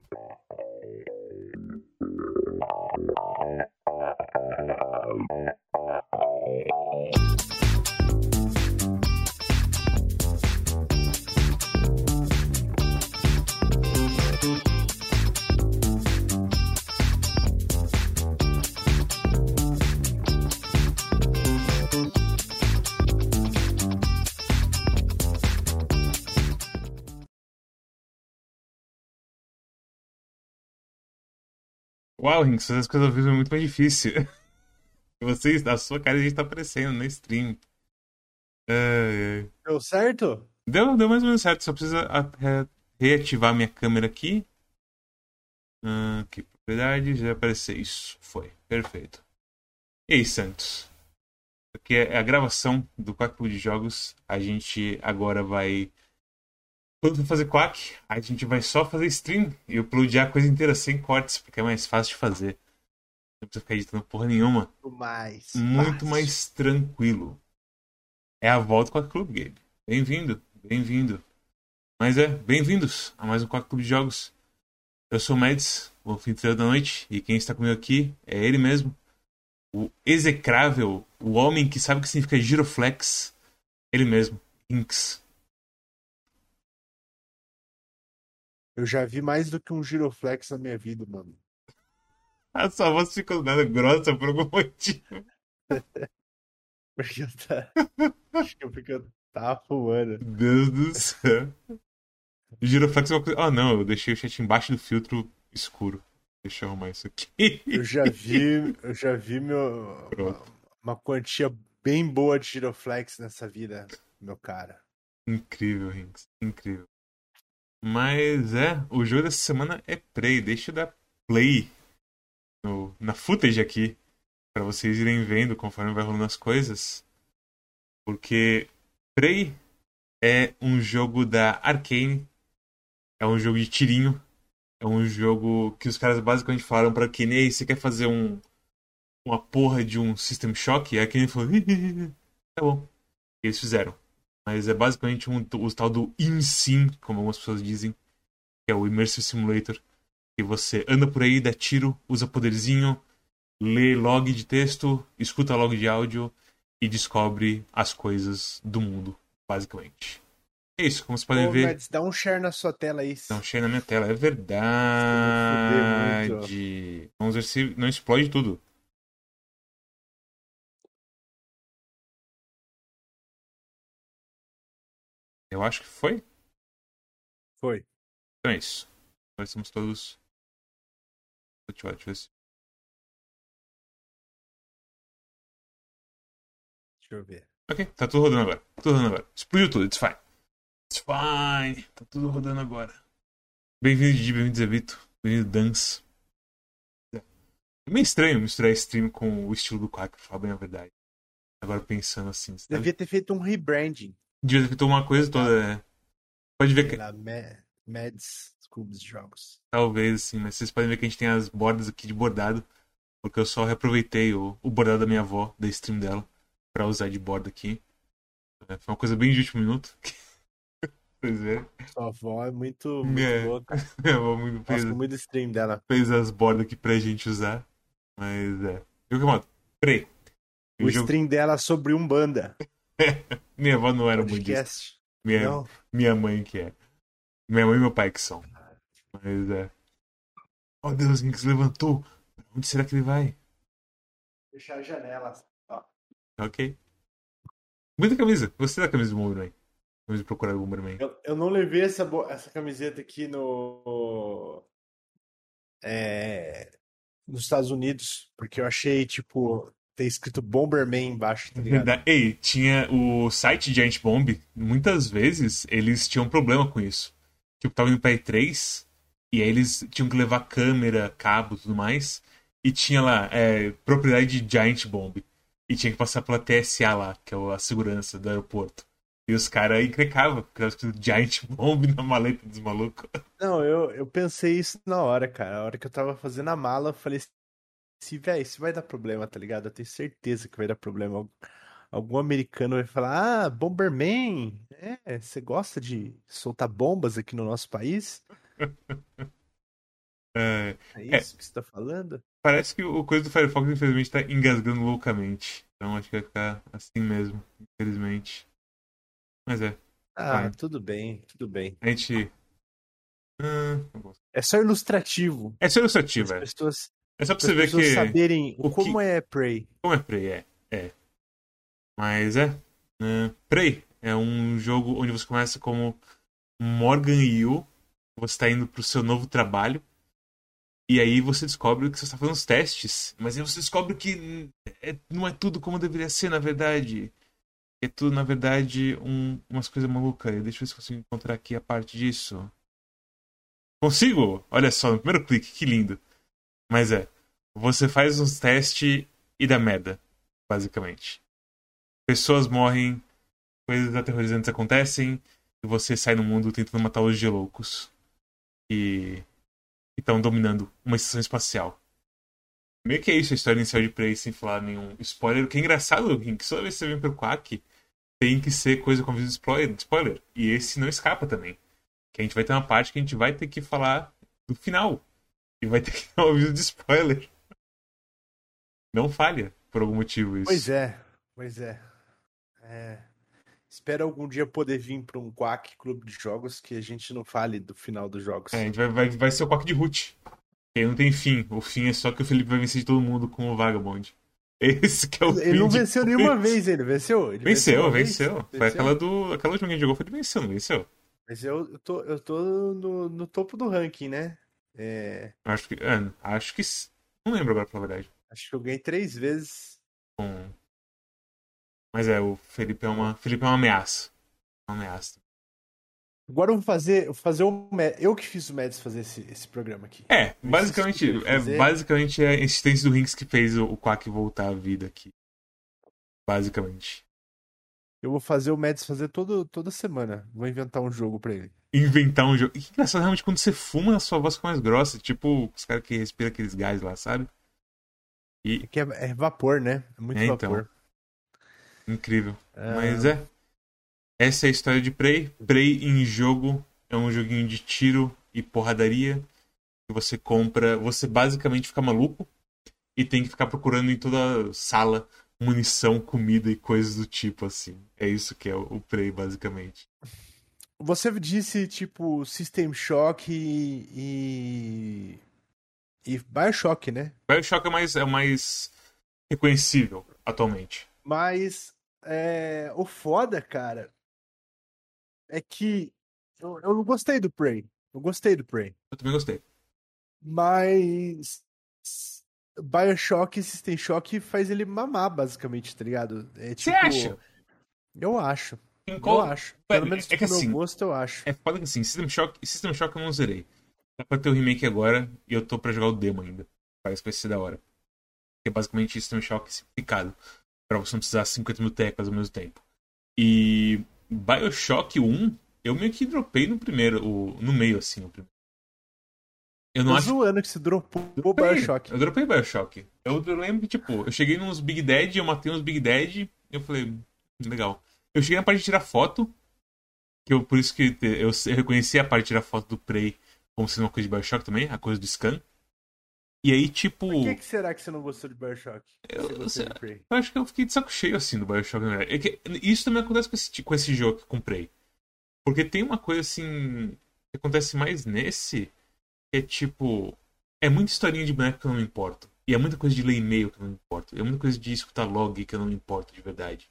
Thank you. Uau, Rinks, essas coisas ao vivo é muito mais difícil. Você, a sua cara já está aparecendo na stream. É, é. Deu certo? Deu, deu mais ou menos certo. Só precisa a- reativar minha câmera aqui. Ah, aqui, propriedades, já apareceu isso. Foi, perfeito. E aí, Santos? Aqui é a gravação do Quack de Jogos. A gente agora vai. Quando for fazer Quack, a gente vai só fazer stream e uploadar a coisa inteira sem cortes, porque é mais fácil de fazer. Não precisa ficar editando porra nenhuma. Muito mais. Muito fácil. mais tranquilo. É a volta do Quack Clube, Gabe. Bem-vindo, bem-vindo. Mas é, bem-vindos a mais um Quack Clube de Jogos. Eu sou o Mads, o anfitrião da noite, e quem está comigo aqui é ele mesmo, o execrável, o homem que sabe o que significa giroflex, ele mesmo, Inks. Eu já vi mais do que um giroflex na minha vida, mano. A sua voz ficou nada grossa por algum motivo. Porque eu tá... Acho que porque eu tava fumando. Deus do céu. Giroflex é uma coisa. Ah, não, eu deixei o chat embaixo do filtro escuro. Deixa eu arrumar isso aqui. Eu já vi, eu já vi meu, uma, uma quantia bem boa de giroflex nessa vida, meu cara. Incrível, Rinks. Incrível. Mas é, o jogo dessa semana é Prey. Deixa eu dar play no, na footage aqui. Pra vocês irem vendo conforme vai rolando as coisas. Porque Prey é um jogo da Arkane. É um jogo de tirinho. É um jogo que os caras basicamente falaram pra Arkane, ei, você quer fazer um uma porra de um System Shock? E a Arkane falou, tá bom. E eles fizeram. Mas é basicamente um, o tal do InSim, como algumas pessoas dizem, que é o Immersive Simulator. Que você anda por aí, dá tiro, usa poderzinho, lê log de texto, escuta log de áudio e descobre as coisas do mundo, basicamente. É isso, como vocês podem Ô, ver. Mads, dá um share na sua tela aí. Não, cheio na minha tela. É verdade. Vamos ver se não explode tudo. Eu acho que foi. Foi. Então é isso. Agora estamos todos. Deixa eu ver, deixa eu ver se- Deixa eu ver. Ok, tá tudo rodando agora. Tudo rodando agora. Explodiu tudo, it's fine. It's fine. Tá tudo rodando agora. Bem-vindo, Didi, bem-vindo, Zé Vito. Bem-vindo, Dance. É meio estranho misturar stream com o estilo do Quack, pra falar bem a verdade. Agora pensando assim. Devia ter feito um rebranding. Feito uma coisa toda. é. Pode ver que. Mads Clubes de Jogos. Talvez, assim, mas vocês podem ver que a gente tem as bordas aqui de bordado. Porque eu só reaproveitei o, o bordado da minha avó, da stream dela, pra usar de borda aqui. É, foi uma coisa bem de último minuto. Pois é. Sua avó é muito, muito É. louca. Minha avó muito fez, muito stream dela. fez as bordas aqui pra gente usar. Mas é. De qualquer modo, peraí. O O jogo... stream dela sobre Umbanda. Minha avó não era muito. Podcast. Minha, Não. minha mãe que é. Minha mãe e meu pai que são. Mas é. Oh Deus, o se levantou. Onde será que ele vai? Fechar a janela. Ok. Muita camisa. Gostei da camisa do Bomberman. Vamos procurar o Bomberman. Eu, eu não levei essa, essa camiseta aqui no. É, nos Estados Unidos, porque eu achei, tipo, ter escrito Bomberman embaixo, tá ligado? Verdade. Ei, tinha o site Giant Bomb. Muitas vezes eles tinham problema com isso. Tipo, tava indo pra E3 e aí eles tinham que levar câmera, cabo e tudo mais. E tinha lá, é, propriedade de Giant Bomb. E tinha que passar pela TSA lá, que é a segurança do aeroporto. E os caras encrecavam, porque tava escrito Giant Bomb na maleta dos malucos. Não, eu, eu pensei isso na hora, cara. A hora que eu tava fazendo a mala, eu falei assim, velho, isso vai dar problema, tá ligado? Eu tenho certeza que vai dar problema. Algum, americano vai falar, ah, Bomberman, é, você gosta de soltar bombas aqui no nosso país? É, É isso que você tá falando? parece que o coisa do Firefox, infelizmente, tá engasgando loucamente. Então acho que vai ficar assim mesmo, infelizmente. Mas é, Ah, Vai. tudo bem, tudo bem. a gente. Gosto. É só ilustrativo. é só ilustrativo, As é. pessoas, É só pra você ver que. saberem o como que- é Prey. Como é Prey? É, é. Mas é. é. Prey é um jogo onde você começa como Morgan Yu. Você tá indo pro seu novo trabalho. E aí você descobre que você está fazendo os testes. Mas aí você descobre que é- não é tudo como deveria ser, na verdade. É tudo, na verdade, um, umas coisas malucas. Deixa eu ver se eu consigo encontrar aqui a parte disso. Consigo? Olha só, no primeiro clique, que lindo. Mas é. Você faz uns testes e dá merda, basicamente. Pessoas morrem, coisas aterrorizantes acontecem, e você sai no mundo tentando matar os geloucos. E estão dominando uma estação espacial. Meio que é isso a história inicial de Prey, sem falar nenhum spoiler. O que é engraçado, Rink, toda vez que você vem pelo Quack, tem que ser coisa com aviso de spoiler. E esse não escapa também. Que a gente vai ter uma parte que a gente vai ter que falar do final. E vai ter que dar um aviso de spoiler. Não falha, por algum motivo isso. Pois é, pois é. É. Espero algum dia poder vir para um Quack Clube de Jogos que a gente não fale do final dos jogos. É, a gente vai, vai, vai ser o Quack de Root. Aí não tem fim. O fim é só que o Felipe vai vencer de todo mundo com o Vagabond. Esse que é o fim. Ele não venceu nenhuma vez ainda, venceu? Ele Venceu, vez? venceu. Foi aquela do. Aquela última que jogou foi de venceu, não venceu? Mas eu, eu tô, eu tô no, no topo do ranking, né? É, Acho que. é, acho que. Não lembro agora, pra verdade. acho que eu ganhei três vezes. Mas é, o Felipe é uma. Felipe é uma ameaça. Uma ameaça. Agora eu vou fazer, vou fazer o eu que fiz o Mads fazer esse, esse programa aqui. É, basicamente. É, basicamente é a insistência do Rinks que fez o, o Quack voltar à vida aqui. Basicamente. Eu vou fazer o Mads fazer todo, toda semana. Vou inventar um jogo pra ele. Inventar um jogo. E que engraçado, realmente, quando você fuma, a sua voz fica mais grossa. Tipo, os caras que respiram aqueles gás lá, sabe? É que é, é vapor, né? É muito É, então. vapor. Incrível. Ah, Mas é. Essa é a história de Prey. Prey em jogo é um joguinho de tiro e porradaria. Que você compra. Você basicamente fica maluco e tem que ficar procurando em toda sala munição, comida e coisas do tipo assim. É isso que é o Prey, basicamente. Você disse, tipo, System Shock e. e. Bioshock, né? Bioshock é mais, é o mais reconhecível atualmente. Mas é, o foda, cara, é que eu, eu não gostei do Prey. Eu gostei do Prey. Eu também gostei. Mas Bioshock e System Shock faz ele mamar, basicamente, tá ligado? É Você tipo. acha? Eu acho. Em Eu qual- acho. Pelo menos é que meu assim, gosto, eu acho. É foda que assim, System Shock, System Shock eu não zerei. Dá pra ter o remake agora e eu tô pra jogar o demo ainda. Parece que vai ser da hora. Que é basicamente System Shock simplificado. Pra você não precisar 50 mil teclas ao mesmo tempo. E Bioshock 1, eu meio que dropei no primeiro, o, no meio assim, o primeiro. Eu não Tô acho zoando que você dropou o. Bioshock. Eu dropei Bioshock. Eu, eu lembro que, tipo, eu cheguei nos Big Dead, eu matei uns Big Dead, eu falei, "Hum, legal. Eu cheguei na parte de tirar foto, que eu, por isso que eu, eu reconheci a parte de tirar foto do Prey como sendo uma coisa de Bioshock também, a coisa do scan. E aí, tipo, Por que, que será que você não gostou de Bioshock? Eu- Você de Prey? eu acho que eu fiquei de saco cheio assim do Bioshock, na verdade. É que isso também acontece com esse, com esse jogo que eu comprei. Porque tem uma coisa assim. que acontece mais nesse. É tipo. É muita historinha de boneco que eu não me importo. E é muita coisa de ler e-mail que eu não me importo. E é muita coisa de escutar log que eu não me importo de verdade.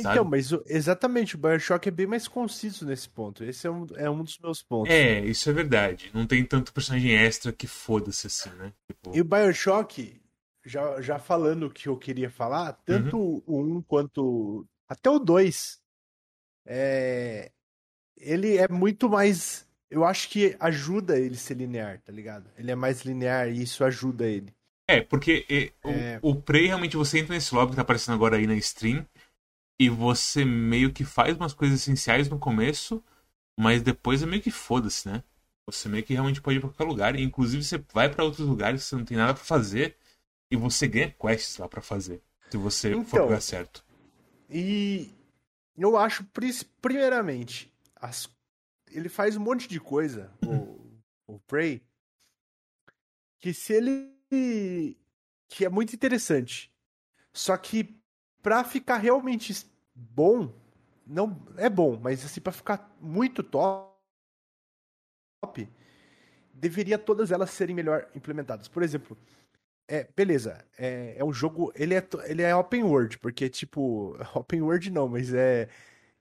Sabe? Então, mas exatamente, o Bioshock é bem mais conciso nesse ponto. Esse é um, é um dos meus pontos. É, isso é verdade. Não tem tanto personagem extra que foda-se assim, né? Tipo, E o Bioshock, já, já falando o que eu queria falar, tanto Uhum. o 1 quanto até o 2, é, ele é muito mais. Eu acho que ajuda ele ser linear, tá ligado? Ele é mais linear e isso ajuda ele. É, porque e, É. O, o Prey realmente você entra nesse lobby que tá aparecendo agora aí na stream e você meio que faz umas coisas essenciais no começo, mas depois é meio que foda-se, né? Você meio que realmente pode ir pra qualquer lugar, e inclusive você vai pra outros lugares que você não tem nada pra fazer e você ganha quests lá pra fazer, se você for Então. pro lugar certo. E eu acho, primeiramente, as- ele faz um monte de coisa, o, o Prey, que se ele. que é muito interessante. Só que pra ficar realmente bom, não é bom, mas assim, pra ficar muito top, deveria todas elas serem melhor implementadas. Por exemplo, é, beleza, é, é um jogo, ele é, ele é open world, porque, tipo, open world não, mas é,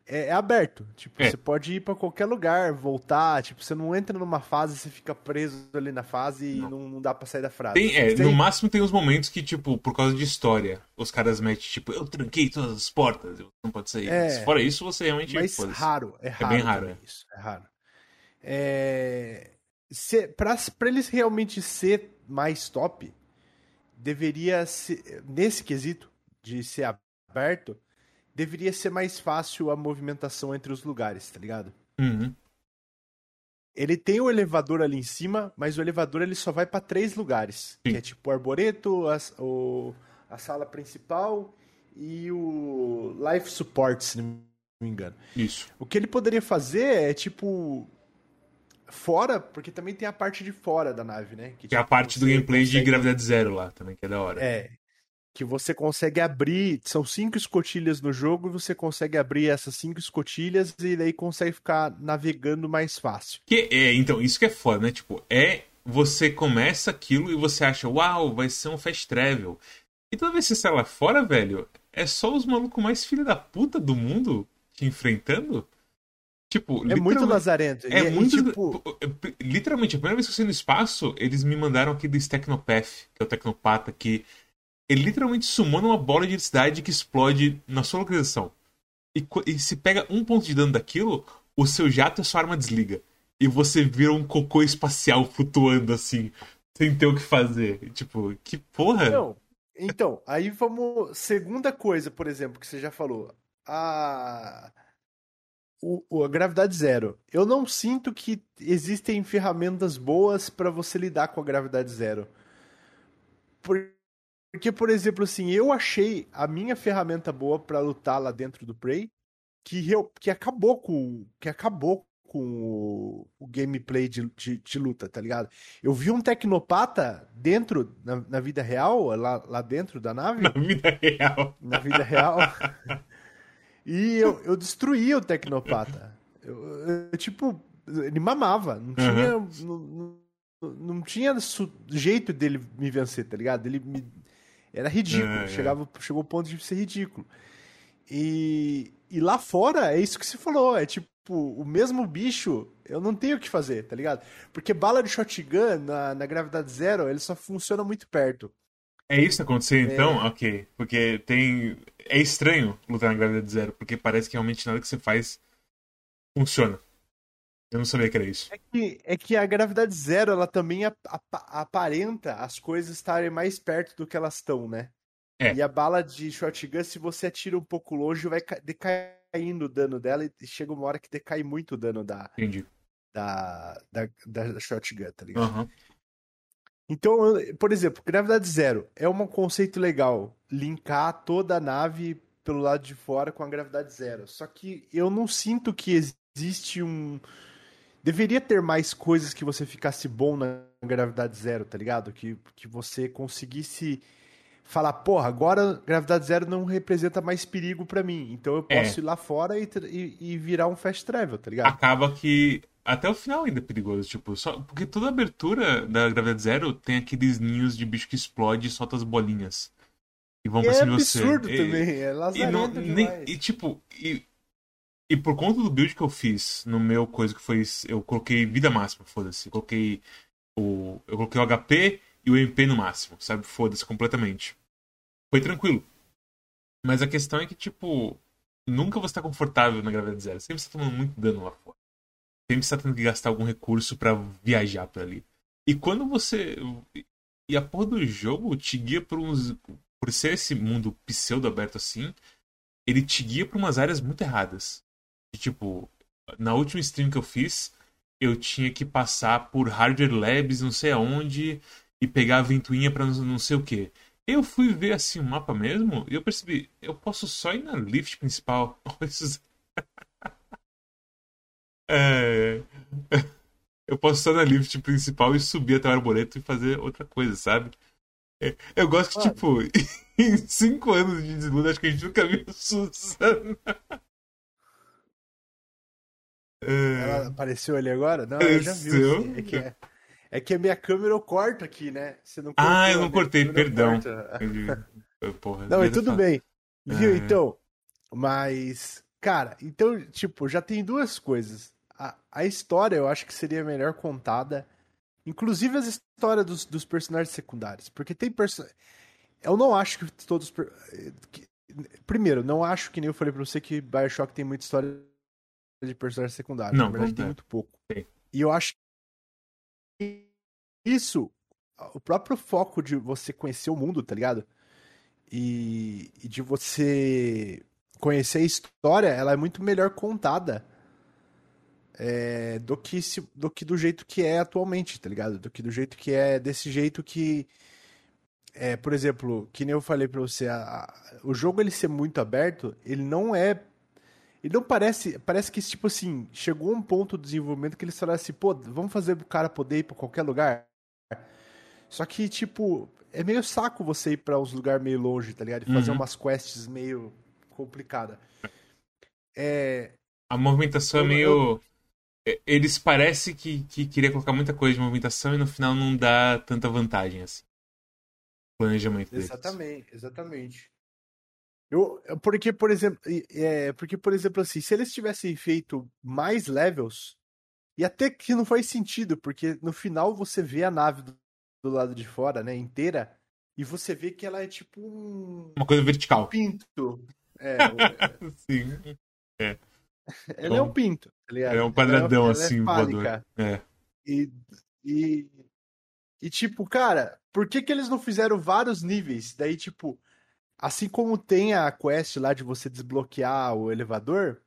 é, é aberto. Tipo, é. você pode ir para qualquer lugar, voltar, tipo, você não entra numa fase, você fica preso ali na fase não. e não, não dá pra sair da frase. Tem, é, tem... No máximo tem uns momentos que, tipo, por causa de história, os caras metem, tipo, eu tranquei todas as portas, não pode sair. É, Fora isso, você realmente... Mas raro, é raro. É bem raro, é. Isso, é raro. É... Se, pra, pra eles realmente ser mais top, deveria ser, nesse quesito de ser aberto, deveria ser mais fácil a movimentação entre os lugares, tá ligado? Uhum. Ele tem o elevador ali em cima, mas o elevador ele só vai para três lugares. Sim. Que é tipo o arboreto, a, o, a sala principal e o life support, se não me engano. Isso. O que ele poderia fazer é tipo fora, porque também tem a parte de fora da nave, né? Que, que é a tipo, parte do gameplay consegue... de gravidade zero lá também, que é da hora. É. Que você consegue abrir. São cinco escotilhas no jogo e você consegue abrir essas cinco escotilhas e daí consegue ficar navegando mais fácil. Que é, então, isso que é foda, né? Tipo, é. Você começa aquilo e você acha, uau, vai ser um fast travel. E toda vez que você sai lá fora, velho, é só os malucos mais filha da puta do mundo te enfrentando. Tipo, é muito lazarento. É e, muito. E, tipo... Literalmente, a primeira vez que eu saí no espaço, eles me mandaram aqui do Tecnopath, que é o Tecnopata, que ele literalmente sumou numa bola de eletricidade que explode na sua localização. E, e se pega um ponto de dano daquilo, o seu jato e a sua arma desliga. E você vira um cocô espacial flutuando assim, sem ter o que fazer. Tipo, que porra! Não. Então, aí vamos. Segunda coisa, por exemplo, que você já falou. A o, a gravidade zero. Eu não sinto que existem ferramentas boas para você lidar com a gravidade zero. Porque, por exemplo, assim, eu achei a minha ferramenta boa para lutar lá dentro do Prey que, que acabou com que acabou com o, o gameplay de, de, de, luta, tá ligado? Eu vi um tecnopata dentro, na, na vida real, lá, lá dentro da nave. Na vida real. Na vida real. E eu, eu destruía o Tecnopata. Eu, eu, tipo, ele mamava. Não tinha. Uhum. Não, não, não, tinha jeito dele me vencer, tá ligado? Ele me... Era ridículo. Uhum. Chegava, chegou ao ponto de ser ridículo. E, e lá fora é isso que se falou. É tipo, o mesmo bicho, eu não tenho o que fazer, tá ligado? Porque bala de shotgun na, na gravidade zero, ele só funciona muito perto. É isso acontecer então? É... Ok. Porque tem. É estranho lutar na gravidade zero, porque parece que realmente nada que você faz funciona. Eu não sabia que era isso. É que, é que a gravidade zero, ela também ap aparenta as coisas estarem mais perto do que elas estão, né? É. E a bala de shotgun, se você atira um pouco longe, vai decaindo o dano dela e chega uma hora que decai muito o dano da. Entendi. Da, da, da shotgun, tá ligado? Uhum. Então, por exemplo, gravidade zero é um conceito legal. Linkar toda a nave pelo lado de fora com a gravidade zero. Só que eu não sinto que existe um. Deveria ter mais coisas que você ficasse bom na gravidade zero, tá ligado? Que, que você conseguisse falar, porra, agora gravidade zero não representa mais perigo para mim. Então eu posso é. ir lá fora e, e, e, virar um fast travel, tá ligado? Acaba que até o final ainda é perigoso, tipo, só porque toda abertura da gravidade zero tem aqueles ninhos de bicho que explode e solta as bolinhas. E vão e pra é cima de você. É absurdo também, é lazarento e, não, nem, e tipo, e, e por conta do build que eu fiz no meu coisa que foi, eu coloquei vida máxima, foda-se. Eu coloquei o eu coloquei o HP e o MP no máximo, sabe? Foda-se completamente. Foi tranquilo. Mas a questão é que tipo, nunca você tá confortável na gravidade zero, sempre você tá tomando muito dano lá fora sempre está tendo que gastar algum recurso para viajar por ali. E quando você. E a porra do jogo te guia por uns. Por ser esse mundo pseudo aberto assim, ele te guia por umas áreas muito erradas. Tipo, na última stream que eu fiz, eu tinha que passar por hardware labs, não sei aonde, e pegar a ventoinha pra não sei o que. Eu fui ver assim o mapa mesmo e eu percebi, eu posso só ir na lift principal. É, eu posso estar na lift principal e subir até o arboreto e fazer outra coisa, sabe? É, eu gosto que, tipo, em cinco anos de desludo, acho que a gente nunca viu Suzana. Ela apareceu ali agora? Não, eu já vi. Assim. É que, é, é que a minha câmera eu corto aqui, né? Você não cortou, ah, eu não cortei, perdão. Porra, não, mas tudo bem. Viu, é. então? Mas, cara, então, tipo, já tem duas coisas. A, a história eu acho que seria melhor contada. Inclusive as histórias dos, dos personagens secundários. Porque tem personagens. Eu não acho que todos. Que... Primeiro, não acho que nem eu falei pra você que Bioshock tem muita história de personagem secundário. Não, Na verdade, tem muito pouco. Sim. E eu acho que isso, o próprio foco de você conhecer o mundo, tá ligado? E, e de você conhecer a história, ela é muito melhor contada é, do, que se, do que do jeito que é atualmente, tá ligado? Do que do jeito que é desse jeito que. É, por exemplo, que nem eu falei pra você, a, a, o jogo ele ser muito aberto, ele não é. Ele não parece. Parece que, tipo assim, chegou um ponto do desenvolvimento que eles falaram assim, pô, vamos fazer o cara poder ir pra qualquer lugar. Só que, tipo, é meio saco você ir pra uns lugares meio longe, tá ligado? E fazer uhum. umas quests meio complicada. É. A movimentação é meio. Eu... É, eles parecem que, que queria colocar muita coisa de movimentação e no final não dá tanta vantagem assim. Planejamento deles. Exatamente, exatamente. Eu, porque, por exemplo, é, porque, por exemplo, assim, se eles tivessem feito mais levels, e até que não faz sentido, porque no final você vê a nave do, do lado de fora, né, inteira, e você vê que ela é tipo um. Uma coisa vertical. Um pinto. É. Sim. É. Ela é um pinto, tá ligado? É um quadradão ela é, assim, ela é É. E, e, e, tipo, cara, por que que eles não fizeram vários níveis? Daí, tipo, assim como tem a quest lá de você desbloquear o elevador,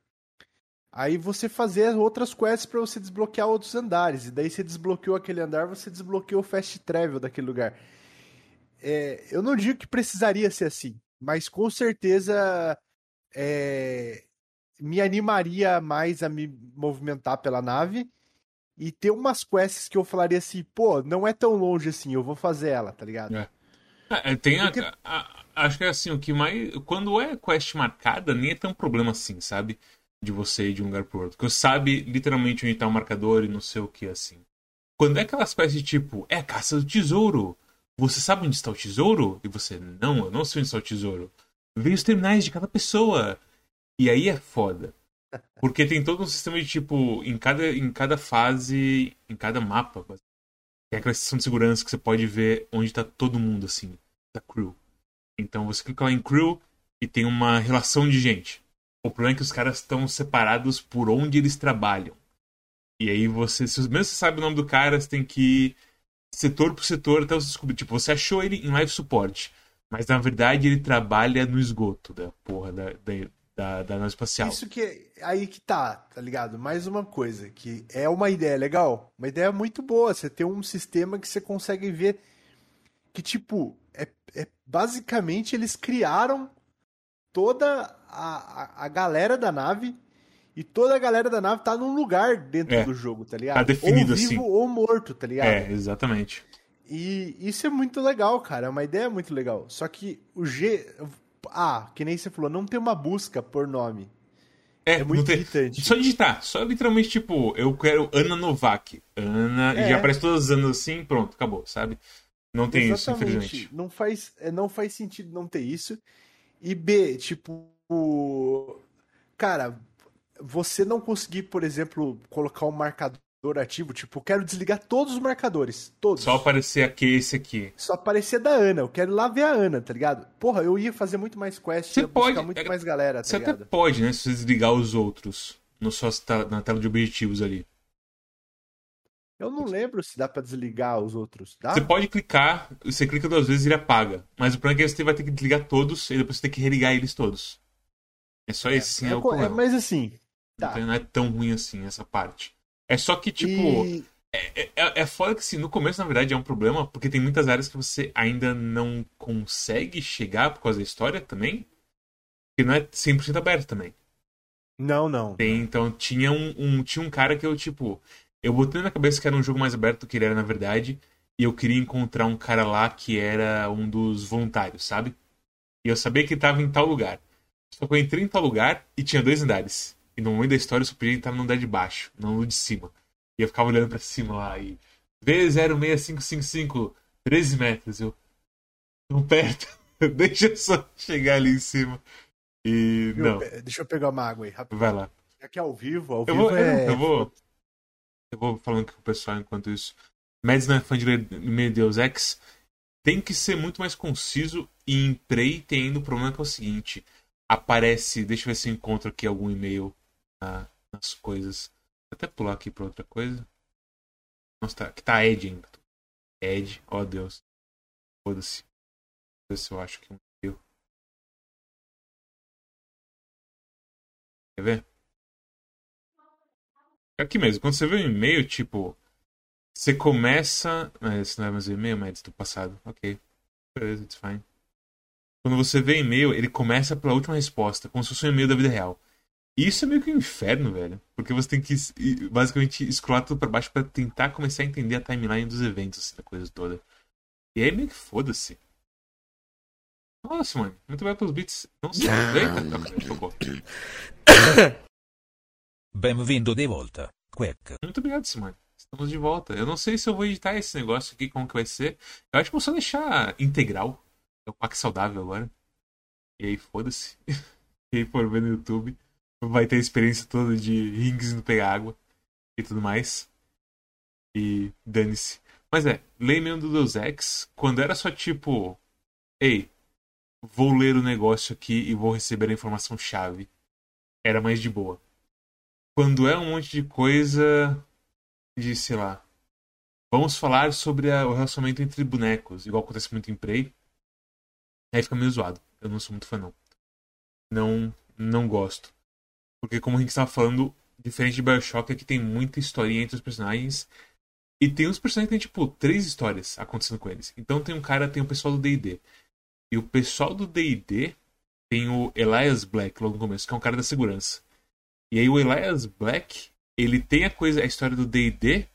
aí você fazer outras quests para você desbloquear outros andares. E daí você desbloqueou aquele andar, você desbloqueou o fast travel daquele lugar. É, eu não digo que precisaria ser assim, mas com certeza é, me animaria mais a me movimentar pela nave e ter umas quests que eu falaria assim, pô, não é tão longe assim, eu vou fazer ela, tá ligado? É. É, tem Porque... a, a, acho que é assim, o que mais. Quando é quest marcada, nem é tão problema assim, sabe? De você ir de um lugar pro outro. Porque você sabe literalmente onde tá o marcador e não sei o que assim. Quando é aquelas quests tipo, é a caça do tesouro. Você sabe onde está o tesouro? E você, não, eu não sei onde está o tesouro. Veio os terminais de cada pessoa. E aí é foda. Porque tem todo um sistema de tipo, em cada, em cada fase, em cada mapa, tem aquela seção de segurança que você pode ver onde tá todo mundo, assim, da crew. Então você clica lá em crew e tem uma relação de gente. O problema é que os caras estão separados por onde eles trabalham. E aí você, se mesmo você sabe o nome do cara, você tem que ir setor por setor até você descobrir. Tipo, você achou ele em live support. Mas na verdade ele trabalha no esgoto da porra da, da, da, da nave espacial. Isso que aí que tá, tá ligado? Mais uma coisa, que é uma ideia legal, uma ideia muito boa. Você tem um sistema que você consegue ver que, tipo, é, é basicamente eles criaram toda a, a, a, galera da nave e toda a galera da nave tá num lugar dentro é, do jogo, tá ligado? Tá definido ou vivo assim. ou morto, tá ligado? É, exatamente. E isso é muito legal, cara. É uma ideia muito legal. Só que o G. Ah, que nem você falou, não tem uma busca por nome. É, é muito tem... irritante. Só digitar, só literalmente tipo, eu quero Ana Novak. Ana. É. E já aparece todas as anos assim, pronto, acabou, sabe? Não tem Exatamente. isso, infelizmente. Não faz, é, não faz sentido não ter isso. E B, tipo. Cara, você não conseguir, por exemplo, colocar um marcador ativo, tipo, quero desligar todos os marcadores. Todos. Só aparecer aqui esse aqui. Só aparecer da Ana. Eu quero ir lá ver a Ana, tá ligado? Porra, eu ia fazer muito mais quest, você ia pode, muito é, mais galera, tá Você ligado? até pode, né? Se você desligar os outros no sua, na tela de objetivos ali. Eu não lembro se dá para desligar os outros. Dá? Você pode clicar, você clica duas vezes e ele apaga. Mas o problema é que você vai ter que desligar todos e depois você tem que religar eles todos. É só é, esse sim é, é o problema. É, mas assim. Tá. Então não é tão ruim assim essa parte. É só que, tipo. E... É, é, é foda que, assim, no começo, na verdade, é um problema, porque tem muitas áreas que você ainda não consegue chegar por causa da história também. Que não é 100% aberto também. Não, não. Tem, então, tinha um, um, tinha um cara que eu, tipo. Eu botei na cabeça que era um jogo mais aberto do que ele era na verdade. E eu queria encontrar um cara lá que era um dos voluntários, sabe? E eu sabia que ele tava em tal lugar. Só que eu entrei em tal lugar e tinha dois andares. E no momento da história eu só podia entrar no andar de baixo, não no de cima. E eu ficava olhando para cima lá e. V06555, 13 metros. Eu. Tão perto. Deixa eu só chegar ali em cima. E. Viu? Não. Deixa eu pegar uma água aí, rápido. Vai lá. Aqui é ao vivo, ao Eu vivo vou, é. eu vou. Eu vou falando com o pessoal enquanto isso. Mads não é fã de ler Deus Ex. Tem que ser muito mais conciso e em Prey tem ainda o problema que é o seguinte. Aparece. Deixa eu ver se eu encontro aqui algum e-mail na- nas coisas. Vou até pular aqui pra outra coisa. Nossa, tá, aqui tá Ed ainda. Ed, ó Deus. Foda-se. Eu ver se eu acho que um e-mail. Quer ver? É Aqui mesmo, quando você vê um e-mail, tipo. Você começa. Esse não é mais e-mail, mas do passado. Ok. Beleza, it's fine. Quando você vê e-mail, ele começa pela última resposta, como se fosse um e-mail da vida real. E isso é meio que um inferno, velho. Porque você tem que e, basicamente scrollar tudo pra baixo pra tentar começar a entender a timeline dos eventos, assim, da coisa toda. E aí meio que foda-se. Nossa, mano. Muito bem pelos beats. Não sei. Eita, focou. Benvindo de volta, Quack. Muito obrigado, Simone. Estamos de volta. Eu não sei se eu vou editar esse negócio aqui, como que vai ser. Eu acho que vou só deixar integral. É o pack saudável agora. E aí, foda-se. Quem for ver no YouTube vai ter a experiência toda de rings indo pegar água e tudo mais. E dane-se. Mas é, mesmo do Deus Ex, quando era só tipo, ei, vou ler o negócio aqui e vou receber a informação chave. Era mais de boa. Quando é um monte de coisa de, sei lá, vamos falar sobre a- o relacionamento entre bonecos, igual acontece muito em Prey, aí fica meio zoado. Eu não sou muito fã, não. Não, não gosto. Porque como a gente estava falando, diferente de Bioshock, aqui tem muita historinha entre os personagens. E tem uns personagens que tem, tipo, três histórias acontecendo com eles. Então tem um cara, tem o pessoal do D&D. E o pessoal do D&D tem o Elias Black logo no começo, que é um cara da segurança. E aí o Elias Black, ele tem a coisa, a história do D&D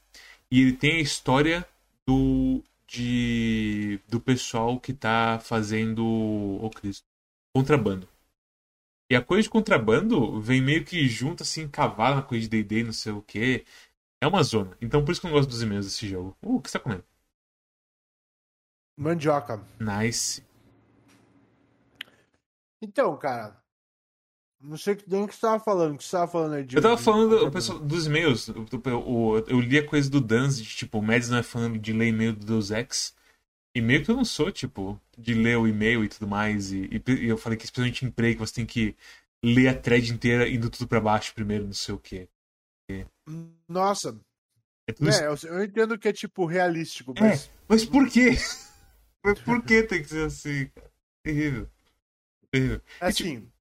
e ele tem a história do de do pessoal que tá fazendo, ô Cristo, contrabando. E a coisa de contrabando vem meio que junto assim, cavalo na coisa de D&D, não sei o quê. É uma zona. Então por isso que eu não gosto dos e-mails desse jogo. Uh, o que você tá comendo? Mandioca. Nice. Então, cara. Não sei que nem o que você tava falando. O que você tava falando aí de. Eu tava falando de- pessoal, dos e-mails. Eu, eu- eu li a coisa do Danz, de tipo, o Mads não é fã de ler e-mail do Deus Ex. E meio que eu não sou, tipo, de ler o e-mail e tudo mais. E, e- e eu falei que especialmente em que você tem que ler a thread inteira indo tudo pra baixo primeiro, não sei o quê. Nossa. É tudo isso. É, eu, entendo que é tipo realístico, É, mas. mas por quê? Mas por que tem que ser assim, cara? Terrível. Terrível. Assim,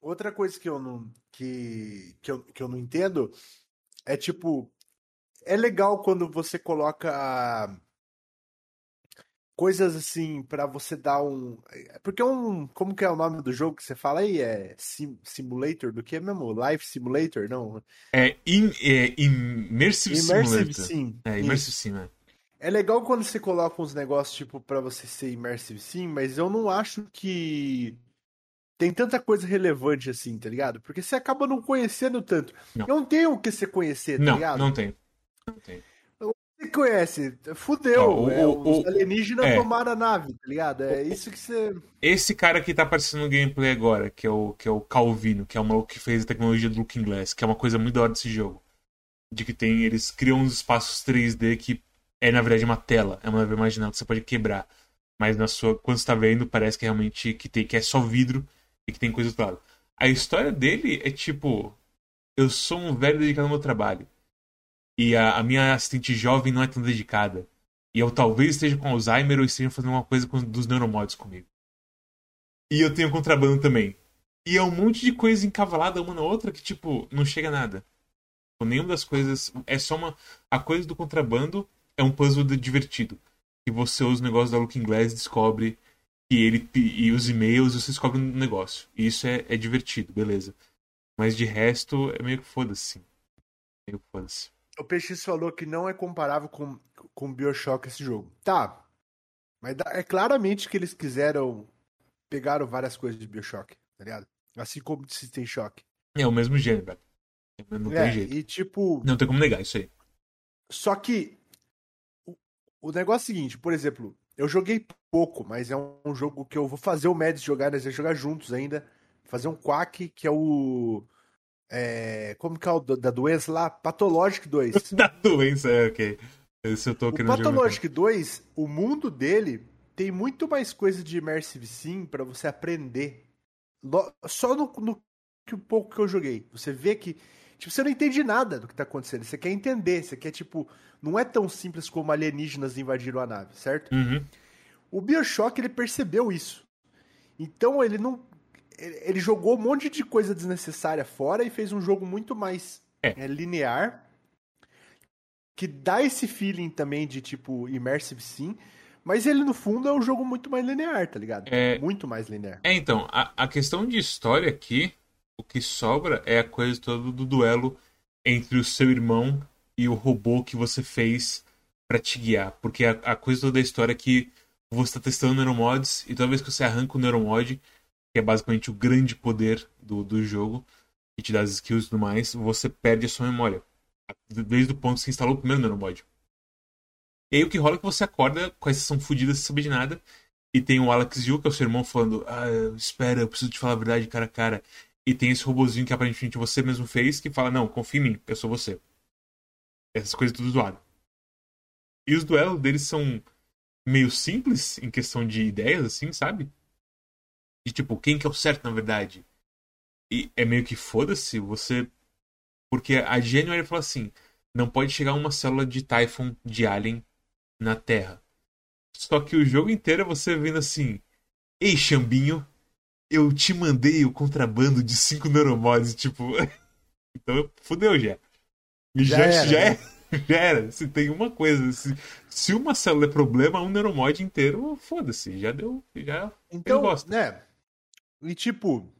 outra coisa que eu não que, que, eu, que eu não entendo é tipo é legal quando você coloca coisas assim pra você dar um porque é um como que é o nome do jogo que você fala aí é sim, simulator do que mesmo Life Simulator não É, in, é Immersive, Immersive Simulator. Sim É. Immersive Sim, é. É legal quando você coloca uns negócios, tipo, pra você ser immersive sim, mas eu não acho que tem tanta coisa relevante assim, tá ligado? Porque você acaba não conhecendo tanto. Não. Não, tem o que você conhecer, tá Não, ligado? não tem. Não tem. Você conhece, fudeu. Ó, o- é, o- os alienígenas é. tomaram a nave, tá ligado? É isso que você. Esse cara que tá aparecendo no gameplay agora, que é o, que é o Calvino, que é o maluco que fez a tecnologia do Looking Glass, que é uma coisa muito da hora desse jogo. De que tem, eles criam uns espaços 3D que é na verdade uma tela, é uma nave imaginal que você pode quebrar. Mas na sua, quando você tá vendo, parece que é realmente que, tem, que é só vidro e que tem coisa do lado. A história dele é tipo: eu sou um velho dedicado ao meu trabalho. E a, a minha assistente jovem não é tão dedicada. E eu talvez esteja com Alzheimer ou esteja fazendo uma coisa com, dos neuromods comigo. E eu tenho contrabando também. E é um monte de coisa encavalada uma na outra que, tipo, não chega a nada. Tipo, Nenhuma das coisas. É só uma. A coisa do contrabando é um puzzle divertido. Que você usa o negócio da Looking Glass descobre que ele. E os e-mails você descobre um negócio. E isso é, é divertido, beleza. Mas de resto é meio que foda-se. Meio que foda-se. O PX falou que não é comparável com, com Bioshock esse jogo. Tá. Mas é claramente que eles quiseram. Pegaram várias coisas de Bioshock, tá ligado? Assim como de System Shock. É o mesmo gênero, velho. Não é, tem jeito. e tipo. Não tem como negar isso aí. Só que. O, o negócio é o seguinte, por exemplo, eu joguei pouco, mas é um, um jogo que eu vou fazer o Mads jogar, nós vamos jogar juntos ainda. Fazer um Quack, que é o. É, como que é o do- da doença lá? Pathologic 2. Da doença, é, ok. Esse eu tô O. Pathologic 2, o mundo dele tem muito mais coisa de Immersive Sim pra você aprender. Só no, no que um pouco que eu joguei. Você vê que. Tipo, você não entende nada do que tá acontecendo. Você quer entender. Você quer, tipo. Não é tão simples como alienígenas invadiram a nave, certo? Uhum. O Bioshock, ele percebeu isso. Então, ele não. Ele jogou um monte de coisa desnecessária fora e fez um jogo muito mais É. é, linear. Que dá esse feeling também de tipo Immersive Sim. Mas ele, no fundo, é um jogo muito mais linear, tá ligado? É. Muito mais linear. É, então, a, a questão de história aqui, o que sobra é a coisa toda do duelo entre o seu irmão e o robô que você fez pra te guiar. Porque a, a coisa toda da história é que você tá testando neuromods e toda vez que você arranca o neuromod, que é basicamente o grande poder do, do jogo, que te dá as skills e tudo mais, você perde a sua memória. Desde o ponto que você instalou o primeiro neuromod. E aí o que rola é que você acorda com a sessão fodida sem saber de nada. E tem o Alex Yu, que é o seu irmão, falando: Ah, espera, eu preciso te falar a verdade cara a cara. E tem esse robozinho que aparentemente você mesmo fez, que fala: Não, confia em mim, eu sou você. Essas coisas tudo zoado. E os duelos deles são meio simples em questão de ideias, assim, sabe? De tipo, quem que é o certo na verdade? E é meio que foda-se, você. Porque a January falou assim: não pode chegar uma célula de Typhon de Alien na Terra. Só que o jogo inteiro é você vendo assim: Ei, Xambinho, eu te mandei o contrabando de cinco neuromods, tipo. então fudeu já. E Já já, era, já, né? é- já era. Se tem uma coisa, se, se uma célula é problema, um neuromod inteiro, foda-se, já deu. Já. Então, né? E tipo.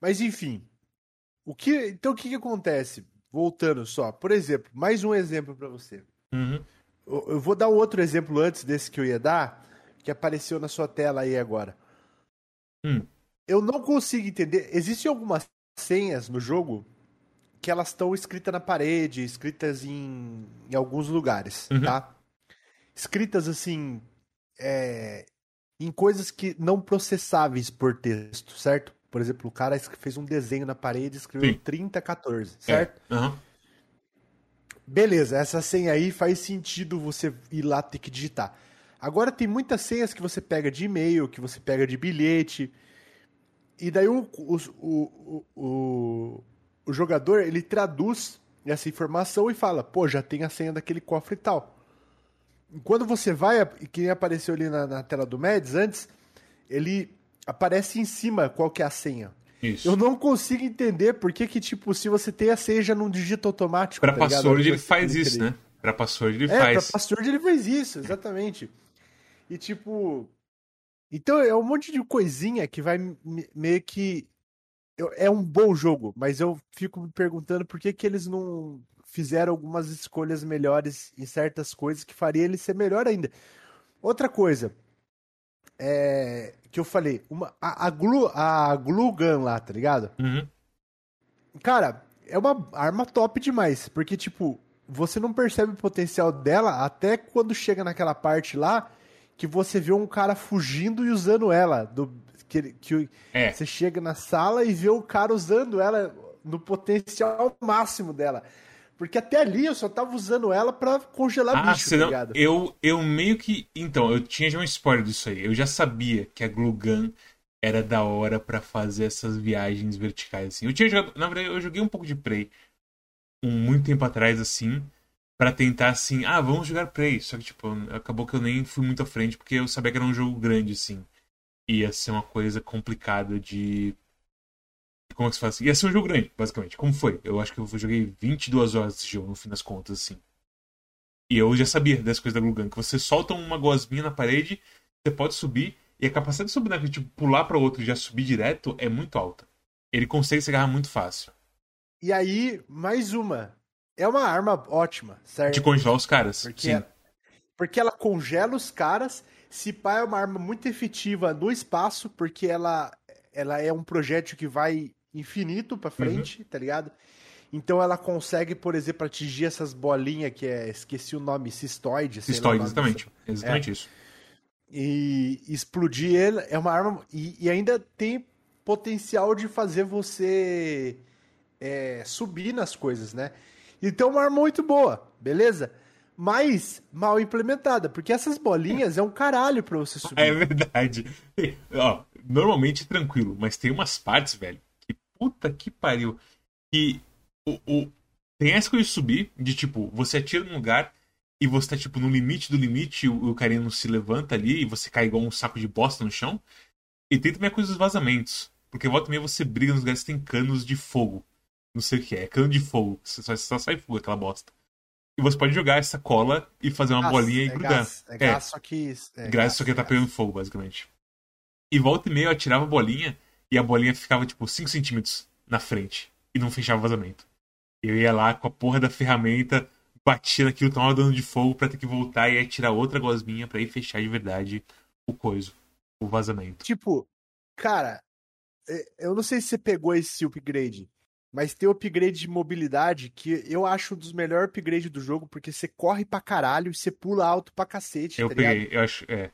Mas enfim. O que, então o que, que acontece? Voltando só. Por exemplo, mais um exemplo pra você. Uhum. Eu eu vou dar outro exemplo antes desse que eu ia dar, que apareceu na sua tela aí agora. Hum. Eu não consigo entender. Existem algumas senhas no jogo que elas estão escritas na parede, escritas em, em alguns lugares, Uhum. tá? Escritas assim. é, em coisas que não processáveis por texto, certo? Por exemplo, o cara fez um desenho na parede e escreveu Sim. 3014, É. certo? Aham. Beleza, essa senha aí faz sentido você ir lá ter que digitar. Agora tem muitas senhas que você pega de e-mail, que você pega de bilhete. E daí o, o, o, o, o jogador ele traduz essa informação e fala: pô, já tem a senha daquele cofre e tal. Quando você vai, que nem apareceu ali na, na tela do Mads antes, ele aparece em cima qual que é a senha. Isso. Eu não consigo entender por que, que, tipo, se você tem a senha já não digita automático. Pra tá password ele faz isso, ali. né? Pra password ele É, faz. pra password ele faz isso, exatamente. E tipo. Então é um monte de coisinha que vai me- meio que. É um bom jogo, mas eu fico me perguntando por que, que eles não fizeram algumas escolhas melhores em certas coisas que faria ele ser melhor ainda. Outra coisa. É, que eu falei, uma, a, a, glue, a glue gun lá, tá ligado? Uhum. Cara, é uma arma top demais, porque, tipo, você não percebe o potencial dela até quando chega naquela parte lá que você vê um cara fugindo e usando ela. Do, que, que É. Você chega na sala e vê o cara usando ela no potencial máximo dela. Porque até ali eu só tava usando ela pra congelar Ah, bicho, senão, tá ligado? eu, eu meio que. Então, eu tinha já um spoiler disso aí. Eu já sabia que a Glue Gun era da hora pra fazer essas viagens verticais, assim. Eu tinha jogado. Na verdade, eu joguei um pouco de Prey um muito tempo atrás, assim, pra tentar, assim, ah, vamos jogar Prey. Só que, tipo, acabou que eu nem fui muito à frente, porque eu sabia que era um jogo grande, assim. Ia ser uma coisa complicada de. Como é que se faz? Ia ser um jogo grande, basicamente. Como foi? Eu acho que eu joguei 22 horas desse jogo, no fim das contas, assim. E eu já sabia dessas coisas da Glue Gun, que você solta uma gosminha na parede, você pode subir, e a capacidade de subir naquele tipo, pular pra outro e já subir direto é muito alta. Ele consegue se agarrar muito fácil. E aí, mais uma. é uma arma ótima, certo? De congelar os caras. Porque, Sim. ela, porque ela congela os caras. Se pá, é uma arma muito efetiva no espaço, porque ela, ela é um projétil que vai infinito pra frente, tá ligado? Então ela consegue, por exemplo, atingir essas bolinhas que é. Esqueci o nome, cistoide. Cistoide, exatamente. dessa- Exatamente isso. E explodir ele é uma arma. E, e ainda tem potencial de fazer você é, subir nas coisas, né? Então é uma arma muito boa, beleza? Mas mal implementada, porque essas bolinhas é um caralho pra você subir. É verdade. Ó, normalmente é tranquilo, mas tem umas partes, velho, puta que pariu. Que o, o- tem essa coisa de subir, de tipo, você atira num lugar e você tá, tipo, no limite do limite, o, o carinha não se levanta ali e você cai igual um saco de bosta no chão. E tem também a coisa dos vazamentos. Porque volta e meia você briga nos lugares que tem canos de fogo. Não sei o que é, é cano de fogo. Você só, só sai fogo aquela bosta. E você pode jogar essa cola e fazer uma Gás, bolinha e é grudar. Gás, é gás, só que. É Graças só que ele tá gás. pegando fogo, basicamente. E volta e meia eu atirava a bolinha e a bolinha ficava, tipo, 5 centímetros na frente. E não fechava o vazamento. Eu ia lá com a porra da ferramenta, batia naquilo, tomava dano de fogo pra ter que voltar e atirar outra gosminha pra ir fechar de verdade o coiso. O vazamento. Tipo, cara, é, eu não sei se você pegou esse upgrade, mas tem o upgrade de mobilidade que eu acho um dos melhores upgrades do jogo, porque você corre pra caralho e você pula alto pra cacete, Eu tá ligado? peguei, eu acho. É.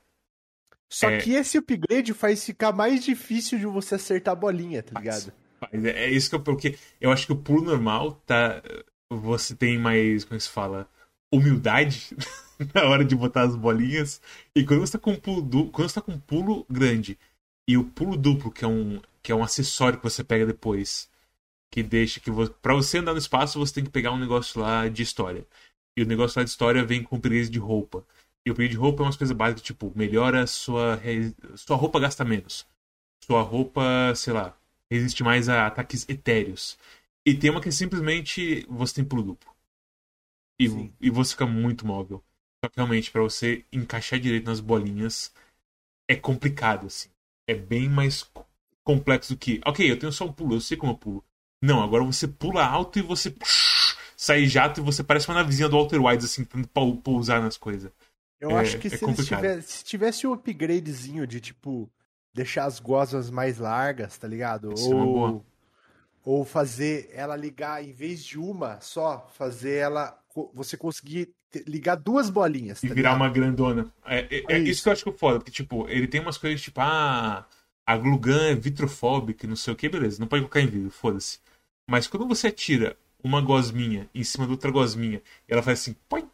Só é- que esse upgrade faz ficar mais difícil de você acertar a bolinha, tá ligado? Mas é, é isso que eu. Porque eu acho que o pulo normal tá. Você tem mais. Como é que se fala? Humildade na hora de botar as bolinhas. E quando você tá com um pulo du... quando você tá com um pulo grande e o pulo duplo, que é um, que é um acessório que você pega depois, que deixa que você. Pra você andar no espaço, você tem que pegar um negócio lá de história. E o negócio lá de história vem com upgrade de roupa. E o upgrade de roupa é umas coisas básicas, tipo, melhora a sua. re- Sua roupa gasta menos. Sua roupa, sei lá, resiste mais a ataques etéreos. E tem uma que é simplesmente você tem pulo duplo. E, Sim. e você fica muito móvel. Só que realmente, pra você encaixar direito nas bolinhas, é complicado, assim. É bem mais co- complexo do que. Ok, eu tenho só um pulo, eu sei como eu pulo. Não, agora você pula alto e você sai jato e você parece uma navezinha do Walter White, assim, tentando pou- pousar nas coisas. Eu É- acho que é se, eles tivesse, se tivesse um upgradezinho de, tipo, deixar as gosmas mais largas, tá ligado? Isso é. Ou, ou fazer ela ligar, em vez de uma só, fazer ela. Você conseguir ligar duas bolinhas. E tá virar ligado? uma grandona. É, é- é É isso. isso. que eu acho que é foda, porque, tipo, ele tem umas coisas tipo, ah, a Glugan é vitrofóbica, e não sei o que, beleza, não pode colocar em vidro, foda-se. Mas quando você atira uma gosminha em cima de outra gosminha, e ela faz assim, põe,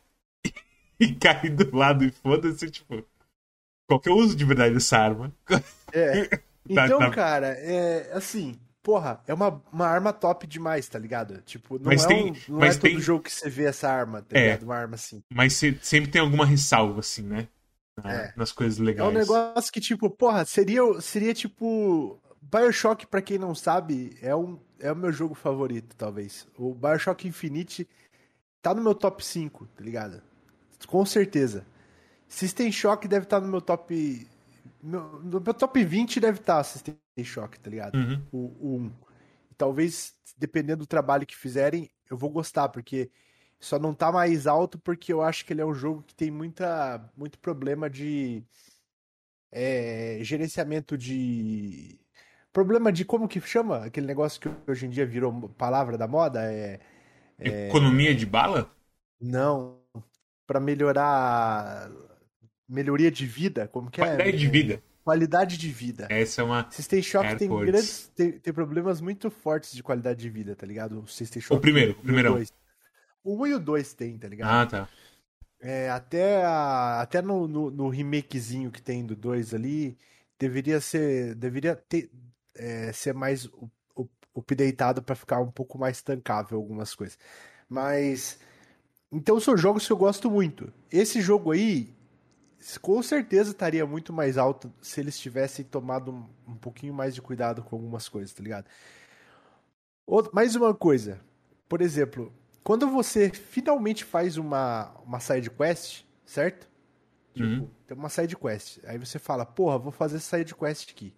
e cai do lado, e foda-se, tipo, qual que é o uso de verdade dessa arma? É. Tá- Então, tá- cara, é assim, porra, é uma, uma arma top demais, tá ligado? Tipo, não Mas é, tem- um, não mas é todo tem- jogo que você vê essa arma, tá É. ligado? Uma arma assim. Mas se- sempre tem alguma ressalva, assim, né? Na- É. Nas coisas É legais. um negócio que, tipo, porra, seria, seria tipo. Bioshock, pra quem não sabe, é, um, é o meu jogo favorito, talvez. O Bioshock Infinite tá no meu top 5, tá ligado? Com certeza. System Shock deve estar no meu top. no meu top 20 deve estar System Shock, tá ligado? Uhum. o, o 1. Talvez, dependendo do trabalho que fizerem, eu vou gostar, porque só não tá mais alto porque eu acho que ele é um jogo que tem muita, muito problema de é, gerenciamento de. Problema de como que chama? Aquele negócio que hoje em dia virou palavra da moda? É. Economia de bala? Não. Pra melhorar. Melhoria de vida? Como que é? Qualidade de vida. Qualidade de vida. Essa é uma. System Shock tem grandes. Tem, tem problemas muito fortes de qualidade de vida, tá ligado? O System Shock. O primeiro, o primeirão. dois. O 1 e o 2 tem, tá ligado? Ah, tá. É, até a- até no, no, no remakezinho que tem do 2 ali, deveria ser. Deveria ter, é, ser mais up- up- updateado pra ficar um pouco mais tancável algumas coisas. Mas. Então são jogos que eu gosto muito. Esse jogo aí, com certeza estaria muito mais alto se eles tivessem tomado um, um pouquinho mais de cuidado com algumas coisas, tá ligado? Outra- mais uma coisa. Por exemplo, quando você finalmente faz uma, uma side quest, certo? Tipo, Uhum. tem uma side quest. Aí você fala, porra, vou fazer essa side quest aqui.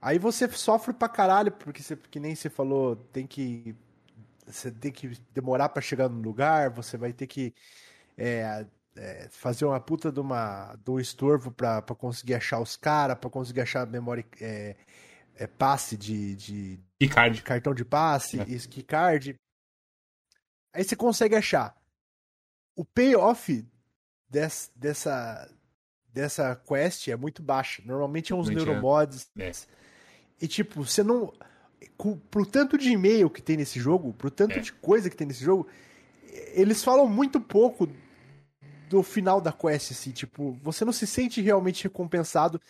Aí você sofre pra caralho, porque você, que nem você falou, tem que você tem que demorar pra chegar no lugar, você vai ter que é, é, fazer uma puta de, uma, de um estorvo pra, pra conseguir achar os caras, pra conseguir achar memória é, é, passe de, de Picard. cartão de passe, É. isso, key card. Aí você consegue achar. O payoff des, dessa, dessa quest é muito baixo. Normalmente é uns é. neuromods. É. E tipo, você não. Pro tanto de e-mail que tem nesse jogo, pro tanto É. de coisa que tem nesse jogo, eles falam muito pouco do final da quest, assim, tipo, você não se sente realmente recompensado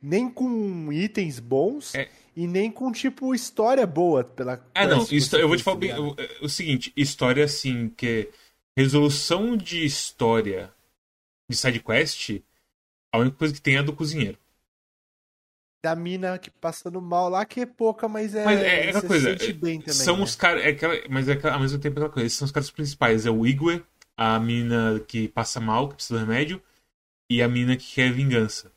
nem com itens bons É. e nem com, tipo, história boa pela Ah, não. quest Isso, eu vou te falar tá bem, o, o seguinte: história assim, que é resolução de história de sidequest, a única coisa que tem é a do cozinheiro. Da mina que passando mal lá, que é pouca, mas é. Mas é aquela você coisa. se sente bem também. são né? os caras. É aquela, mas é aquela- ao mesmo tempo é aquela coisa. Esses são os caras principais. É o Igwe, a mina que passa mal, que precisa do remédio, e a mina que quer vingança.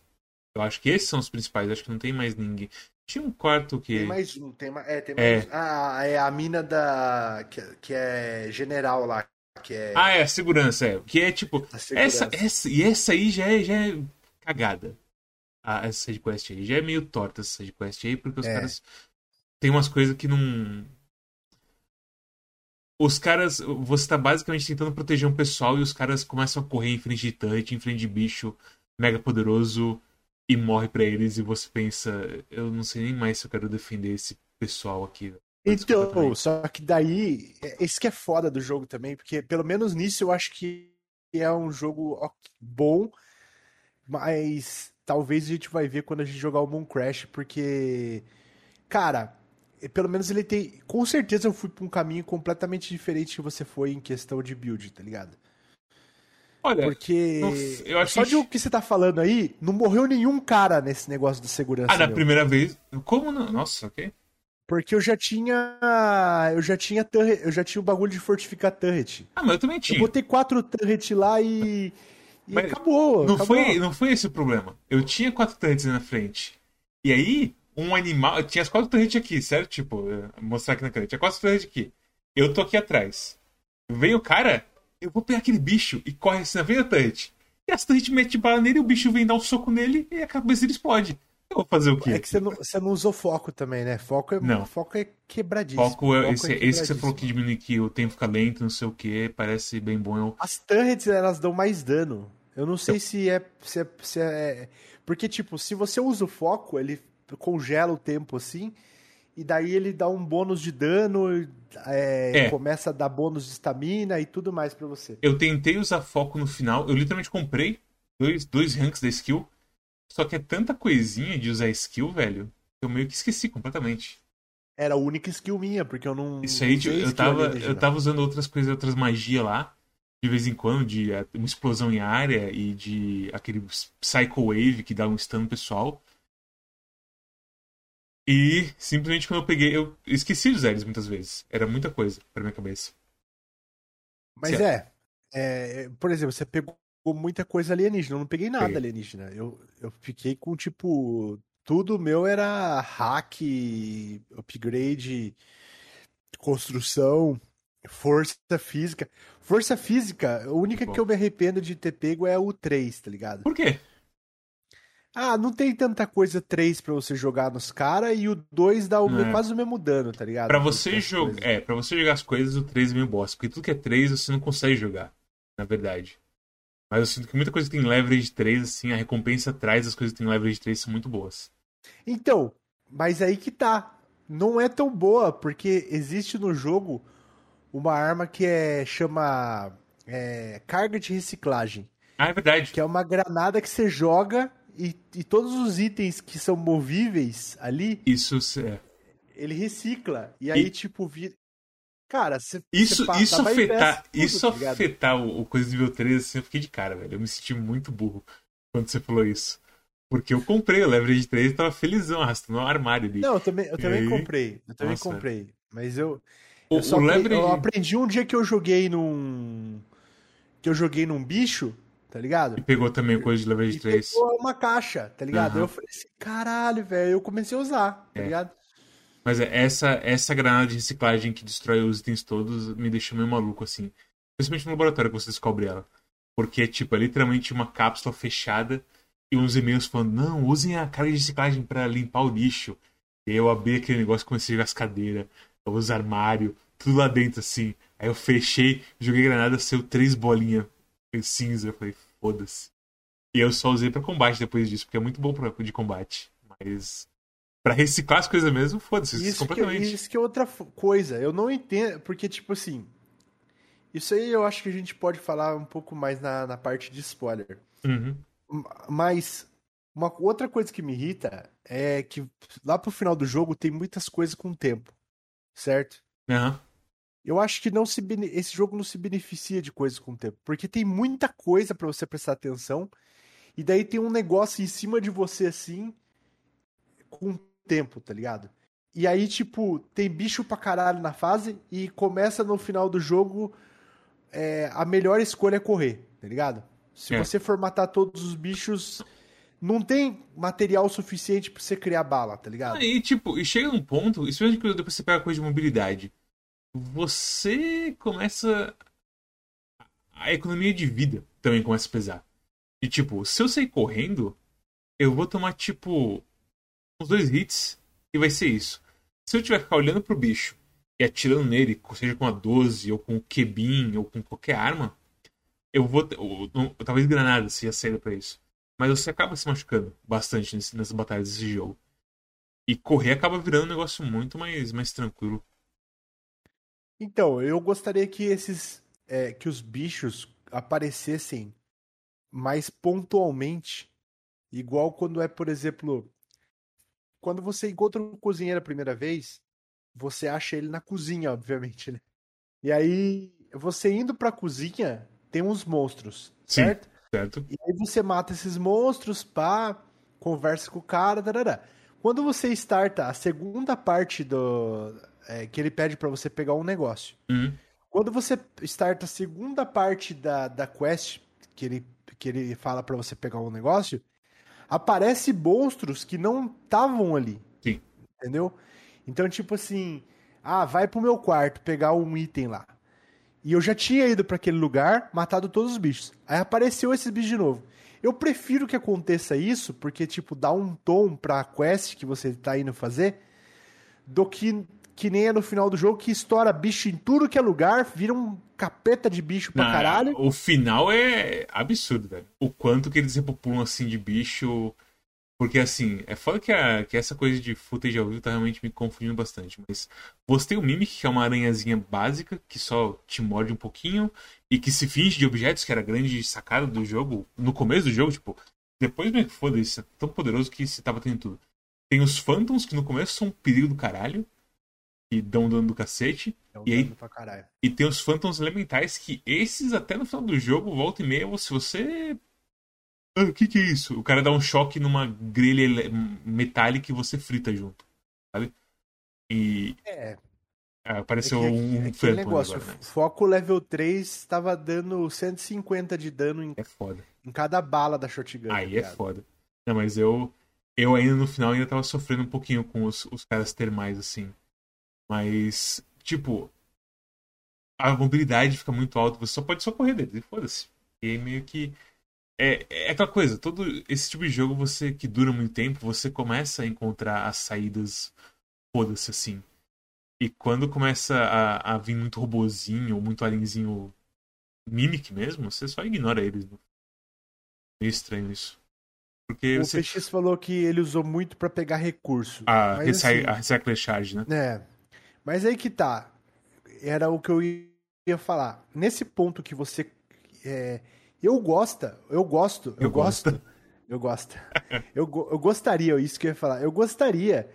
Eu acho que esses são os principais. Eu acho que não tem mais ninguém. Tinha um quarto que. Tem mais um, tem mais. É, tem É. mais. Ah, é a mina da. Que, que é general lá. Que é. Ah, é, a segurança, é. Que é tipo. Essa, essa, e essa aí já é, já é cagada. Ah, essa sidequest aí. Já é meio torta essa sidequest aí, porque os É. caras. Tem umas coisas que não. Os caras. Você tá basicamente tentando proteger um pessoal e os caras começam a correr em frente de touch, em frente de bicho mega poderoso e morre pra eles e você pensa. Eu não sei nem mais se eu quero defender esse pessoal aqui. Então, só que daí, é- esse que é foda do jogo também, porque pelo menos nisso eu acho que é um jogo bom, mas talvez a gente vai ver quando a gente jogar o Moon Crash, porque, cara, pelo menos ele tem. Com certeza eu fui pra um caminho completamente diferente que você foi em questão de build, tá ligado? Olha, Porque f- eu acho só de o que você tá falando aí, não morreu nenhum cara nesse negócio de segurança. ah, na meu. primeira vez. Como não? Nossa, ok. Porque eu já tinha. Eu já tinha turret, eu já tinha o bagulho de fortificar turret. Ah, mas eu também Eu tinha. botei quatro turret lá e. E Mas acabou. Não acabou. foi, não foi esse o problema. Eu tinha quatro turrets na frente. E aí, um animal. Eu tinha as quatro turrets aqui, certo? Tipo, eh, mostrar aqui na câmera. Tinha quatro turrets aqui. Eu tô aqui atrás. Veio o cara, eu vou pegar aquele bicho e corre assim na frente da turret. E as turrets metem bala nele, o bicho vem dar um soco nele e a cabeça dele explode. Eu vou fazer o quê? É que você não, você não usou foco também, né? Foco é, Não. foco é quebradíssimo. Foco é esse, esse que você falou que diminui que o tempo fica lento, não sei o que, parece bem bom. As turrets, elas dão mais dano. Eu não sei se é, se é, se é- Porque, tipo, se você usa o foco, ele congela o tempo assim. E daí ele dá um bônus de dano, é, É. começa a dar bônus de estamina e tudo mais pra você. Eu tentei usar foco no final, eu literalmente comprei dois, dois ranks da skill. Só que é tanta coisinha de usar skill, velho, que eu meio que esqueci completamente. Era a única skill minha, porque eu não. Isso aí, tipo, eu tava, eu tava usando outras coisas, outras magias lá, de vez em quando, de eh, uma explosão em área e de aquele Psycho Wave que dá um stun no pessoal. E simplesmente quando eu peguei, eu esqueci usar eles muitas vezes. Era muita coisa pra minha cabeça. Mas é, é, Por exemplo, você pegou muita coisa alienígena. Eu não peguei nada Peguei. alienígena. Eu, eu fiquei com, tipo. Tudo meu era hack, upgrade, construção, força física. Força física, a única Bom. que eu me arrependo de ter pego é o 3, tá ligado? Por quê? Ah, não tem tanta coisa 3 pra você jogar nos caras e o 2 dá o é. quase o mesmo dano, tá ligado? Pra Das- você jogar. É, pra você jogar as coisas, o 3 é meio bosta. Porque tudo que é 3 você não consegue jogar. Na verdade. Mas eu sinto que muita coisa que tem leverage 3, assim, a recompensa atrás das coisas que tem leverage 3 são muito boas. Então, mas aí que tá. Não é tão boa, porque existe no jogo uma arma que é chama é, carga de reciclagem, Ah, é verdade. que é uma granada que você joga e, e todos os itens que são movíveis ali, Isso é. ele recicla. E aí, E- tipo, vira. Cara, você. Isso, você pa- isso afetar, tudo, isso tá afetar o, o coisa nível 3, assim, eu fiquei de cara, velho. Eu me senti muito burro quando você falou isso. Porque eu comprei o leverage 3 e tava felizão, arrastando um armário ali. Não, eu também, eu também aí? comprei. Eu também Nossa, comprei. Mas eu. O, Eu, o leverage. eu aprendi um dia que eu joguei num. Que eu joguei num bicho, tá ligado? E pegou também coisa de E 3. pegou uma caixa, tá ligado? Aham. Eu falei assim, caralho, velho. Eu comecei a usar, tá É. ligado? Mas é, essa, essa granada de reciclagem que destrói os itens todos me deixa meio maluco, assim. Principalmente no laboratório que você descobre ela. Porque, tipo, é literalmente uma cápsula fechada e uns e-mails falando, não, usem a carga de reciclagem para limpar o lixo. E eu abri aquele negócio, comecei a ver as cadeiras, os armários, tudo lá dentro, assim. Aí eu fechei, joguei granada, saiu três bolinhas cinza. Eu falei, foda-se. E eu só usei para combate depois disso, porque é muito bom pra, de combate. Mas para reciclar as coisas mesmo, foda-se, Isso que, completamente. isso que é outra coisa. Eu não entendo. Porque, tipo assim. Isso aí eu acho que a gente pode falar um pouco mais na, na parte de spoiler. Uhum. Mas uma outra coisa que me irrita é que lá pro final do jogo tem muitas coisas com tempo. Certo? Aham. Eu acho que não se esse jogo não se beneficia de coisas com tempo, porque tem muita coisa pra você prestar atenção e daí tem um negócio em cima de você assim com tempo, tá ligado? E aí tipo tem bicho pra caralho na fase e começa no final do jogo é, a melhor escolha é correr, tá ligado? Se É. você for matar todos os bichos, não tem material suficiente pra você criar bala, tá ligado? E tipo, e chega num ponto, especialmente quando depois você pega coisa de mobilidade, você começa. A economia de vida também começa a pesar. E tipo, se eu sair correndo, eu vou tomar tipo. uns dois hits e vai ser isso. Se eu tiver que ficar olhando pro bicho e atirando nele, seja com a 12, ou com o Kebin, ou com qualquer arma, eu vou. ou- ou- talvez granada seja saída pra isso. Mas você acaba se machucando bastante nesse- nessas batalhas desse jogo. E correr acaba virando um negócio muito mais, mais tranquilo. Então, eu gostaria que esses. é, que os bichos aparecessem mais pontualmente. Igual quando é, por exemplo. Quando você encontra um cozinheiro a primeira vez, você acha ele na cozinha, obviamente, né? E aí, você indo pra cozinha, tem uns monstros, Sim. certo? Certo? E aí você mata esses monstros, pá, conversa com o cara, tarará. Quando você starta a segunda parte do. é, que ele pede pra você pegar um negócio. Uhum. Quando você starta a segunda parte da, da quest, que ele, que ele fala pra você pegar um negócio, aparece monstros que não estavam ali. Sim. Entendeu? Então, tipo assim, ah, vai pro meu quarto pegar um item lá. E eu já tinha ido pra aquele lugar, matado todos os bichos. Aí apareceu esses bichos de novo. Eu prefiro que aconteça isso, porque, tipo, dá um tom pra quest que você tá indo fazer, do que, que nem é no final do jogo, que estoura bicho em tudo que é lugar, vira um capeta de bicho pra Na- caralho. O final é absurdo, velho. O quanto que eles repopulam assim de bicho. Porque assim, é foda que, a, que essa coisa de footage ao vivo tá realmente me confundindo bastante. Mas você tem o Mimic, que é uma aranhazinha básica, que só te morde um pouquinho, e que se finge de objetos, que era a grande sacada do jogo, no começo do jogo, tipo, depois que foda isso, é tão poderoso que você tava tendo tudo. Tem os Phantoms, que no começo são um perigo do caralho, e dão dano do cacete. É e aí-. E tem os Phantoms elementais que esses até no final do jogo, volta e meia, se você. Ah, o que, que é isso? O cara dá um choque numa grelha metálica e você frita junto. Sabe? E. É, ah, apareceu é que- um é negócio. agora, né? Foco level 3 tava dando 150 de dano em, É foda. em cada bala da shotgun. tá Aí é foda. Não, mas eu. Eu ainda no final ainda tava sofrendo um pouquinho com os, os caras termais, assim. Mas, tipo. A mobilidade fica muito alta, você só pode só correr deles, e foda-se. E meio que. É, é aquela coisa, todo esse tipo de jogo você que dura muito tempo, você começa a encontrar as saídas foda-se assim. E quando começa a, a vir muito robozinho ou muito alienzinho mimic mesmo, você só ignora eles. né? Meio estranho isso. Porque O você. PX falou que ele usou muito pra pegar recurso. A, Mas, recy- assim, a Recycle Charge, né? É. Mas aí que tá. Era o que eu ia falar. Nesse ponto que você. é, eu gosto, eu gosto, eu, Eu gosto. gosto. Eu gosto. eu, go- eu gostaria, isso que eu ia falar. Eu gostaria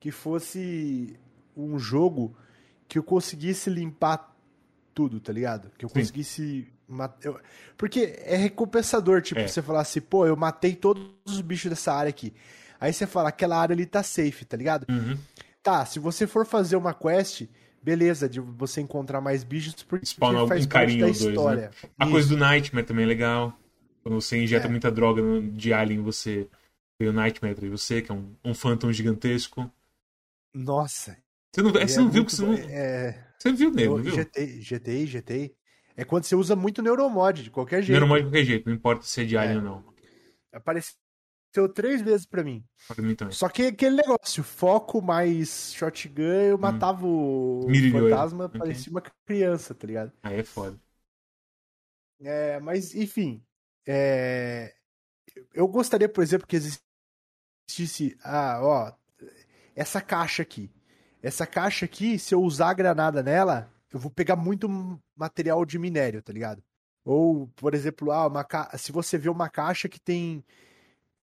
que fosse um jogo que eu conseguisse limpar tudo, tá ligado? Que eu Sim. conseguisse. eu- Porque é recompensador, tipo, É. você falar assim, pô, eu matei todos os bichos dessa área aqui. Aí você fala, aquela área ali tá safe, tá ligado? Uhum. Tá, se você for fazer uma quest, beleza, de você encontrar mais bichos, porque Spawna faz parte carinho da ou dois, né? história. A coisa do Nightmare também é legal. Quando você injeta É. muita droga de Alien, você tem o Nightmare de você, que é um, um Phantom gigantesco. Nossa. Você não, ele você é não viu que você não. É, Você viu nele, não viu? GTI, GTI, GTI. É quando você usa muito neuromod, de qualquer jeito. Neuromod de qualquer jeito, não importa se é de Alien É. ou não. Apareceu três vezes pra mim. Pra mim também. Só que aquele negócio, foco mais shotgun, eu matava o Mirilhou ele. fantasma, Ok. parecia uma criança, tá ligado? Aí é foda. É, mas, enfim. é, Eu gostaria, por exemplo, que existisse. Ah, ó. Essa caixa aqui. Essa caixa aqui, se eu usar a granada nela, eu vou pegar muito material de minério, tá ligado? Ou, por exemplo, ah, uma ca... se você vê uma caixa que tem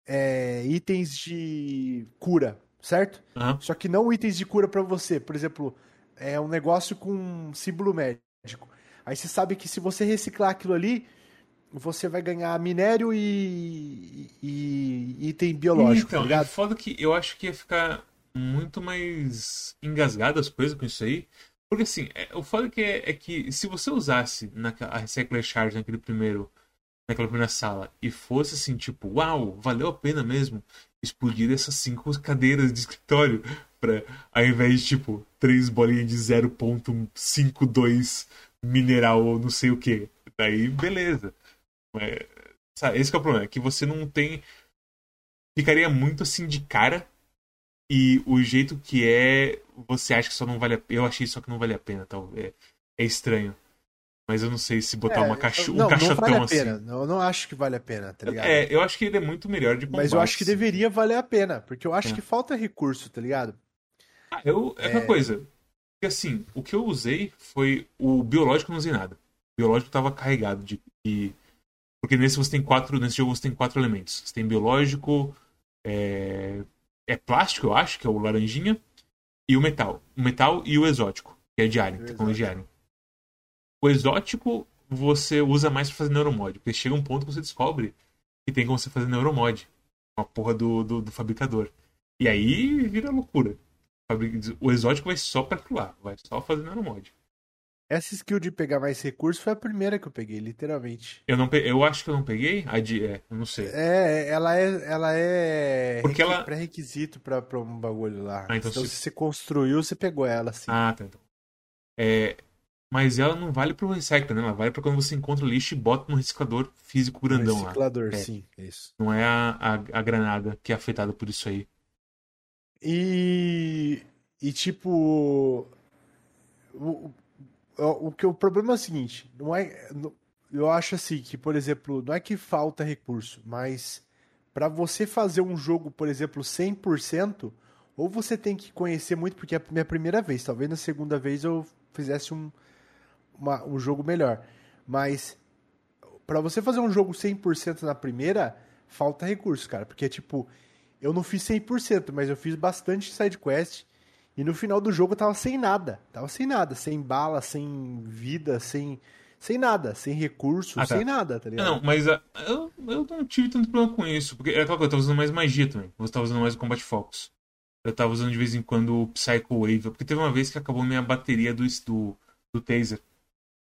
é, itens de cura, certo? Aham. Só que não itens de cura pra você. Por exemplo, é um negócio com um símbolo médico. Aí você sabe que se você reciclar aquilo ali, você vai ganhar minério e, e- e item biológico, então, tá é foda que eu acho que ia ficar muito mais engasgado as coisas com isso aí. Porque assim, é, o foda que é, é que se você usasse naquela, a Recycler Charge naquele primeiro, naquela primeira sala e fosse assim, tipo, uau, valeu a pena mesmo explodir essas cinco cadeiras de escritório pra, ao invés de, tipo, três bolinhas de 0.52 mineral ou não sei o que. Daí, beleza. Mas, sabe, esse é o problema, é que você não tem ficaria muito assim de cara. E o jeito que é, você acha que só não vale a. Eu achei só que não vale a pena, talvez. É, é estranho. Mas eu não sei se botar uma caixa, um É, não, caixotão não vale a assim. pena. Não, eu não acho que vale a pena, tá ligado? É, eu acho que ele é muito melhor de Mas eu acho que combate. deveria valer a pena, porque eu acho É. que falta recurso, tá ligado? Ah, eu, é aquela coisa. Porque assim, o que eu usei foi. O biológico eu não usei nada. O biológico tava carregado de. de- Porque nesse você tem quatro. Nesse jogo você tem quatro elementos. Você tem biológico. É, é plástico, eu acho, que é o laranjinha. E o metal. O metal e o exótico, que é de Alien, tecnologia de Alien. O exótico você usa mais pra fazer neuromod. Porque chega um ponto que você descobre que tem como você fazer neuromod. Com a porra do, do, do fabricador. E aí vira loucura. O exótico vai só pra lá, vai só fazer neuromod. Essa skill de pegar mais recurso foi a primeira que eu peguei, literalmente. Eu, não pe... eu acho que eu não peguei a de. É, eu não sei. É, ela é, ela é Porque ela- pré-requisito pra, pra um bagulho lá. Ah, então então se- se você construiu, você pegou ela, assim. Ah, tá. Então. É, mas ela não vale pro recycle, né? Ela vale pra quando você encontra lixo e bota no reciclador físico Um grandão lá. reciclador, É. sim, isso. Não é a, a, a granada que é afetada por isso aí. E, e tipo, o, o, o que o problema é o seguinte, não é, não- eu acho assim que, por exemplo, não é que falta recurso, mas pra você fazer um jogo, por exemplo, 100%, ou você tem que conhecer muito, porque é a minha primeira vez, talvez na segunda vez eu fizesse um, uma- um jogo melhor, mas pra você fazer um jogo 100% na primeira, falta recurso, cara, porque tipo, eu não fiz 100%, mas eu fiz bastante side quest. E no final do jogo eu tava sem nada. Tava sem nada. Sem bala, sem vida, sem. Sem nada. Sem recurso, Ah, tá. sem nada, tá ligado? Não, mas ah, eu, eu não tive tanto problema com isso. Porque é aquela coisa, eu tava usando mais magia também. Você tava usando mais o Combat Focus. Eu tava usando de vez em quando o Psycho Wave. Porque teve uma vez que acabou minha bateria do, do, do taser.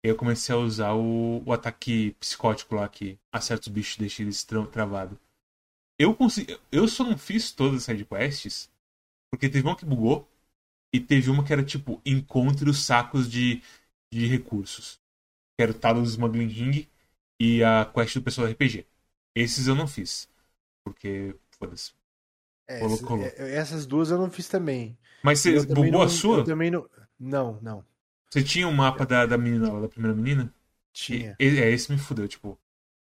E eu comecei a usar o, o ataque psicótico lá que acerta os bichos e deixa eles tra travados. Eu consegui. Eu só não fiz todas as sidequests. Porque teve uma que bugou. E teve uma que era tipo, encontre os sacos de, de recursos. Que era o Talos Smuggling Ring e a quest do pessoal do RPG. Esses eu não fiz. Porque, foda-se. É, essas, é, essas duas eu não fiz também. Mas você Eu bugou não- a sua? Eu também não. Não, não. Você tinha um mapa da, da menina lá, da primeira menina? Tinha. E, é, esse me fudeu, tipo.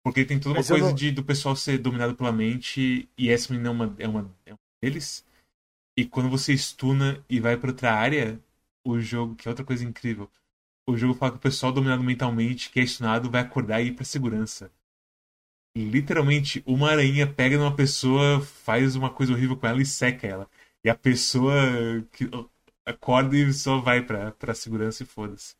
Porque tem toda uma Mas coisa não- de, do pessoal ser dominado pela mente e essa menina é uma, é uma, é uma deles. E quando você stuna e vai pra outra área, o jogo, que é outra coisa incrível, o jogo fala que o pessoal dominado mentalmente, que é stunado, vai acordar e ir pra segurança. Literalmente, uma aranha pega numa pessoa, faz uma coisa horrível com ela e seca ela. E a pessoa que acorda e só vai pra, pra segurança e foda-se.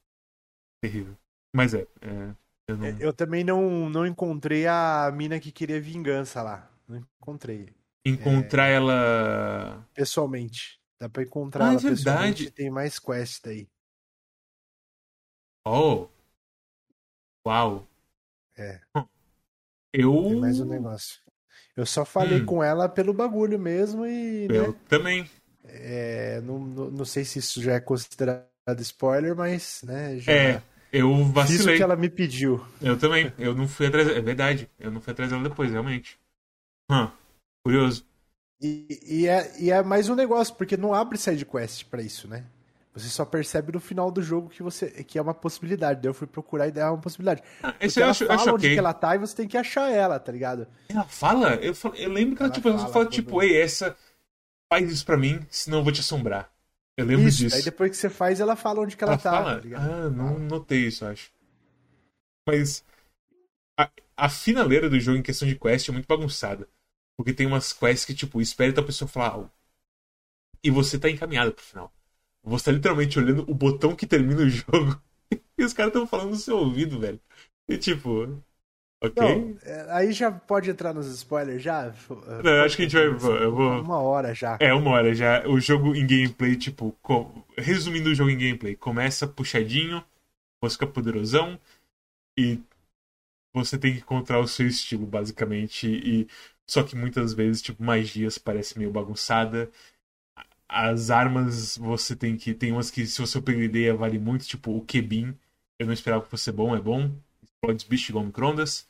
Terrível. Mas é, é, eu não... Eu também não, não encontrei a mina que queria vingança lá. Não encontrei. encontrar ela. Pessoalmente. Dá pra encontrar Ah, é ela pessoalmente. verdade. Tem mais quest aí. Oh! Uau! É. Eu. Tem mais um negócio. Eu só falei Hum. com ela pelo bagulho mesmo e. Eu né, também. É, não, não, não sei se isso já é considerado spoiler, mas, né, já É, eu vacilei. que ela me pediu. Eu também. Eu não fui atrás. É verdade. Eu não fui atrás dela depois, realmente. Hum, curioso. E, e é, e é mais um negócio, porque não abre side quest pra isso, né? Você só percebe no final do jogo que você que é uma possibilidade. Daí eu fui procurar e é uma possibilidade. Ah, esse eu ela acho, fala acho onde ok. que ela tá e você tem que achar ela, tá ligado? Ela fala? Eu, falo- eu lembro que ela, Ela tipo, ela fala fala, quando- tipo, ei, essa. Faz isso pra mim, senão eu vou te assombrar. Eu lembro Isso, disso. aí depois que você faz, ela fala onde que ela, Ela tá, fala? tá ah, não notei isso, acho. Mas a, a finaleira do jogo em questão de quest é muito bagunçada. Porque tem umas quests que, tipo, espera a pessoa falar algo. E você tá encaminhado pro final. Você tá literalmente olhando o botão que termina o jogo. E os caras tão falando no seu ouvido, velho. E tipo. Ok? Não, é, aí já pode entrar nos spoilers já? Não, eu acho que a gente vai- eu vou- Uma hora já. É, uma hora já. O jogo em gameplay, tipo, co- resumindo o jogo em gameplay, começa puxadinho, você fica poderosão e você tem que encontrar o seu estilo, basicamente. E só que muitas vezes, tipo, magias parece meio bagunçada. As armas você tem que. Tem umas que, se você pegar ideia, vale muito, tipo o Kebin. Eu não esperava que fosse bom, é bom. Explode os bichos igual microondas.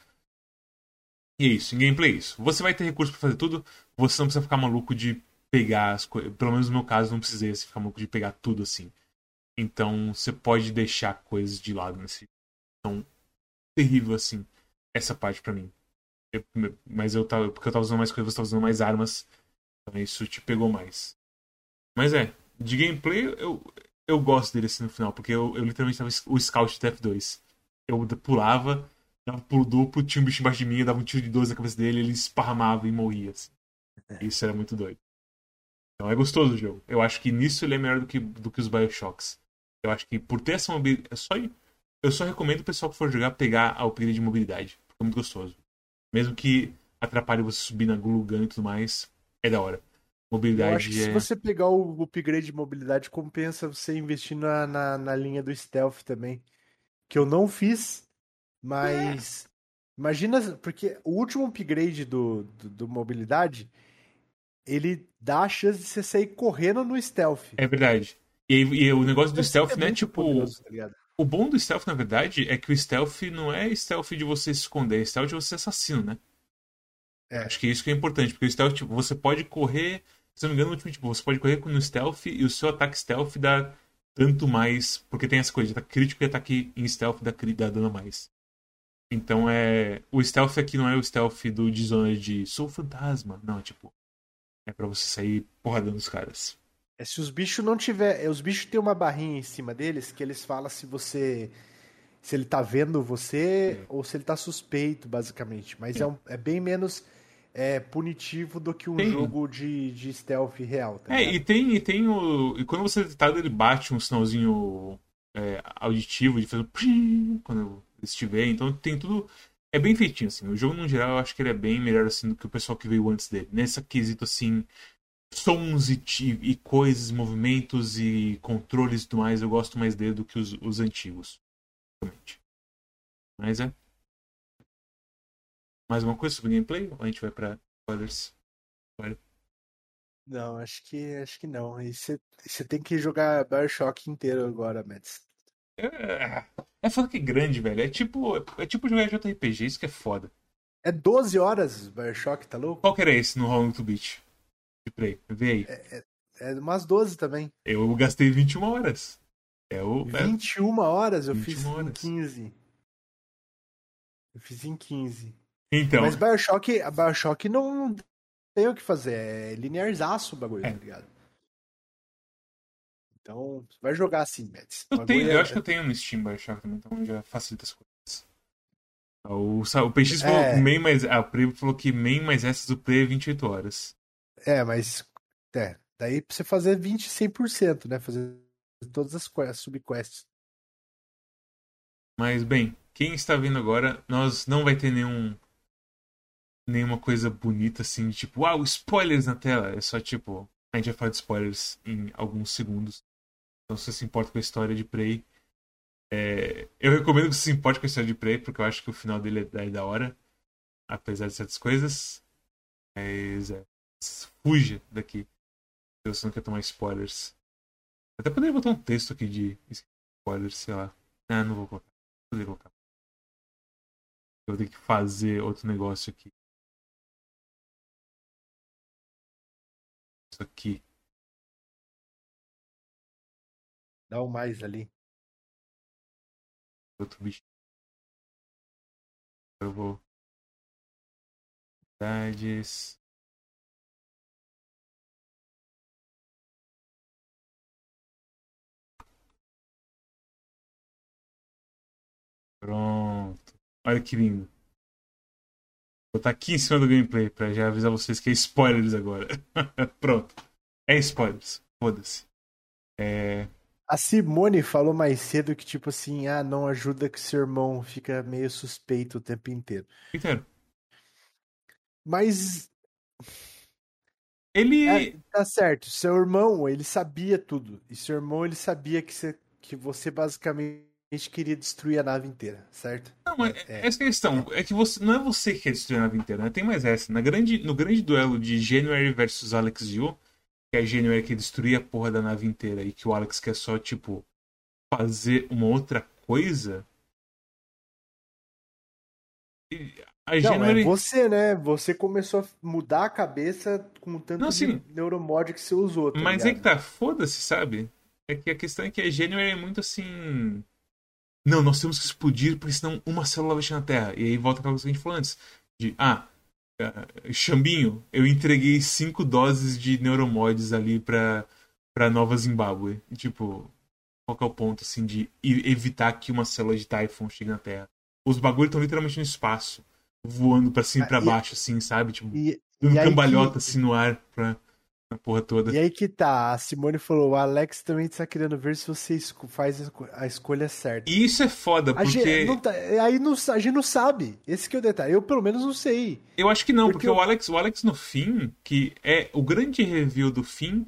E é isso, em gameplay é isso. Você vai ter recurso pra fazer tudo, você não precisa ficar maluco de pegar as coisas. Pelo menos no meu caso, não precisei assim, ficar maluco de pegar tudo assim. Então você pode deixar coisas de lado nesse. Então, terrível assim, essa parte pra mim. Eu- mas eu tava. Porque eu tava usando mais coisas, você tava usando mais armas. Então isso te pegou mais. Mas é, de gameplay eu, eu gosto dele assim no final, porque eu, eu literalmente tava o scout do F2. Eu pulava, dava pulo duplo, tinha um bicho embaixo de mim, eu dava um tiro de 12 na cabeça dele, ele esparramava e morria. Assim. Isso era muito doido. Então é gostoso o jogo. Eu acho que nisso ele é melhor do que, do que os Bioshocks. Eu acho que por ter essa mobilidade. É só, eu só recomendo o pessoal que for jogar pegar a upgrade de mobilidade. Porque é muito gostoso. Mesmo que atrapalhe você subir na Glue Gun e tudo mais, é da hora. Eu Mobilidade acho que é. se você pegar o upgrade de mobilidade, compensa você investir na, na, na linha do stealth também. Que eu não fiz, mas. Imagina, porque o último upgrade do, do, do mobilidade, ele dá a chance de você sair correndo no stealth. É verdade. E, e o negócio do Isso stealth, é né? Tipo, poderoso, tá o bom do stealth, na verdade, é que o stealth não é stealth de você se esconder, é stealth de você ser assassino, né? É. Acho que isso que é importante, porque o stealth, tipo, você pode correr, se eu não me engano, no último, tipo, você pode correr no stealth e o seu ataque stealth dá tanto mais, porque tem essa coisa de ataque crítico e ataque em stealth dá, dá dano a mais. Então é. O stealth aqui não é o stealth do Dishonored de sou fantasma. Não, é tipo. É pra você sair porradando os caras. É, se os bichos não tiver. é, Os bichos têm uma barrinha em cima deles que eles falam se você. Se ele tá vendo você É. ou se ele tá suspeito, basicamente. Mas é, um- é bem menos é, punitivo do que um Tem. jogo de, de stealth real, tá É, ligado? e tem, e tem o. E quando você tá ele bate um sinalzinho é, auditivo de fazer um quando estiver, então tem tudo. É bem feitinho, assim. O jogo, no geral, eu acho que ele é bem melhor assim do que o pessoal que veio antes dele. Nesse quesito, assim, sons e, e coisas, movimentos e controles e tudo mais, eu gosto mais dele do que os, os antigos. Realmente. Mas é. Mais alguma coisa sobre gameplay? Ou a gente vai pra spoilers? Não, acho que acho que não. E você tem que jogar Bioshock inteiro agora, Mads. É, é foda que é grande, velho. É tipo, é tipo jogar JRPG, isso que é foda. É 12 horas Bioshock, tá louco? Qual que era esse no How to Beat? De Play? Vê aí. É umas 12 também. Eu gastei 21 horas. É o. é- 21 horas eu 21 fiz em horas. 15. Eu fiz em 15. Então, Mas Bioshock, a Bioshock não tem o que fazer. É linearzaço o bagulho, É. tá ligado? Então, vai jogar assim, Mads. O eu, tenho, é- eu acho que eu tenho no Steam Bioshock também, então já facilita as coisas. O, o PX falou É. que main mais. Ah, o Prey falou que main mais essas do Play é 28 horas. É, mas. É, daí pra você fazer 20, 100%, né? Fazer todas as subquests. Mas, bem, quem está vendo agora, nós não vai ter nenhum. Nenhuma coisa bonita assim, tipo, uau, spoilers na tela. É só tipo. A gente vai falar de spoilers em alguns segundos. Então, se você se importa com a história de Prey. é, Eu recomendo que você se importe com a história de Prey, porque eu acho que o final dele é da- é da hora. Apesar de certas coisas. Mas é. Fuja daqui. Se você não quer tomar spoilers. Até poderia botar um texto aqui de spoilers, sei lá. Ah, não vou colocar. Vou colocar. Eu vou ter que fazer outro negócio aqui. Isso aqui. Dá o mais ali. Outro bicho. Eu vou. Cidades. Pronto. Olha que lindo. Vou botar aqui em cima do gameplay pra já avisar vocês que é spoilers agora. Pronto. É spoilers. Foda-se. É... A Simone falou mais cedo que, tipo assim, ah, não ajuda que seu irmão fica meio suspeito o tempo inteiro. Inteiro. Mas Ele. é, tá certo, seu irmão, ele sabia tudo. E seu irmão, ele sabia que você, que você basicamente queria destruir a nave inteira, certo? Não, mas É, essa é a questão. É que você, não é você que quer destruir a nave inteira, né? Tem mais essa. Na grande, no grande duelo de January versus Alex Yu, que é a January que destruía a porra da nave inteira e que o Alex quer só, tipo, fazer uma outra coisa. A Não, January. é você, né? Você começou a mudar a cabeça com o tanto Não, de sim. neuromod que você usou, tá Mas é que ligado? tá, foda-se, sabe? É que a questão é que a January é muito assim. Não, nós temos que explodir, porque senão uma célula vai chegar na Terra. E aí volta aquela coisa que a gente falou antes. De, ah, eh, Xambinho, eu entreguei cinco doses de neuromods ali pra, pra Nova Zimbábue. E, tipo, qual que é o ponto, assim, de evitar que uma célula de Typhon chegue na Terra? Os bagulhos estão literalmente no espaço, voando pra cima e Ah, pra baixo, assim, sabe? Tipo, E, dando cambalhota, que- assim, no ar pra, na porra toda. E aí que tá, a Simone falou, o Alex também tá querendo ver se você esco- faz a esco- a escolha certa. E isso é foda, A porque. gente, não tá- aí não, a gente não sabe. Esse que é o detalhe. Eu, pelo menos, não sei. Eu acho que não, Porque porque, eu- o Alex, o Alex no fim, que é o grande review do fim,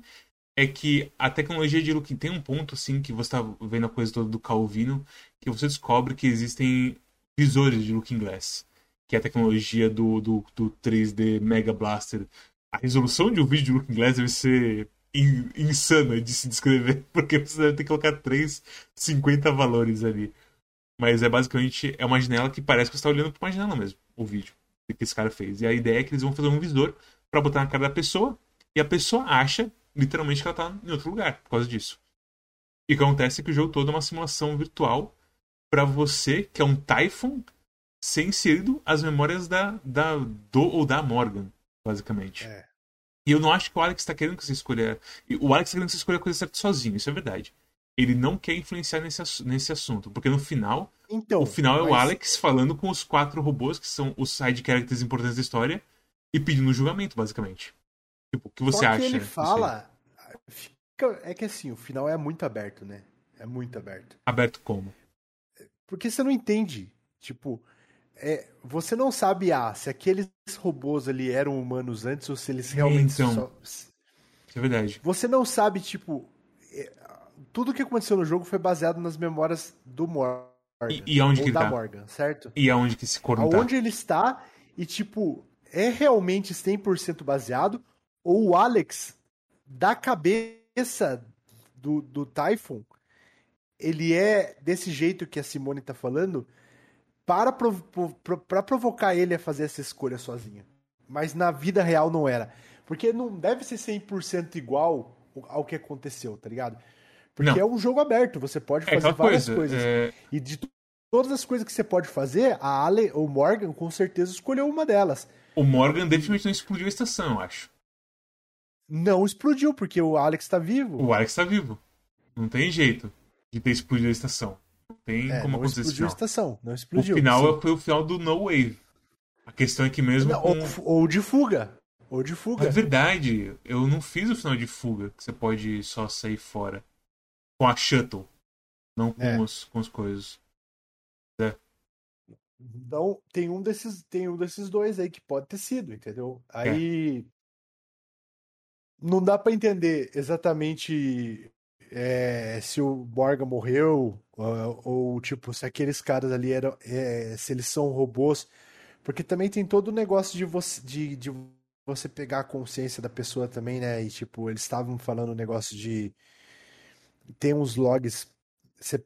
é que a tecnologia de Looking tem um ponto assim que você tá vendo a coisa toda do Calvino, que você descobre que existem visores de Looking Glass, que é a tecnologia do, do, do 3D Mega Blaster. A resolução de um vídeo de Looking Glass deve ser in- insana de se descrever, porque você deve ter que colocar 3, 50 valores ali. Mas é basicamente é uma janela que parece que você está olhando para uma janela mesmo, o vídeo que esse cara fez. E a ideia é que eles vão fazer um visor para botar na cara da pessoa e a pessoa acha literalmente que ela tá em outro lugar por causa disso. E o que acontece é que o jogo todo é uma simulação virtual para você, que é um Typhon, ser inserido as memórias da, da do ou da Morgan, basicamente. É. E eu não acho que o Alex tá querendo que você escolha. O Alex tá querendo que você escolha a coisa certa sozinho, isso é verdade. Ele não quer influenciar nesse, nesse assunto, porque no final Então. o final é o mas- Alex falando com os quatro robôs, que são os side characters importantes da história, e pedindo julgamento, basicamente. Tipo, o que você Só acha? que ele fala. é que assim, o final é muito aberto, né? É muito aberto. Aberto como? Porque você não entende. Tipo, é, você não sabe, ah, se aqueles robôs ali eram humanos antes ou se eles realmente Então. só. Isso é verdade. Você não sabe, tipo. é, tudo que aconteceu no jogo foi baseado nas memórias do Morgan. E- e aonde ou que ele da tá? Morgan, certo? E aonde que esse corno tá? Aonde ele está e, tipo, é realmente 100% baseado ou o Alex, da cabeça do, do Typhon, ele é desse jeito que a Simone tá falando para, provo- pro- pra provocar ele a fazer essa escolha sozinho. Mas na vida real não era. Porque não deve ser 100% igual ao que aconteceu, tá ligado? Porque Não. é um jogo aberto, você pode É fazer aquela várias coisa. coisas. é, E de to- todas as coisas que você pode fazer, a Ale ou Morgan com certeza escolheu uma delas. o Morgan definitivamente não explodiu a estação, eu acho. Não explodiu, porque o Alex tá vivo. O Alex tá vivo. Não tem jeito de ter explodido a estação. Tem É, como não acontecer explodiu a estação. Não O explodiu. final sim. foi o final do No Wave. A questão é que mesmo Não, com... ou, ou de fuga. Ou de É fuga. verdade, eu não fiz o final de fuga, que você pode só sair fora. Com a shuttle. Não com, É. os, com as coisas. Então, tem um desses, tem um desses dois aí que pode ter sido, entendeu? Aí não dá pra entender exatamente é, se o Morgan morreu ou, ou, tipo se aqueles caras ali eram, é, se eles são robôs, porque também tem todo o negócio de você, de, de você pegar a consciência da pessoa também, né? E tipo, eles estavam falando um negócio de. Tem uns logs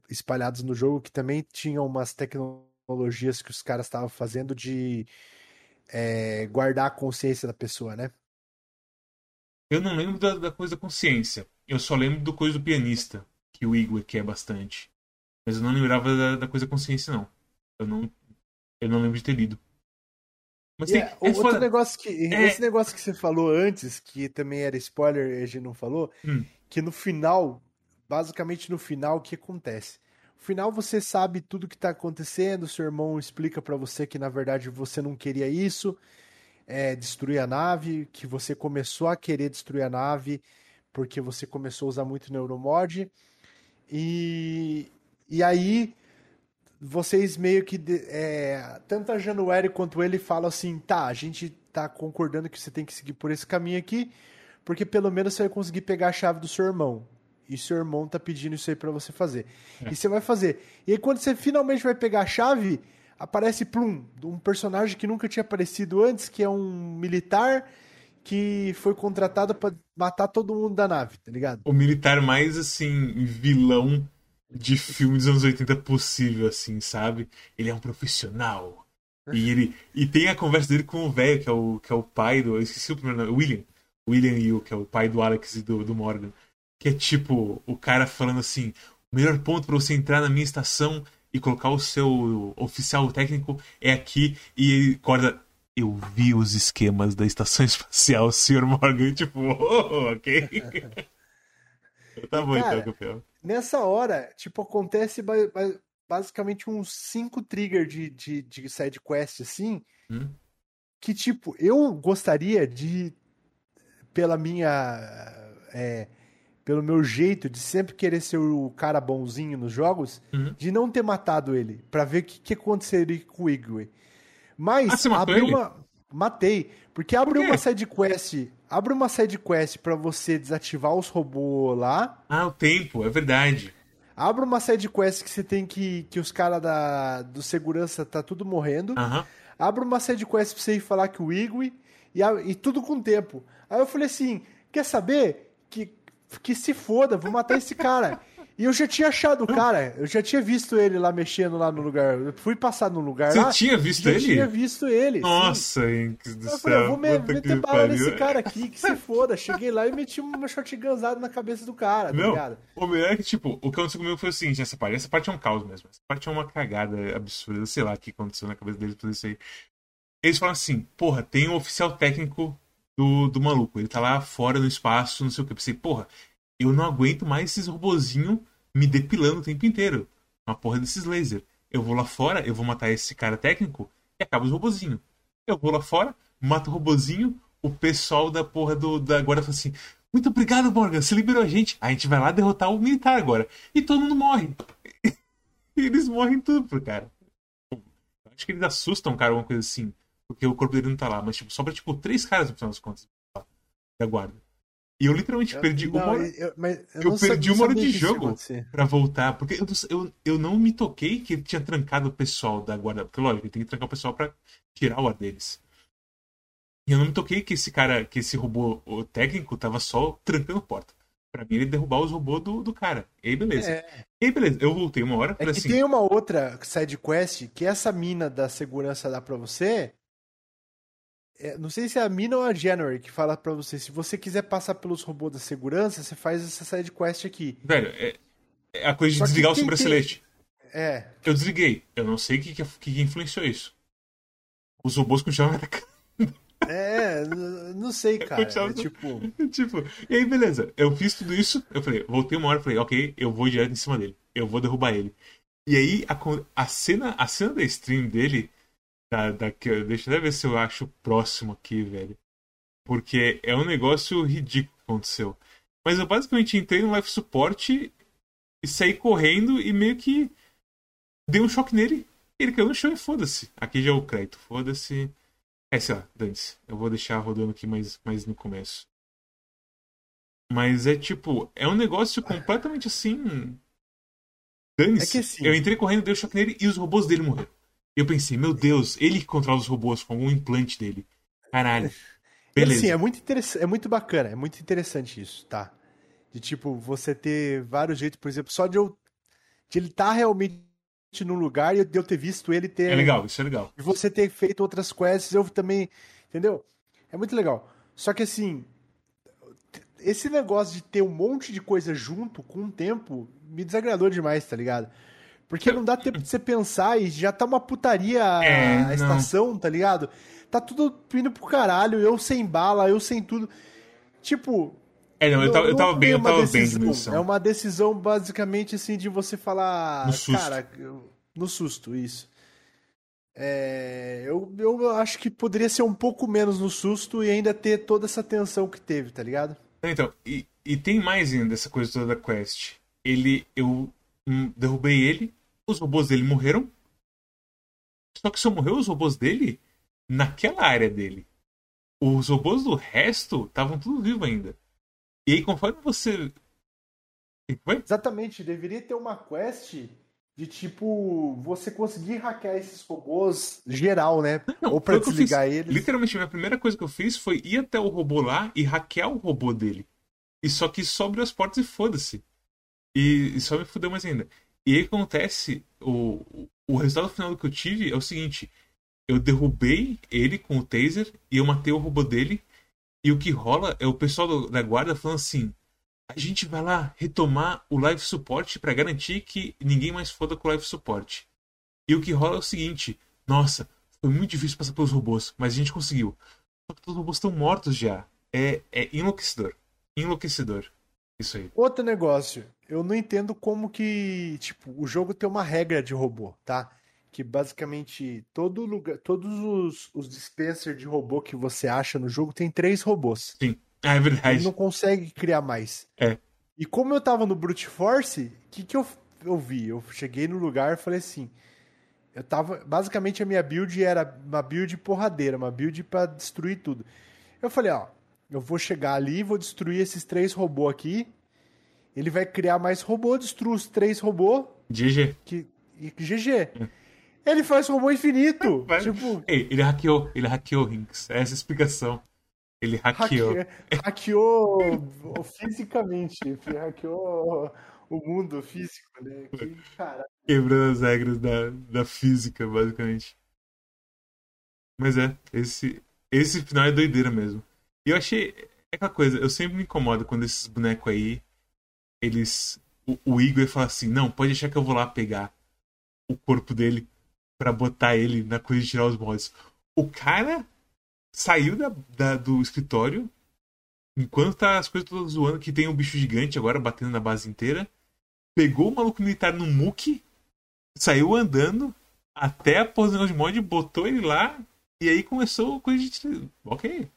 espalhados no jogo que também tinham umas tecnologias que os caras estavam fazendo de é, guardar a consciência da pessoa, né? Eu não lembro da, da coisa da consciência. Eu só lembro do coisa do pianista, que o Igor quer bastante. Mas eu não lembrava da, da coisa da consciência, não. Eu não, eu não lembro de ter lido. Mas tem, é, é outro foda. negócio que. É. Esse negócio que você falou antes, que também era spoiler e a gente não falou, Hum. que no final, basicamente no final, o que acontece? No final você sabe tudo que tá acontecendo, seu irmão explica pra você que na verdade você não queria isso, é, destruir a nave, que você começou a querer destruir a nave porque você começou a usar muito neuromod. E, e aí vocês meio que é, tanto a Januário quanto ele falam assim, tá, a gente tá concordando que você tem que seguir por esse caminho aqui, porque pelo menos você vai conseguir pegar a chave do seu irmão. E seu irmão tá pedindo isso aí pra você fazer. E você vai fazer. E aí quando você finalmente vai pegar a chave, aparece Plum, um personagem que nunca tinha aparecido antes, que é um militar que foi contratado pra matar todo mundo da nave, tá ligado? O militar mais, assim, vilão de filme dos anos 80 possível, assim, sabe? Ele é um profissional. E ele e tem a conversa dele com o velho, que é o, que é o pai do. Eu esqueci o primeiro nome. William. William Yu, que é o pai do Alex e do, do Morgan. Que é tipo, o cara falando assim: o melhor ponto pra você entrar na minha estação e colocar o seu oficial técnico é aqui. E ele acorda. Eu vi os esquemas da estação espacial, Sr. Morgan. Tipo, oh, ok. tá bom Cara, então, campeão. Nessa hora, tipo, acontece ba- ba- basicamente uns cinco triggers de, de, de side quest, assim, Hum? que, tipo, eu gostaria de, pela minha, é, pelo meu jeito de sempre querer ser o cara bonzinho nos jogos, Uhum. de não ter matado ele, pra ver o que, que aconteceria com o Igwe. Mas, Ah, abriu uma... Matei, porque abre Por uma side quest, abre uma side quest pra você desativar os robôs lá, Ah, o tempo, é verdade. Abre uma side quest que você tem que. que os caras da do segurança tá tudo morrendo. Abre uma side quest pra você ir falar que o Igwe. E, e tudo com tempo. Aí eu falei assim: quer saber? Que, que se foda, vou matar esse cara. E eu já tinha achado o cara, eu já tinha visto ele lá mexendo lá no lugar. Eu fui passar no lugar Você lá. tinha visto já ele? tinha visto ele. Nossa, Henrique do Eu céu. falei, eu vou me, meter bala nesse cara aqui, que se foda. Cheguei lá e meti uma shotgunzada na cabeça do cara, tá Não, ligado? o melhor é que, tipo, o que aconteceu comigo foi o seguinte, essa parte, essa parte é um caos mesmo. Essa parte é uma cagada absurda, sei lá o que aconteceu na cabeça deles pra isso aí. Eles falam assim, porra, tem um oficial técnico do, do maluco, ele tá lá fora no espaço, não sei o que. Eu pensei, porra, eu não aguento mais esses robozinhos me depilando o tempo inteiro. Uma porra desses laser. Eu vou lá fora, eu vou matar esse cara técnico e acaba os robozinhos. Eu vou lá fora, mato o robozinho, o pessoal da porra do, da guarda fala assim: Muito obrigado, Morgan, você liberou a gente. A gente vai lá derrotar o militar agora. E todo mundo morre. e eles morrem tudo pro cara. Acho que eles assustam cara, alguma coisa assim. Porque o corpo dele não tá lá. Mas tipo, sobra tipo três caras no final das contas da guarda. E eu literalmente perdi Não, uma hora eu, eu eu perdi uma hora de jogo. pra voltar. Porque eu, eu, eu não me toquei que ele tinha trancado o pessoal da guarda. Porque, lógico, ele tem que trancar o pessoal pra tirar o ar deles. E eu não me toquei que esse cara, que esse robô o técnico tava só trancando porta. Pra mim, ele derrubar os robôs do, do cara. E aí, beleza. É, E aí, beleza. Eu voltei uma hora, é que assim. tem uma outra side quest que essa mina da segurança dá pra você. É, não sei se é a mina ou a January que fala pra você. Se você quiser passar pelos robôs da segurança, você faz essa side quest aqui. Velho, é, é a coisa de Só desligar o quem sobreceleste. É. Eu desliguei. Eu não sei o que, que, que influenciou isso. Os robôs continuavam atacando. É, não sei, cara. É tipo. tipo, e aí, beleza. Eu fiz tudo isso. Eu falei, voltei uma hora, falei, ok, eu vou direto em cima dele. Eu vou derrubar ele. E aí, a, a cena, a cena da stream dele, da, da, que eu- deixa eu até ver se eu acho próximo aqui, velho. Porque é um negócio ridículo que aconteceu. Mas eu basicamente entrei no life support e saí correndo e meio que dei um choque nele. Ele caiu no chão e foda-se. Aqui já é o crédito, foda-se. É, sei lá, dane-se. Eu vou deixar rodando aqui mais, mais no começo. Mas é tipo, é um negócio completamente assim. Dane-se. É assim- Eu entrei correndo, dei um choque nele e os robôs dele morreram. E eu pensei, meu Deus, ele que controla os robôs com algum implante dele. Caralho. Beleza. Assim, é muito, é muito bacana, é muito interessante isso, tá? De tipo, você ter vários jeitos, por exemplo, só de eu. De ele estar tá realmente no lugar e de eu ter visto ele ter. É legal, isso é legal. De você ter feito outras quests, eu também. Entendeu? É muito legal. Só que assim. Esse negócio de ter um monte de coisa junto com o tempo me desagradou demais, tá ligado? Porque não dá tempo de você pensar e já tá uma putaria É, a não. estação, tá ligado? Tá tudo indo pro caralho, eu sem bala, eu sem tudo. Tipo. É, não, eu tava, eu não tava bem, eu tava bem de decisão, munição. É uma decisão basicamente assim de você falar. No susto. Cara, eu- no susto, isso. É, eu, eu acho que poderia ser um pouco menos no susto e ainda ter toda essa tensão que teve, tá ligado? Então, e, e tem mais ainda dessa coisa toda da quest. Ele, eu derrubei ele, os robôs dele morreram. Só que só morreu os robôs dele naquela área dele. Os robôs do resto estavam tudo vivos ainda. E aí, conforme você. Foi? Exatamente, deveria ter uma quest de tipo você conseguir hackear esses robôs geral, né? Não, Ou pra desligar eles. Literalmente, a primeira coisa que eu fiz foi ir até o robô lá e hackear o robô dele. E só que abriu as portas e foda-se. E, e só me fudeu mais ainda. E aí acontece, o, o resultado final que eu tive é o seguinte: eu derrubei ele com o taser e eu matei o robô dele. E o que rola é o pessoal do- da guarda falando assim: a gente vai lá retomar o live support pra garantir que ninguém mais foda com o live support. E o que rola é o seguinte: nossa, foi muito difícil passar pelos robôs, mas a gente conseguiu. Só que os robôs estão mortos já. É, é enlouquecedor. Enlouquecedor. Isso aí. Outro negócio, eu não entendo como que, tipo, o jogo tem uma regra de robô, tá? Que basicamente todo lugar, todos os, os dispenser de robô que você acha no jogo tem três robôs. Sim. É verdade. não consegue criar mais. É. E como eu tava no Brute Force, o que, que eu, eu vi? Eu cheguei no lugar e falei assim. Eu tava. Basicamente a minha build era uma build porradeira, uma build pra destruir tudo. Eu falei, ó, eu vou chegar ali, vou destruir esses três robôs aqui. Ele vai criar mais robô, destrua os três robôs GG. que, e GG. Ele faz robô infinito. Vai. tipo, Ei, ele hackeou. Ele hackeou, Rinks. Essa é a explicação. Ele hackeou. hacke- hackeou fisicamente. Hackeou o mundo físico, né? Que, Quebrando as regras da, da física, basicamente. Mas é, esse, esse final é doideira mesmo. E eu achei. É aquela coisa, eu sempre me incomodo quando esses bonecos aí. Eles. O, o Igor fala assim: não, pode deixar que eu vou lá pegar o corpo dele pra botar ele na coisa de tirar os mods. O cara saiu da, da- do escritório enquanto tá as coisas todas zoando, que tem um bicho gigante agora batendo na base inteira. Pegou o maluco militar no muque, saiu andando até a posição de mod, botou ele lá e aí começou a coisa de. Ok.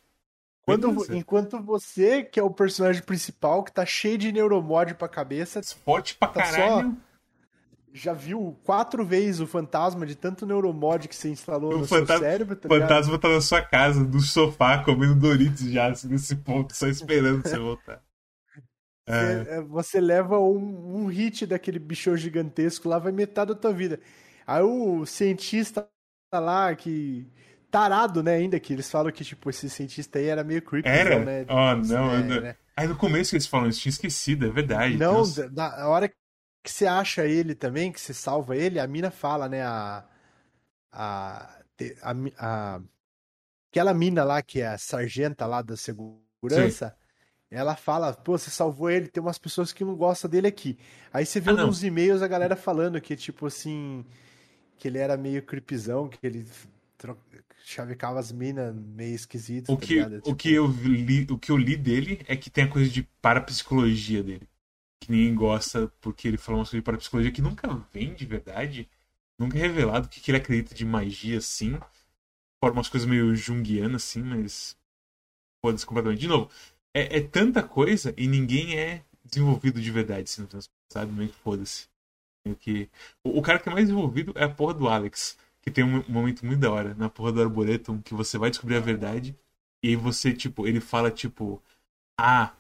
Quando, enquanto você, que é o personagem principal, que tá cheio de neuromod pra cabeça, Forte pra Tá só- caralho. já viu quatro vezes o fantasma de tanto neuromod que você instalou O no seu cérebro, tá O ligado? fantasma tá na sua casa, no sofá, comendo Doritos já, assim, nesse ponto, só esperando você voltar. É, Você, é, você leva um, um hit daquele bichão gigantesco lá, vai metade da tua vida. Aí o cientista lá, que. Tarado, né, ainda, que eles falam que, tipo, esse cientista aí era meio creepy, Era? né? Oh, não, É, eu não- né? Aí no começo que eles falam isso, tinha esquecido, é verdade. Não, Nossa. na hora que você acha ele também, que você salva ele, a mina fala, né, a. A. a, a- aquela mina lá, que é a sargenta lá da segurança, ela fala, pô, você salvou ele, tem umas pessoas que não gostam dele aqui. Aí você vê Ah, nos e-mails a galera falando que, tipo assim, que ele era meio creepzão, que ele chavecava as minas meio esquisitas, O tá que, ligado? o, Tipo, que eu li, o que eu li dele é que tem a coisa de parapsicologia dele. Que ninguém gosta porque ele fala uma coisa de parapsicologia que nunca vem de verdade. Nunca é revelado o que, que ele acredita de magia, assim. Fora umas coisas meio junguianas, assim, mas. Foda-se completamente. De novo, é, é tanta coisa e ninguém é desenvolvido de verdade, assim, sabe? Meio que foda-se. Que... O, o cara que é mais desenvolvido é a porra do Alex. Que tem um, momento muito da hora na porra do Arboretum que você vai descobrir a verdade. E aí você, tipo, ele fala, tipo, ah,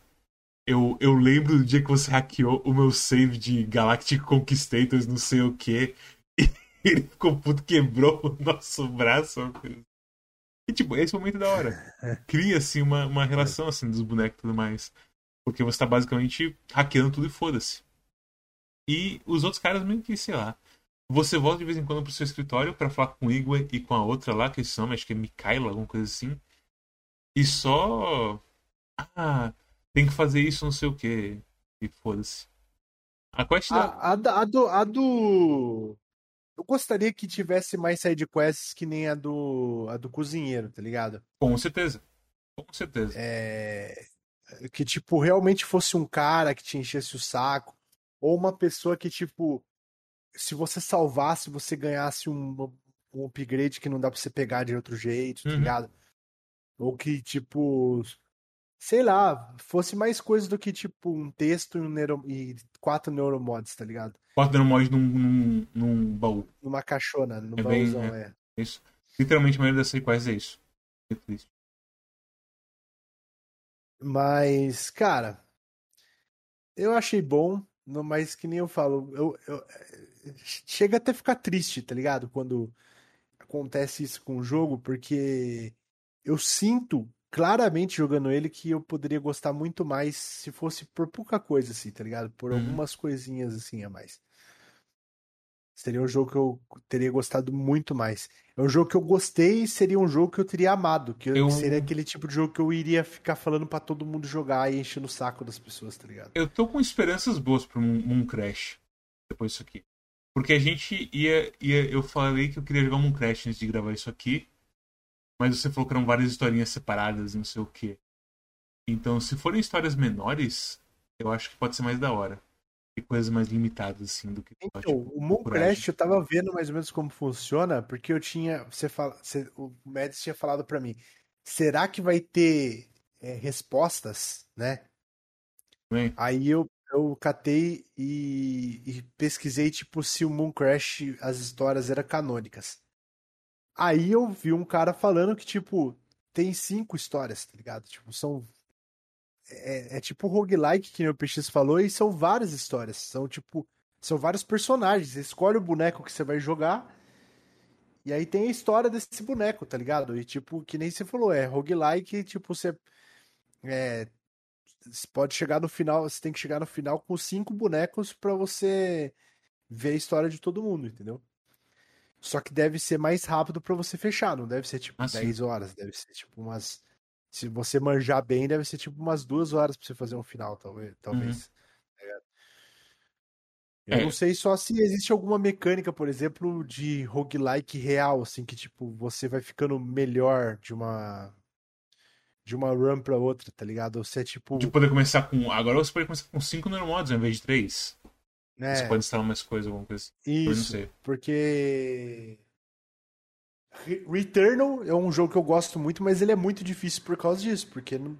eu, eu lembro do dia que você hackeou o meu save de Galactic Conquistators, não sei o quê. E ele ficou puto, quebrou o nosso braço. coisa. E, tipo, esse momento é da hora. Cria, assim, uma, uma relação, assim, dos bonecos e tudo mais. Porque você tá basicamente hackeando tudo e foda-se. E os outros caras meio que, sei lá. Você volta de vez em quando pro seu escritório para falar com o Igor e com a outra lá, que chama, acho que é Mikaela, alguma coisa assim. E só. Ah, tem que fazer isso, não sei o que. E foda-se. A quest da... A, a, a do, a do. Eu gostaria que tivesse mais side quests que nem a do, a do cozinheiro, tá ligado? Com certeza. Com certeza. É, que, tipo, realmente fosse um cara que te enchesse o saco, ou uma pessoa que, tipo, se você salvasse, você ganhasse um, um upgrade que não dá pra você pegar de outro jeito, tá Uhum. ligado? Ou que, tipo, sei lá, fosse mais coisa do que, tipo, um texto e, um neuro, e quatro neuromods, tá ligado? Dando mod num, num, num baú. Numa caixona, num É bem- baúzão, é. É isso. Literalmente a maioria dessas quests é isso. É triste. Mas, cara, eu achei bom, mas que nem eu falo, eu, eu- chega até a ficar triste, tá ligado? Quando acontece isso com o jogo, porque eu sinto claramente jogando ele que eu poderia gostar muito mais se fosse por pouca coisa, assim, tá ligado? Por Uhum. algumas coisinhas assim a mais. Seria um jogo que eu teria gostado muito mais. É um jogo que eu gostei e seria um jogo que eu teria amado. Que eu- seria aquele tipo de jogo que eu iria ficar falando pra todo mundo jogar e enchendo o saco das pessoas, tá ligado? Eu tô com esperanças boas pro Moon, Moon Crash. Depois disso aqui. Porque a gente ia, ia. Eu falei que eu queria jogar Moon Crash antes de gravar isso aqui. Mas você falou que eram várias historinhas separadas não sei o que. Então, se forem histórias menores, eu acho que pode ser mais da hora. E coisas mais limitadas, assim, do que. Então, tipo, o Moon. Crash eu tava vendo mais ou menos como funciona, porque eu tinha, você fala, você- o Mads tinha falado pra mim, será que vai ter é, respostas, né? Bem, Aí eu, eu catei e, e pesquisei, tipo, se o Moon Crash, as histórias eram canônicas. Aí eu vi um cara falando que, tipo, tem cinco histórias, tá ligado? Tipo, são. É, é tipo roguelike, que o PX falou, e são várias histórias. São, tipo, são vários personagens. Você escolhe o boneco que você vai jogar. E aí tem a história desse boneco, tá ligado? E, tipo, que nem você falou, é roguelike, tipo, você. É, pode chegar no final, você tem que chegar no final com cinco bonecos pra você ver a história de todo mundo, entendeu? Só que deve ser mais rápido pra você fechar, não deve ser tipo Ah, sim. 10 horas, deve ser tipo umas. Se você manjar bem, deve ser tipo umas duas horas pra você fazer um final, talvez. talvez. tá ligado? Eu É. não sei só se existe alguma mecânica, por exemplo, de roguelike real, assim, que tipo, você vai ficando melhor de uma. De uma run pra outra, tá ligado? Ou se é tipo. de poder começar com. Agora você pode começar com 5 neuromods ao invés de 3. né? Você pode instalar mais coisa, alguma coisa Isso, porque Re- Returnal é um jogo que eu gosto muito, mas ele é muito difícil por causa disso, porque não,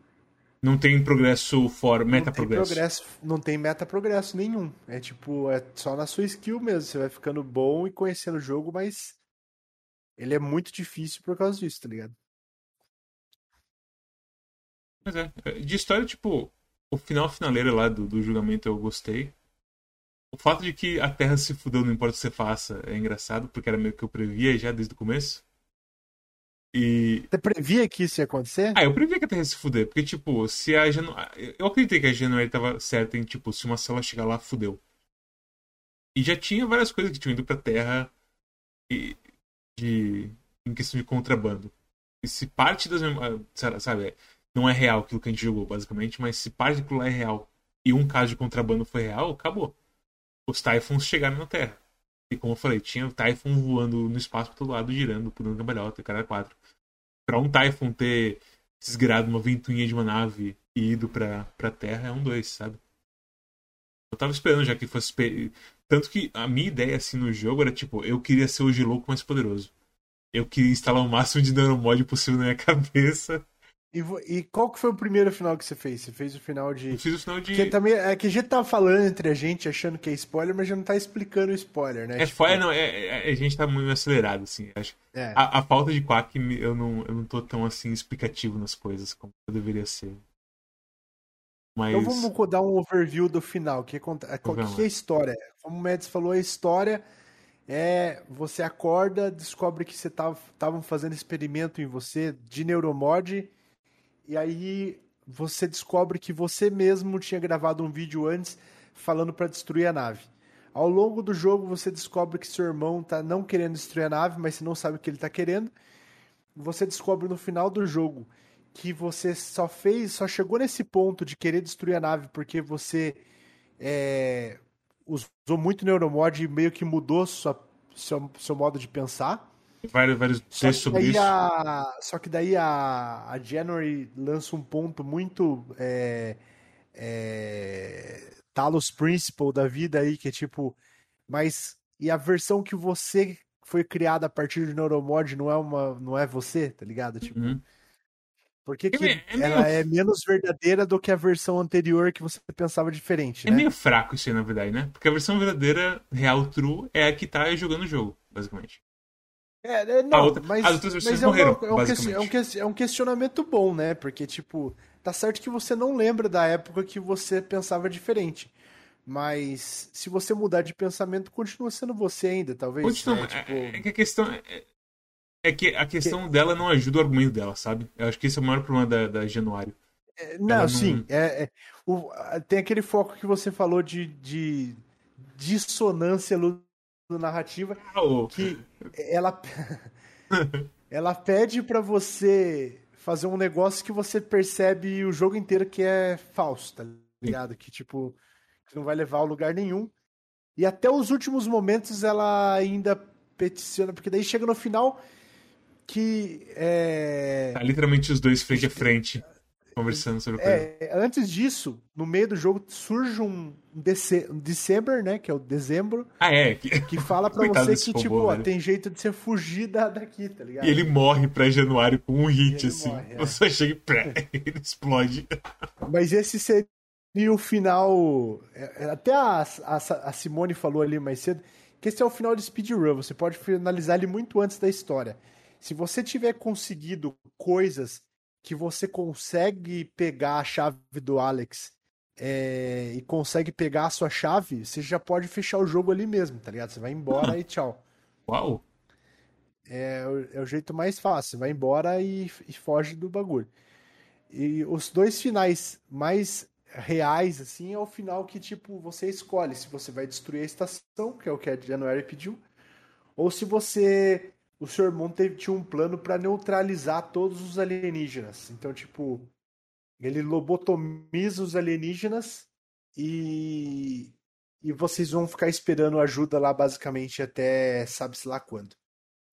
Não tem progresso fora, meta progresso. progresso, não tem meta progresso nenhum. É tipo, é só na sua skill mesmo, você vai ficando bom e conhecendo o jogo, mas ele é muito difícil por causa disso, tá ligado? Mas é. De história, tipo, o final finaleiro lá do, do julgamento eu gostei. O fato de que a Terra se fudeu, não importa o que você faça, é engraçado, porque era meio que eu previa já desde o começo. E. Você previa que isso ia acontecer? Ah, eu previa que a Terra ia se fuder, porque, tipo, se a Janu... Eu acreditei que a January tava certa em, tipo, se uma célula chegar lá, fudeu. E já tinha várias coisas que tinham ido pra Terra e... de... em questão de contrabando. E se parte das memórias. Sabe, não é real aquilo que a gente jogou, basicamente, mas se parte daquilo lá é real e um caso de contrabando foi real, acabou. Os Typhons chegaram na Terra. E como eu falei, tinha Typhon voando no espaço pra todo lado, girando, por um cambalhota, cara quatro. Pra um Typhon ter desgrado uma ventoinha de uma nave e ido pra, pra Terra é um dois, sabe? Eu tava esperando já que fosse. Tanto que a minha ideia assim no jogo era tipo, eu queria ser o Gelouco mais poderoso. Eu queria instalar o máximo de neuromod possível na minha cabeça. E, e qual que foi o primeiro final que você fez? Você fez o final de. Eu fiz o final de. Porque também é que a gente tá falando entre a gente achando que é spoiler, mas já não tá explicando o spoiler, né? É, Tipo, foi, não, é, é- a gente tá muito acelerado, assim. Acho. é. A, a falta de quack, eu não, eu não tô tão assim explicativo nas coisas como eu deveria ser. Mas. Então vamos dar um overview do final. O que, aconte- é, que é a história? Como o Mads falou, a história é você acorda, descobre que você estavam fazendo experimento em você de neuromod, e aí você descobre que você mesmo tinha gravado um vídeo antes falando para destruir a nave. Ao longo do jogo você descobre que seu irmão tá não querendo destruir a nave, mas você não sabe o que ele tá querendo. Você descobre no final do jogo que você só fez, só chegou nesse ponto de querer destruir a nave porque você é, usou muito neuromod e meio que mudou sua, seu, seu modo de pensar. Vários, vários textos sobre isso. A, só que daí a, a January lança um ponto muito é, é, Talos Principle da vida aí, que é tipo, mas e a versão que você foi criada a partir de Neuromod não é uma, não é você, tá ligado? Tipo, uhum. Por que, que é meio... ela é menos verdadeira do que a versão anterior que você pensava diferente, é né? É meio fraco isso aí, na verdade, né? Porque a versão verdadeira, real, true, é a que tá jogando o jogo, basicamente. É, é não, outra, mas, as outras versões morreram, é, um, é, um, é um questionamento bom, né? Porque, tipo, tá certo que você não lembra da época que você pensava diferente. Mas se você mudar de pensamento, continua sendo você ainda, talvez. Continua, né? tipo... é, que a questão é, é que a questão que... dela não ajuda o argumento dela, sabe? Eu acho que esse é o maior problema da, da Januário. É, não, não, sim. É, é, o, tem aquele foco que você falou de, de dissonância narrativa ah, que ela ela pede para você fazer um negócio que você percebe o jogo inteiro que é falso, tá ligado? Que tipo que não vai levar a lugar nenhum. E até os últimos momentos ela ainda peticiona, porque daí chega no final que é... Tá literalmente os dois frente a frente conversando sobre é, Antes disso, no meio do jogo surge um, dece... um December, né, que é o dezembro. Ah, é. Que, que fala para você que, robô, tipo, ó, tem jeito de você fugir da, daqui, tá ligado? E ele morre pra Januário com um hit, assim. Morre, é. Você chega e pré, ele explode. Mas esse seria o final... É, é, até a, a, a Simone falou ali mais cedo que esse é o final de speedrun. Você pode finalizar ele muito antes da história. Se você tiver conseguido coisas que você consegue pegar a chave do Alex é, e consegue pegar a sua chave, você já pode fechar o jogo ali mesmo, tá ligado? Você vai embora e tchau. Uau! É, é, o jeito mais fácil. Você vai embora e, e foge do bagulho. E os dois finais mais reais, assim, é o final que, tipo, você escolhe se você vai destruir a estação, que é o que a January pediu, ou se você o seu irmão teve, tinha um plano para neutralizar todos os alienígenas. Então, tipo, ele lobotomiza os alienígenas e, e vocês vão ficar esperando ajuda lá, basicamente, até sabe-se lá quando.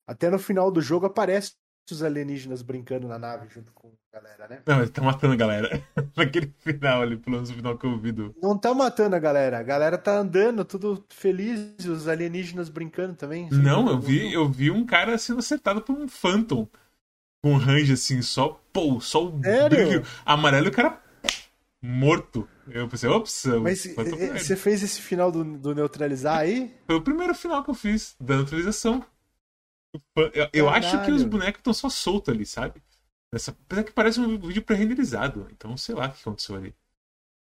Até no final do jogo aparece os alienígenas brincando na nave junto com a galera, né? Não, ele tá matando a galera. Naquele final ali, pelo menos o final que eu vi do. Não tá matando a galera. A galera tá andando, tudo feliz, os alienígenas brincando também. Não, eu vi, eu vi um cara sendo acertado por um Phantom. Com um range assim, só, pô, só o brilho amarelo e o cara morto. Eu pensei, ops, Mas você fez esse final do, do neutralizar aí? Foi o primeiro final que eu fiz, da neutralização. Eu, eu acho que os bonecos estão só soltos ali, sabe? Essa, apesar que parece um vídeo pré-renderizado. Então, sei lá o que aconteceu ali.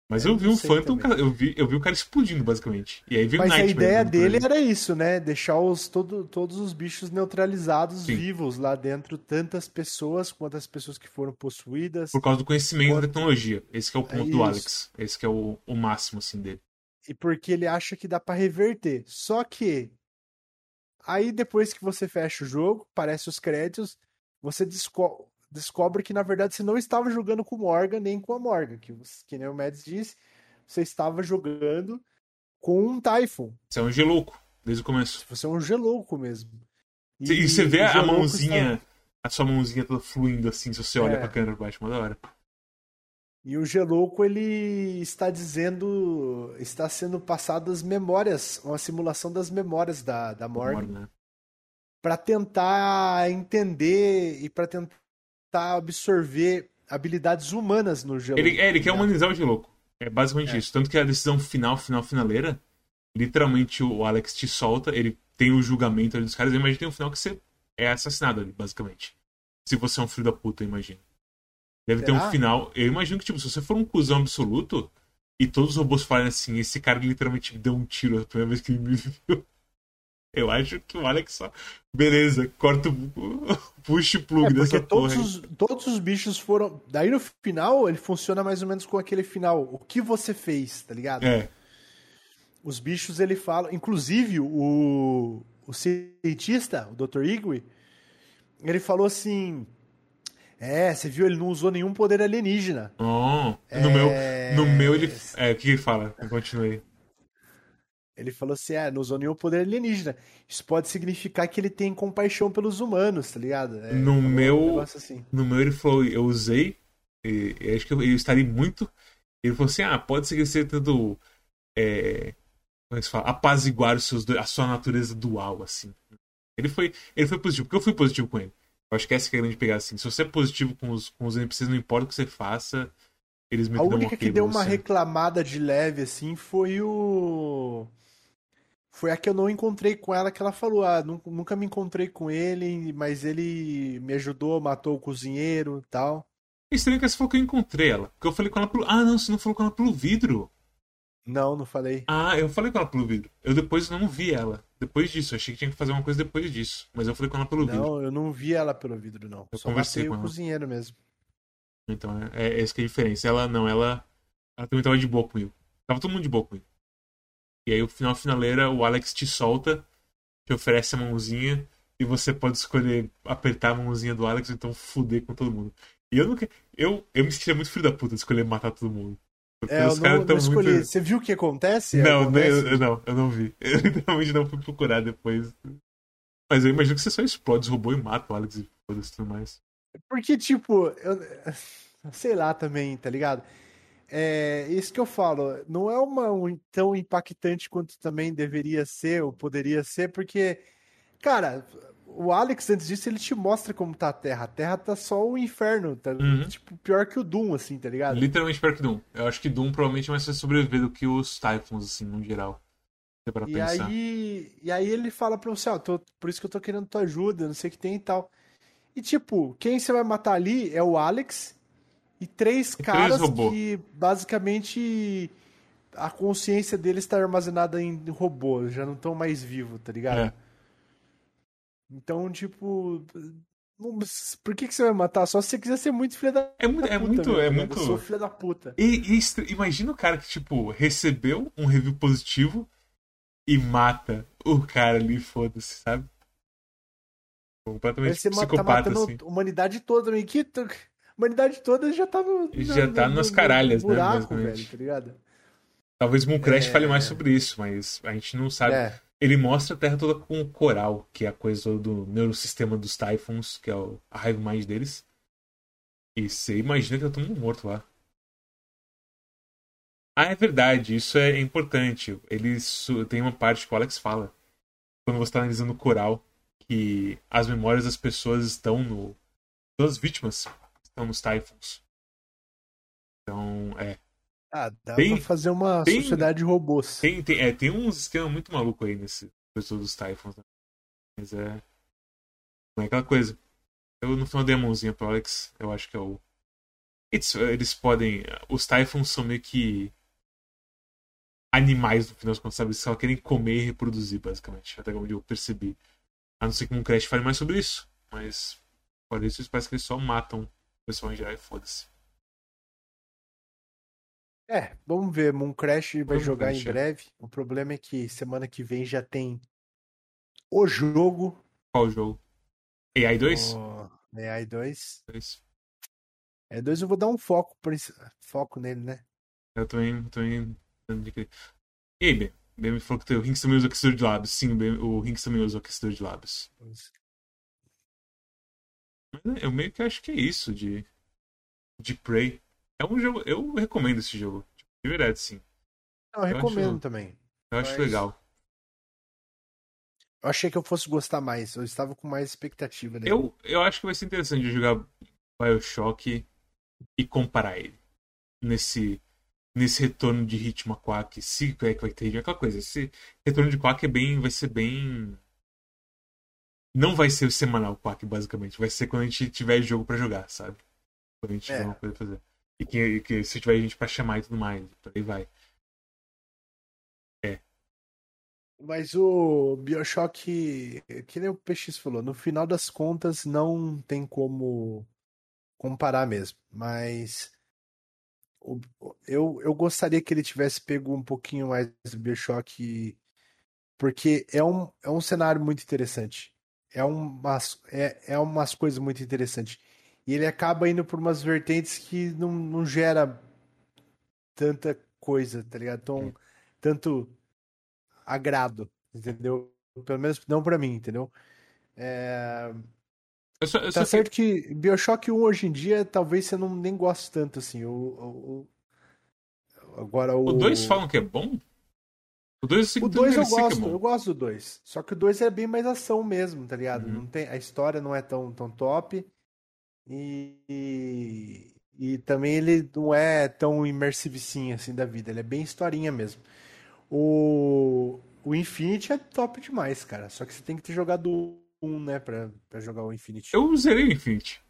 Mas eu, eu vi um Phantom, eu vi, eu vi o cara explodindo, basicamente. E aí veio Mas a ideia dele era isso, né? Deixar os, todo, todos os bichos neutralizados, Sim. vivos lá dentro, tantas pessoas quanto as pessoas que foram possuídas. Por causa do conhecimento quanto... da tecnologia. Esse é o ponto é do Alex. Esse é o, o máximo, assim, dele. E porque ele acha que dá para reverter. Só que Aí depois que você fecha o jogo, aparece os créditos, você desco descobre que na verdade você não estava jogando com o Morgan nem com a Morgan, que, que nem o Mads disse, você estava jogando com um Typhon. Você é um gelouco, desde o começo. Você é um gelouco mesmo. E, e você vê a mãozinha, está... a sua mãozinha toda fluindo assim, se você olha é. pra câmera baixo, uma da hora. E o Gelouco ele está dizendo, está sendo passadas memórias, uma simulação das memórias da, da Morgan, né? para tentar entender e para tentar absorver habilidades humanas no Gelouco. Ele, é, ele quer humanizar o Gelouco. É basicamente é. isso. Tanto que a decisão final, final, finaleira, literalmente o Alex te solta, ele tem o julgamento ali dos caras, mas tem um final que você é assassinado ali, basicamente. Se você é um filho da puta, imagina. Deve Será? ter um final. Eu imagino que, tipo, se você for um cuzão absoluto e todos os robôs falarem assim, esse cara literalmente deu um tiro a primeira vez que ele me viu. Eu acho que o Alex só. Beleza, corta o. Puxa o plug É, dessa porra. todos aí. os, todos os bichos foram. Daí no final, ele funciona mais ou menos com aquele final. O que você fez, tá ligado? É. Os bichos ele fala. Inclusive, o, o cientista, o Dr. Igwe, ele falou assim. É, você viu, ele não usou nenhum poder alienígena. Oh, no, É. meu, no meu ele. É, o que ele fala? Eu continuei. Ele falou assim: é, não usou nenhum poder alienígena. Isso pode significar que ele tem compaixão pelos humanos, tá ligado? É, No falou meu- Um assim. No meu ele falou, eu usei, e, e acho que eu, eu estaria muito. Ele falou assim: ah, pode ser que você tentando. É, como é que se fala? Apaziguar os seus, a sua natureza dual, assim. Ele foi, ele foi positivo, porque eu fui positivo com ele. Eu acho que essa que é a grande pegada, assim. Se você é positivo com os, com os NPCs, não importa o que você faça, eles me A única que deu uma reclamada de leve, assim, foi o. Foi a que eu não encontrei com ela, que ela falou: ah, nu- nunca me encontrei com ele, mas ele me ajudou, matou o cozinheiro e tal. Estranho que você falou que eu encontrei ela. Porque eu falei com ela pelo. Ah, não, você não falou com ela pelo vidro. Não, não falei. Ah, eu falei com ela pelo vidro. Eu depois não vi ela. Depois disso, eu achei que tinha que fazer uma coisa depois disso. Mas eu falei com ela pelo vidro. Não, eu não vi ela pelo vidro, não. Eu Só conversei com o ela. cozinheiro mesmo. Então, é, é essa que é a diferença. Ela não, ela. Ela também tava de boa comigo. Tava todo mundo de boa comigo. E aí, o final finaleira, o Alex te solta, te oferece a mãozinha, e você pode escolher apertar a mãozinha do Alex ou então fuder com todo mundo. E eu nunca. Eu, eu me sentia muito filho da puta de escolher matar todo mundo. Porque É, eu os não, caras não tão escolhi. muito. Você viu o que acontece? Não, nem- Acontece- eu, não, eu não vi. Eu literalmente não fui procurar depois. Mas eu imagino que você só explode os robôs e mata o Alex e foda-se tudo mais. Porque, tipo, eu sei lá também, tá ligado? É isso que eu falo, não é uma um- tão impactante quanto também deveria ser ou poderia ser, porque, cara, o Alex, antes disso, ele te mostra como tá a Terra. A Terra tá só o inferno, tá? Uhum. Tipo, pior que o Doom, assim, tá ligado? Literalmente pior que Doom. Eu acho que Doom provavelmente vai ser sobreviver do que os Typhons, assim, no geral. É pra E pensar. aí, e aí ele fala pra você, ó, tô, por isso que eu tô querendo tua ajuda, não sei o que tem e tal. E tipo, quem você vai matar ali é o Alex e três três caras robô. que basicamente a consciência deles está armazenada em robô, já não estão mais vivos, tá ligado? É. Então, tipo, não- por que que você vai matar? Só se você quiser ser muito filho da É muito. É puta, muito. É né? muito... Eu sou filho da puta. E, e imagina o cara que, tipo, recebeu um review positivo e mata o cara ali, foda-se, sabe? Aí Completamente você ma- tá psicopata, matando assim. humanidade toda também. Que t- a humanidade toda já tá no. Já tá nas caralhas, né, buraco, basicamente. velho, tá ligado? Talvez Moon Crash É. fale mais sobre isso, mas a gente não sabe. É. Ele mostra a Terra toda com coral, que é a coisa do neurosistema dos Typhons, que é o, a hive mind deles. E você imagina que tá todo mundo morto lá. Ah, é verdade, isso é importante. Eles tem uma parte que o Alex fala quando você está analisando o coral que as memórias das pessoas estão no das vítimas estão nos Typhons. Então, é, Ah, dá Tem- pra fazer uma tem- sociedade de robôs. Tem, tem, é, tem uns esquema muito maluco aí nesse coisa dos Typhons, né? Mas é. Não é aquela coisa. Eu no final dei a mãozinha pro Alex, eu acho que é o. Eles, eles podem. Os Typhons são meio que. Animais, no final das contas, sabe? Eles só querem comer e reproduzir, basicamente. Até onde eu percebi. A não ser que um Crash fale mais sobre isso. Mas. Fora isso, parece que eles só matam o pessoal em geral e foda-se. É, vamos ver. Moon Crash vai Moon jogar Crash, em breve. O problema é que semana que vem já tem o jogo. Qual jogo? AI 2? O AI 2. Dois. AI 2 eu vou dar um foco, princi- foco nele, né? Eu também. também... E aí, Ben? Ben me falou que o Rinks também usa aquecedor de lábios. Sim, o Ben- o Rinks também usa aquecedor de lábios. Mas é, eu meio que acho que é isso de. De Prey. É um jogo. Eu recomendo esse jogo. Tipo, de verdade, sim. Não, eu Eu recomendo acho- também. Eu acho Mas- legal. Eu achei que eu fosse gostar mais. Eu estava com mais expectativa dele. Eu, eu acho que vai ser interessante jogar Bioshock e comparar ele. Nesse. Nesse retorno de ritmo a Quack. Se é que vai ter ritmo, aquela coisa. Esse retorno de Quack é bem. Vai ser bem. Não vai ser o semanal Quack, basicamente. Vai ser quando a gente tiver jogo pra jogar, sabe? Quando a gente tiver É. uma coisa pra fazer. E que, que se tiver gente pra chamar e tudo mais. Por aí vai. Mas o Bioshock, que nem o PX falou, no final das contas não tem como comparar mesmo. Mas eu, eu gostaria que ele tivesse pego um pouquinho mais do Bioshock, porque é um, é um cenário muito interessante. É umas, é, é umas coisas muito interessantes. E ele acaba indo por umas vertentes que não, não gera tanta coisa, tá ligado? Tão, tanto agrado, entendeu? Pelo menos não pra mim, entendeu? É, Eu só, eu Tá que- certo que Bioshock 1 hoje em dia talvez você não nem goste tanto assim. O, o- o- agora o. O 2 falam que é bom? O 2 eu que O 2 eu que é gosto, bom. eu gosto do 2. Só que o 2 é bem mais ação mesmo, tá ligado? Uhum. Não tem, a história não é tão, tão top. E, e, também ele não é tão immersive sim assim da vida. Ele é bem historinha mesmo. O, o Infinity é top demais, cara. Só que você tem que ter jogado um, né, pra, pra jogar o Infinity. Eu zerei o Infinity.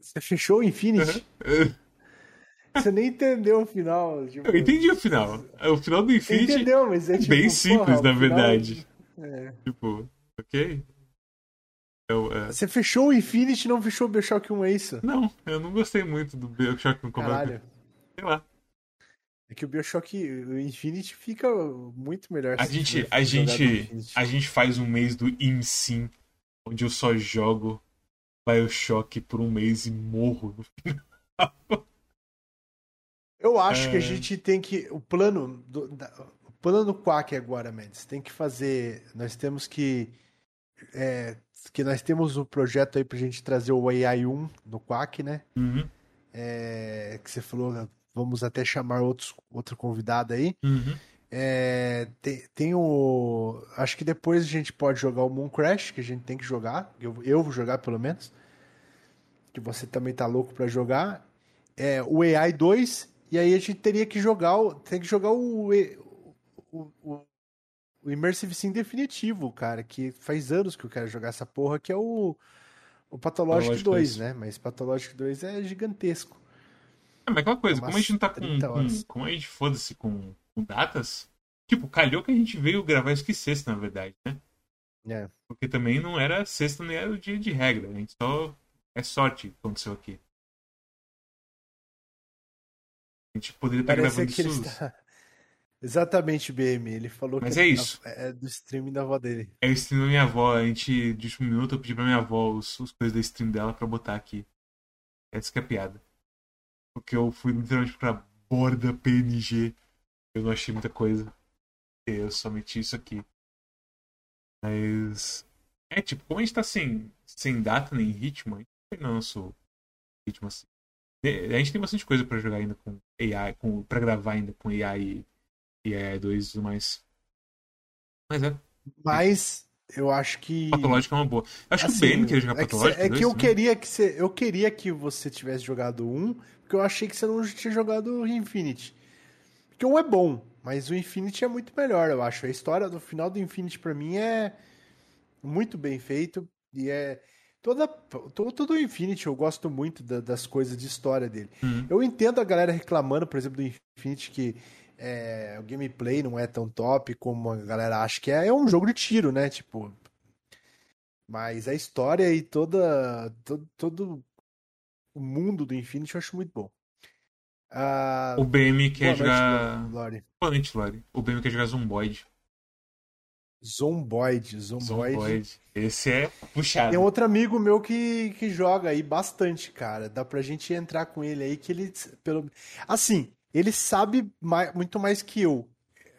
Você fechou o Infinity? Eu Você nem entendeu o final. tipo, eu entendi o final. O final do Infinity entendeu, mas é é tipo, bem porra, simples, o na verdade. É. Tipo, ok? Eu, é, Você fechou o Infinity e não fechou o Bioshock 1, é isso? Não, eu não gostei muito do Bioshock no começo. Caralho. Sei lá. É que o Bioshock, o Infinity fica muito melhor. A gente, a gente, a gente faz um mês do ImSim, onde eu só jogo Bioshock por um mês e morro. Eu acho que a É. gente tem que. O plano do, da- o plano do Quack agora, Mendes, tem que fazer. Nós temos que. é, que nós temos um projeto aí pra gente trazer o AI1 no Quack, né? Uhum, É, que você falou, vamos até chamar outros, outro convidado aí. uhum. É, tem, tem o. Acho que depois a gente pode jogar o Moon Crash, que a gente tem que jogar. Eu, eu vou jogar pelo menos. Que você também tá louco pra jogar. É, o AI 2. E aí a gente teria que jogar o. Tem que jogar o. O, o, o Immersive Sim definitivo, cara. Que faz anos que eu quero jogar essa porra, que é o. O Pathologic Pathologic 2, 2. né? Mas Pathologic 2 é gigantesco. É, mas aquela coisa, como a gente não tá com. 30 com como a gente foda-se com, com datas, tipo, calhou que a gente veio gravar isso que sexta, na verdade, né? É. Porque também não era sexta nem era o dia de regra. A gente só. É sorte que aconteceu aqui. A gente poderia estar Parece gravando isso. está. Exatamente, BM. Ele falou Mas que é isso. É do streaming da avó dele. É o stream da minha avó. A gente, de último minuto, eu pedi pra minha avó os, os coisas da stream dela pra botar aqui. Essa que é a piada. Porque eu fui literalmente pra borda PNG. Eu não achei muita coisa. Eu só meti isso aqui. Mas. É, tipo, como a gente tá sem, sem data nem ritmo, a gente não tem nosso ritmo assim. E- A gente tem bastante coisa pra jogar ainda com AI, com, pra gravar ainda com AI e, e AI2 e tudo mais. Mas é, Mas eu acho que. Patológico é uma boa. Eu acho que o assim, BM queria jogar é que, Patológico. cê- é que dois eu também. queria que você. Eu queria que você tivesse jogado um, porque eu achei que você não tinha jogado o Infinity. Porque um é bom, mas o Infinity é muito melhor, eu acho. A história do final do Infinity pra mim é muito bem feito e é toda todo, todo o Infinity eu gosto muito da- das coisas de história dele. Uhum. Eu entendo a galera reclamando, por exemplo, do Infinity que é, o gameplay não é tão top como a galera acha que é. É um jogo de tiro, né? Tipo, mas a história e toda todo, todo o mundo do Infinity eu acho muito bom. Ah, O BM quer boa jogar. noite, Lore. Boa noite, Lore. O BM quer jogar Zomboid. Zomboid, Zomboid. Zomboid. Esse é puxado. Tem outro amigo meu que, que joga aí bastante, cara. Dá pra gente entrar com ele aí que ele pelo assim, ele sabe mai- muito mais que eu.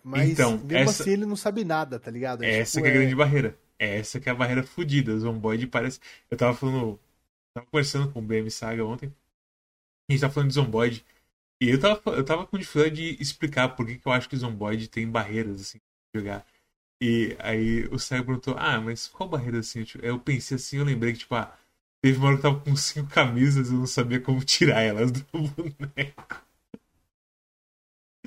Mas Então, mesmo essa- assim ele não sabe nada, tá ligado? É Essa tipo, que é a é- grande barreira. Essa que é a barreira fodida. Zomboid parece. Eu tava falando. Tava conversando com o BM Saga ontem. A gente tava falando de Zomboid. E eu tava, eu tava com dificuldade de explicar por que, que eu acho que Zomboid tem barreiras, assim, pra jogar. E aí o Saga perguntou, ah, mas qual barreira assim? Tipo, Eu pensei assim, eu lembrei que, tipo, ah, teve uma hora que eu tava com cinco camisas e eu não sabia como tirar elas do boneco.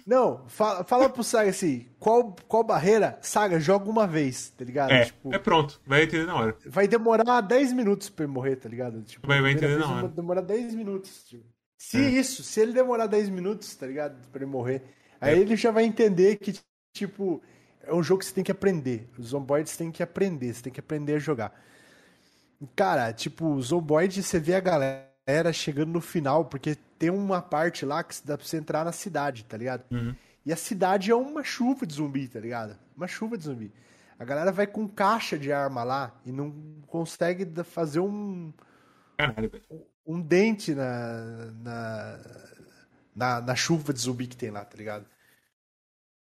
Não, fala, fala pro Saga assim, qual, qual barreira? Saga, joga uma vez, tá ligado? É, Tipo, é pronto, vai entender na hora. vai demorar 10 minutos pra ele morrer, tá ligado? Tipo, Vai- vai entender na vai hora. demorar 10 minutos. tipo. Se É. isso, se ele demorar 10 minutos, tá ligado? Pra ele morrer, aí É. ele já vai entender que, tipo, é um jogo que você tem que aprender. Os zomboides têm que aprender, você tem que aprender a jogar. Cara, tipo, o zomboide você vê a galera chegando no final, porque tem uma parte lá que dá pra você entrar na cidade, tá ligado? Uhum. E a cidade é uma chuva de zumbi, tá ligado? Uma chuva de zumbi. A galera vai com caixa de arma lá e não consegue fazer um, Caralho, velho. um dente na, na, na, na chuva de zumbi que tem lá, tá ligado?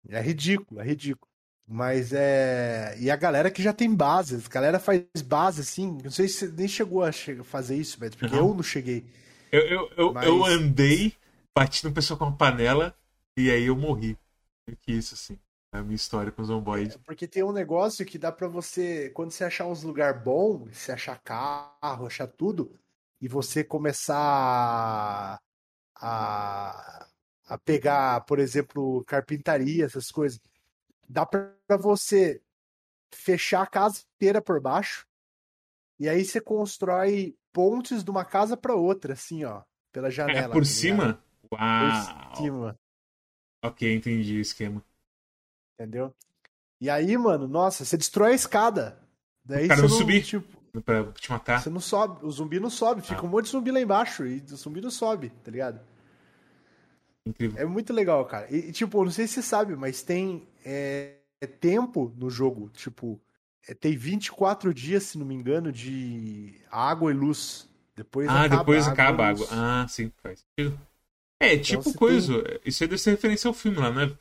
É ridículo, é ridículo. Mas é. E a galera que já tem base, a galera faz base assim. Não sei se você nem chegou a fazer isso, Beto, porque eu não cheguei. Eu, eu, eu, Mas- eu andei, bati no pessoal com uma panela e aí eu morri. Meio Que isso, assim. É a minha história com os zomboides. Porque tem um negócio que dá pra você, quando você achar uns lugar bom, você achar carro, achar tudo, e você começar a, a pegar, por exemplo, carpintaria, essas coisas, dá pra você fechar a casa inteira por baixo, e aí você constrói pontes de uma casa pra outra, assim, ó, pela janela. É tá por ligado? cima? Por Uau! cima. Ok, entendi o esquema. Entendeu? E aí, mano, nossa, você destrói a escada. Daí O cara você não subir. tipo, Pra te matar. você não sobe, o zumbi não sobe, fica Ah. um monte de zumbi lá embaixo e o zumbi não sobe, tá ligado? Incrível. É muito legal, cara. E, tipo, não sei se você sabe, mas tem é, é tempo no jogo, tipo, é, tem 24 dias, se não me engano, de água e luz. Depois ah, acaba depois acaba a água. luz. Ah, sim, faz sentido. É, tipo você coisa. Isso aí deve ser referência ao filme lá, não é?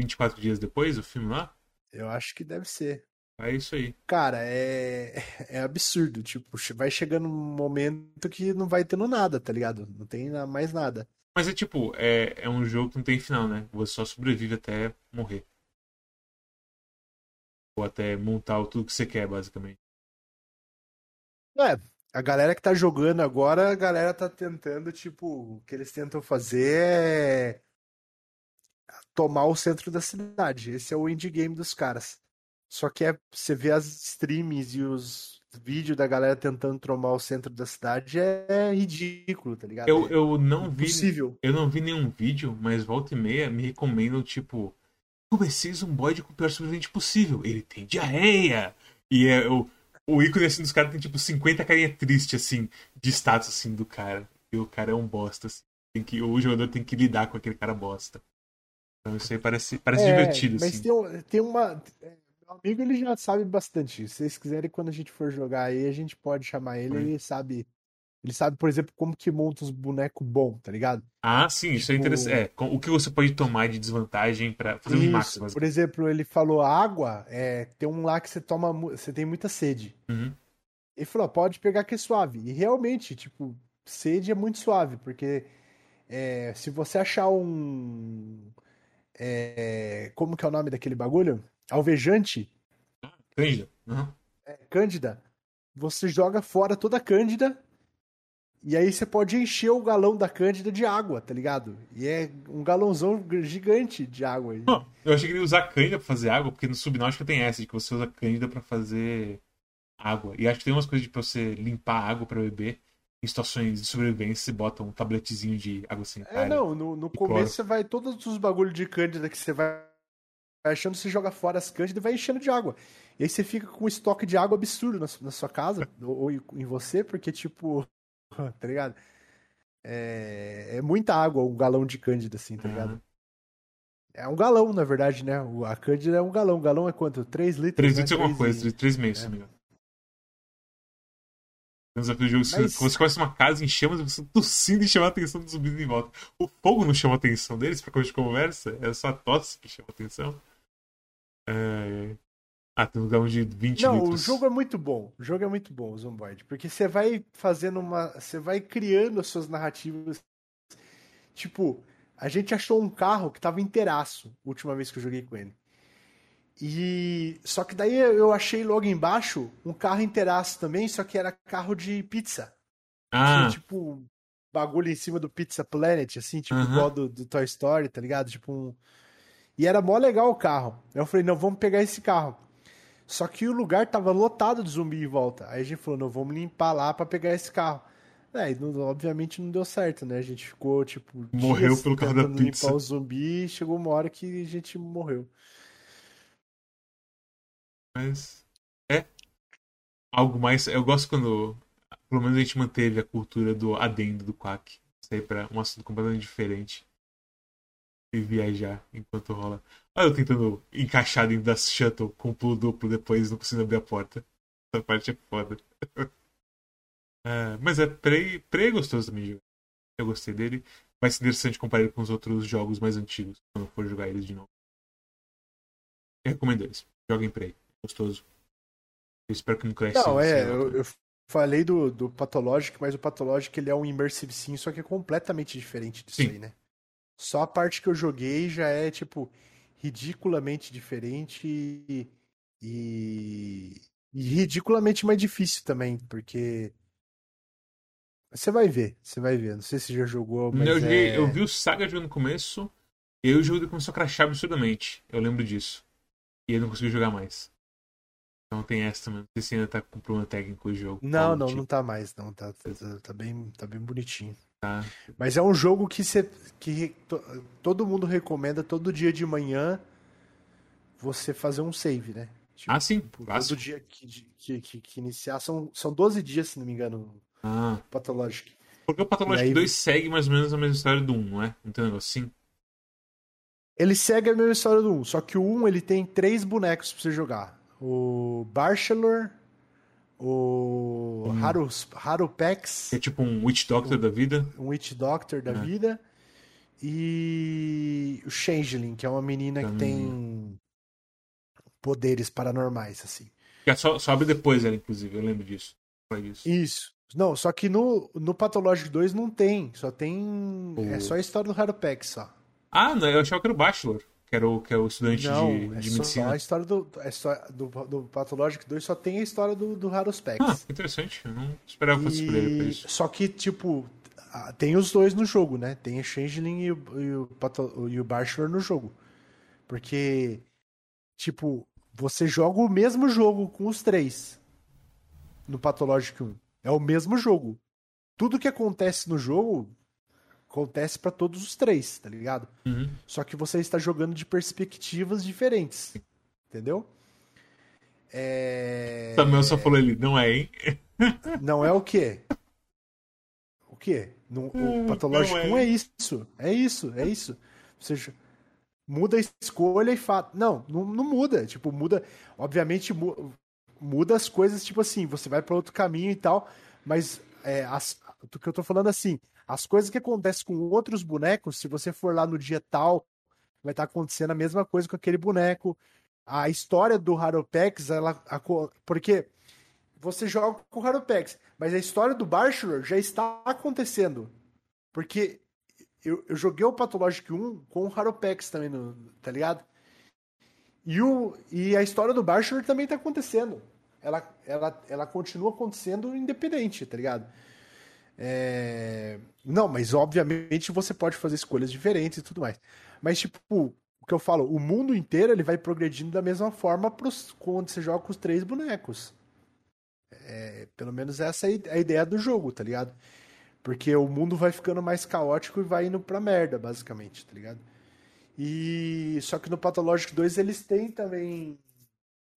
24 dias depois, o filme lá? Eu acho que deve ser. É isso aí. Cara, é, é absurdo. Tipo, vai chegando um momento que não vai tendo nada, tá ligado? Não tem mais nada. Mas é tipo, é, é um jogo que não tem final, né? Você só sobrevive até morrer. Ou até montar o tudo que você quer, basicamente. É, a galera que tá jogando agora, a galera tá tentando, tipo, o que eles tentam fazer é tomar o centro da cidade. Esse é o indie game dos caras. Só que é, você vê as streams e os vídeos da galera tentando tomar o centro da cidade é ridículo, tá ligado? Eu, É eu não vi. impossível. Eu não vi nenhum vídeo, mas volta e meia me recomendam, tipo, comecei zumboide com o pior sobrevivente possível. Ele tem diarreia. E é o, o ícone assim dos caras tem tipo 50 carinha triste, assim, de status assim do cara. E o cara é um bosta, assim. Tem que, o jogador tem que lidar com aquele cara bosta. Então isso aí parece, parece É, divertido, mas assim. tem, um- tem uma. é, Meu amigo ele já sabe bastante. Se vocês quiserem, quando a gente for jogar aí, a gente pode chamar ele. Hum. Ele sabe. Ele sabe, por exemplo, como que monta os bonecos bons, tá ligado? Ah, sim, isso é Tipo- interessante. É, o que você pode tomar de desvantagem pra fazer um Isso. basicamente. Por exemplo, ele falou água, é, tem um lá que você toma, você tem muita sede. Uhum. Ele falou, pode pegar que é suave. E realmente, tipo, sede é muito suave, porque é, se você achar um. é, como que é o nome daquele bagulho? Alvejante, Cândida. Uhum. é, Cândida, você joga fora toda a Cândida. E aí você pode encher o galão da Cândida de água, tá ligado? E é um galãozão gigante de água. Ó, eu achei que ele ia usar cândida pra fazer água, porque no Subnáutica tem essa, de que você usa cândida pra fazer água. E acho que tem umas coisas de pra você limpar a água pra beber. Em situações de sobrevivência, você bota um tabletezinho de água É, sanitária. não, no, no cloro. começo você vai, todos os bagulhos de cândida que você vai achando, você joga fora as cândidas e vai enchendo de água. E aí você fica com um estoque de água absurdo na, na sua casa, ou, em você, porque, tipo, tá ligado? É, é muita água, um galão de cândida, assim, tá ligado? Aham. É um galão, na verdade, né? A cândida é um galão. O galão é quanto? 3 litros? 3 né? litros é alguma Três coisa, e- 3 meses, se não me engano. Tem desafio do jogo, se Mas- você conhece uma casa em chamas, você tá tossindo e chama a atenção dos zumbis em volta. O fogo não chama a atenção deles pra coisa de conversa, é só a tosse que chama a atenção. É... Ah, tem um galão de 20 Não, litros. o jogo é muito bom. O jogo é muito bom, o Zomboid. Porque você vai fazendo uma. Você vai criando as suas narrativas. Tipo, a gente achou um carro que tava inteiraço, a última vez que eu joguei com ele. E. Só que daí eu achei logo embaixo um carro inteiraço também, só que era carro de pizza. Ah, Tinha, tipo, bagulho em cima do Pizza Planet, assim, tipo, igual do, do Toy Story, tá ligado? Tipo um. E era mó legal o carro. Aí eu falei, não, vamos pegar esse carro. Só que o lugar tava lotado de zumbi em volta. Aí a gente falou, não, vamos limpar lá pra pegar esse carro. É, e não- obviamente não deu certo, né? A gente ficou, tipo, Morreu pelo carro da pizza. limpar o zumbi e chegou uma hora que a gente morreu. Mas é algo mais. Eu gosto quando. Pelo menos a gente manteve a cultura do adendo do Quack. Sair pra um assunto completamente diferente. E viajar enquanto rola. Olha eu tentando encaixar dentro da shuttle com pulo duplo depois não consigo abrir a porta. Essa parte é foda. É, mas é Prey, Prey é gostoso também jogar. Eu gostei dele. Vai ser interessante comparar ele com os outros jogos mais antigos, quando for jogar eles de novo. Eu recomendo eles. Joguem Prey. Gostoso. Eu espero que não cresça. Não, é, eu, eu falei do, do Pathologic, mas o Pathologic ele é um Immersive Sim, só que é completamente diferente disso Sim. aí, né? Só a parte que eu joguei já é, tipo, ridiculamente diferente e, e, e ridiculamente mais difícil também, porque você vai ver, você vai ver. Não sei se já jogou, mas eu, joguei- é... eu vi o Saga jogando no começo, e aí o jogo começou a crashar absurdamente. Eu lembro disso. E eu não consegui jogar mais. Então tem essa também. Não sei se ainda tá com problema técnico o jogo. Não, Algo não, tipo, não tá mais, não. Tá, tá, tá bem, tá bem bonitinho. Tá. Mas é um jogo que, você, que to- todo mundo recomenda todo dia de manhã você fazer um save, né? Tipo, Ah, sim. todo dia que, que, que, que iniciar. São, são 12 dias, se não me engano, Ah. Pathologic. Porque o Pathologic aí- 2 segue mais ou menos a mesma história do 1, não é? Não tem um negócio assim? Ele segue a mesma história do 1, só que o 1 ele tem três bonecos pra você jogar. O Bachelor, o Hum. Harus, Harupex, É tipo um Witch Doctor da vida. um Witch Doctor da É. vida, e o Changeling, que é uma menina que tem poderes paranormais, assim. Que é abre depois ela, inclusive. Eu lembro disso. Foi isso. Isso. Não, só que no, no Pathologic 2 não tem. Só tem. É só a história do Harupex só. Ah, não, eu achava que era o Bachelor. Que era o, que é o estudante Não, de, é de só medicina. a história do. A história do, do Pathologic 2 só tem a história do, do Harupex. Ah, interessante. Eu não esperava que fosse E- pra isso. Só que, tipo, tem os dois no jogo, né? Tem o Changeling e o, e o, Patho- e o Bachelor no jogo. Porque, tipo, você joga o mesmo jogo com os três no Pathologic 1. É o mesmo jogo. Tudo que acontece no jogo acontece pra todos os três, tá ligado? Uhum. Só que você está jogando de perspectivas diferentes. Entendeu? É... Samuel só falou ele, não é, hein? Não é o quê? O quê? No, Hum, o Patológico não é. 1 é isso. É isso, é isso. Você já- muda a escolha e fato. Não, não, não muda. Tipo, muda. Obviamente, mu- muda as coisas, tipo assim, você vai para outro caminho e tal. Mas é, as, do que eu tô falando assim, as coisas que acontecem com outros bonecos, se você for lá no dia tal, vai estar acontecendo a mesma coisa com aquele boneco. A história do Haropex, ela. aco- Porque você joga com o Haropex, mas a história do Bachelor já está acontecendo. Porque eu, eu joguei o Pathologic 1 com o Haropex também, no, tá ligado? E, o, e a história do Bachelor também tá acontecendo. Ela, ela, ela continua acontecendo independente, tá ligado? É, Não, mas obviamente você pode fazer escolhas diferentes e tudo mais. Mas, tipo, o que eu falo, o mundo inteiro ele vai progredindo da mesma forma pros... quando você joga com os três bonecos. É, pelo menos essa é a ideia do jogo, tá ligado? Porque o mundo vai ficando mais caótico e vai indo pra merda, basicamente, tá ligado? E só que no Pathologic 2 eles têm também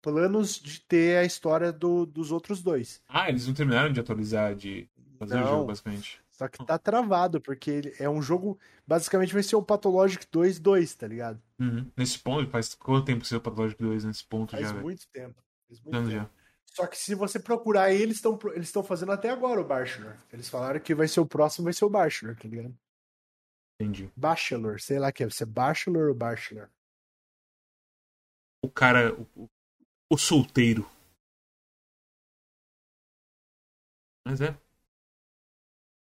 planos de ter a história do- dos outros dois. Ah, eles não terminaram de atualizar, de fazer o jogo, basicamente. Só que tá travado, porque ele é um jogo. Basicamente vai ser o Pathologic 2 2, tá ligado? Uhum. Nesse ponto, faz quanto tempo que saiu o Pathologic 2 nesse ponto Faz já, muito tempo. Faz muito tempo. já. Só que se você procurar aí, eles estão eles fazendo até agora o Bachelor. Eles falaram que vai ser o próximo, vai ser o Bachelor, tá ligado? Entendi. Bachelor, sei lá que é. Você é Bachelor ou Bachelor? O cara, o- o solteiro. Mas é.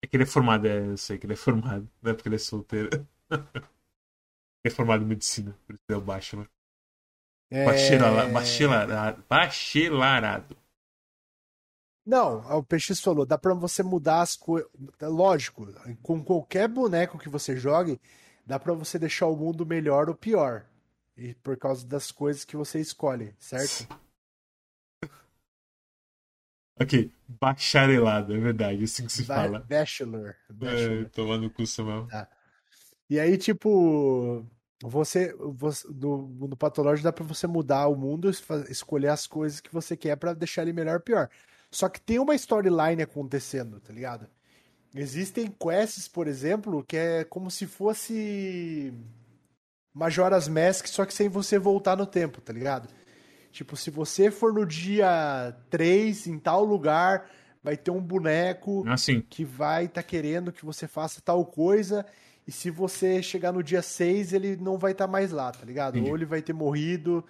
É que ele é formado, é, eu sei que ele é formado. Não é porque ele é solteiro. ele é formado em medicina, por isso é o bachelor. É... Bachelala- Bachelorado. Bachelorado. Não, o PX falou, dá pra você mudar as coisas. Lógico, com qualquer boneco que você jogue, dá pra você deixar o mundo melhor ou pior. E por causa das coisas que você escolhe, certo? Ok, bacharelado, é verdade, é assim que se Ba- fala. Bachelor. É, Bachelor. tomando cu, Samuel. E aí, tipo. Você, você no mundo patológico dá pra você mudar o mundo, escolher as coisas que você quer pra deixar ele melhor ou pior. Só que tem uma storyline acontecendo, tá ligado? Existem quests, por exemplo, que é como se fosse Majora's Mask, só que sem você voltar no tempo, tá ligado? Tipo, se você for no dia 3 em tal lugar, vai ter um boneco Assim. que vai estar querendo que você faça tal coisa, e se você chegar no dia 6, ele não vai estar mais lá, tá ligado? Entendi. Ou ele vai ter morrido,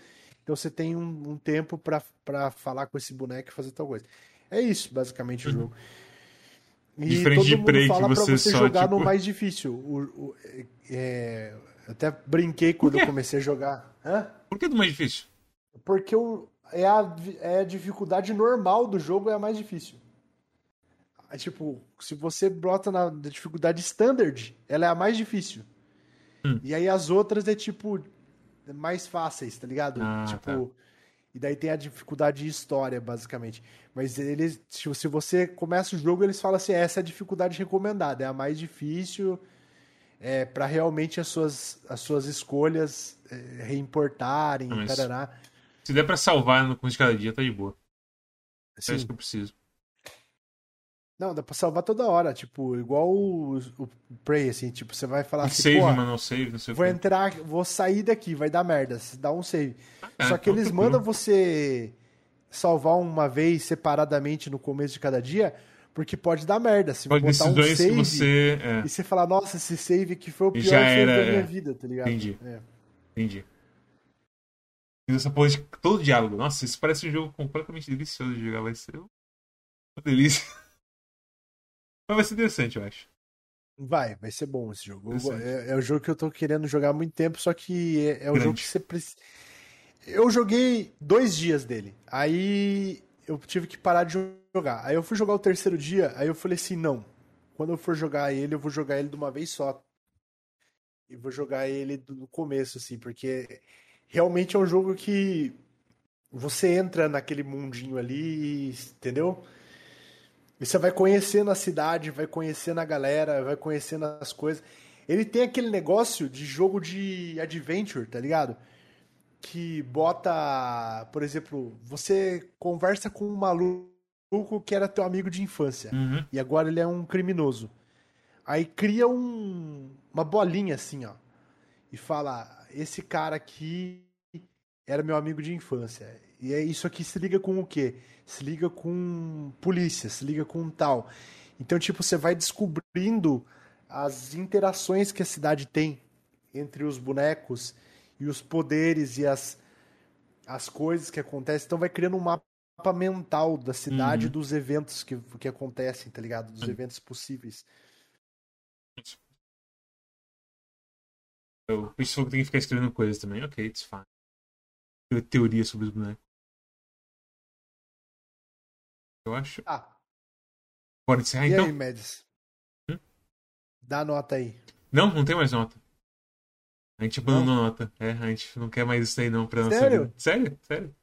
então você tem um, um tempo pra, pra falar com esse boneco e fazer tal coisa. É isso, basicamente, o jogo. E Uhum. Diferente todo de mundo Prey, que fala pra você você só, jogar no tipo- mais difícil. O, o- é, eu até brinquei quando eu comecei a jogar. Hã? Por que do mais difícil? Porque o, é, a, é a dificuldade normal do jogo é a mais difícil. É tipo, se você brota na dificuldade standard, ela é a mais difícil. Hum. E aí as outras é tipo mais fáceis, tá ligado? Ah, tipo, tá. e daí tem a dificuldade de história, basicamente. Mas eles, se se você começa o jogo, eles falam assim, essa é a dificuldade recomendada, é a mais difícil, é para realmente as suas, as suas escolhas é, reimportarem, mas- tarará. Se der pra salvar no começo de cada dia, tá de boa. É isso que eu preciso. Não, dá pra salvar toda hora, tipo, igual o, o Prey, assim, tipo, você vai falar Um assim, save, não save, não sei vou que. entrar, vou sair daqui, vai dar merda, dá um save. É, Só que então eles mandam você salvar uma vez separadamente no começo de cada dia, porque pode dar merda, se Pode botar um save que você. É, e você falar, nossa, esse save aqui foi o pior Já save era, da minha é. vida, tá ligado? Entendi. É. entendi. Fiz essa porra de todo diálogo. Nossa, isso parece um jogo completamente delicioso de jogar. Vai ser uma delícia. Mas vai ser interessante, eu acho. Vai, vai ser bom esse jogo. É, é o jogo que eu tô querendo jogar há muito tempo, só que é, é o jogo que você precisa. Eu joguei dois dias dele. Aí eu tive que parar de jogar. Aí eu fui jogar o terceiro dia, aí eu falei assim, não. Quando eu for jogar ele, eu vou jogar ele de uma vez só. E vou jogar ele do começo, assim, porque realmente é um jogo que você entra naquele mundinho ali, entendeu? E você vai conhecendo a cidade, vai conhecendo a galera, vai conhecendo as coisas. Ele tem aquele negócio de jogo de adventure, tá ligado? Que bota, por exemplo, você conversa com um maluco que era teu amigo de infância Uhum. e agora ele é um criminoso. Aí cria um- uma bolinha assim, ó, e fala: esse cara aqui era meu amigo de infância. E é isso aqui se liga com o quê? Se liga com polícia, se liga com tal. Então, tipo, você vai descobrindo as interações que a cidade tem entre os bonecos e os poderes e as, as coisas que acontecem. Então vai criando um mapa mental da cidade Uhum. dos eventos que, que acontecem, tá ligado? Dos Uhum. eventos possíveis. Eu pensei que tem que ficar escrevendo coisas também. Ok, it's fine. Teoria sobre os bonecos. Eu acho. Ah, Bora encerrar e então? aí, Médici? Hum? Dá nota aí. Não, não tem mais nota. A gente abandonou nota. É, a gente não quer mais isso aí não pra nossa Sério? vida. Sério? Sério?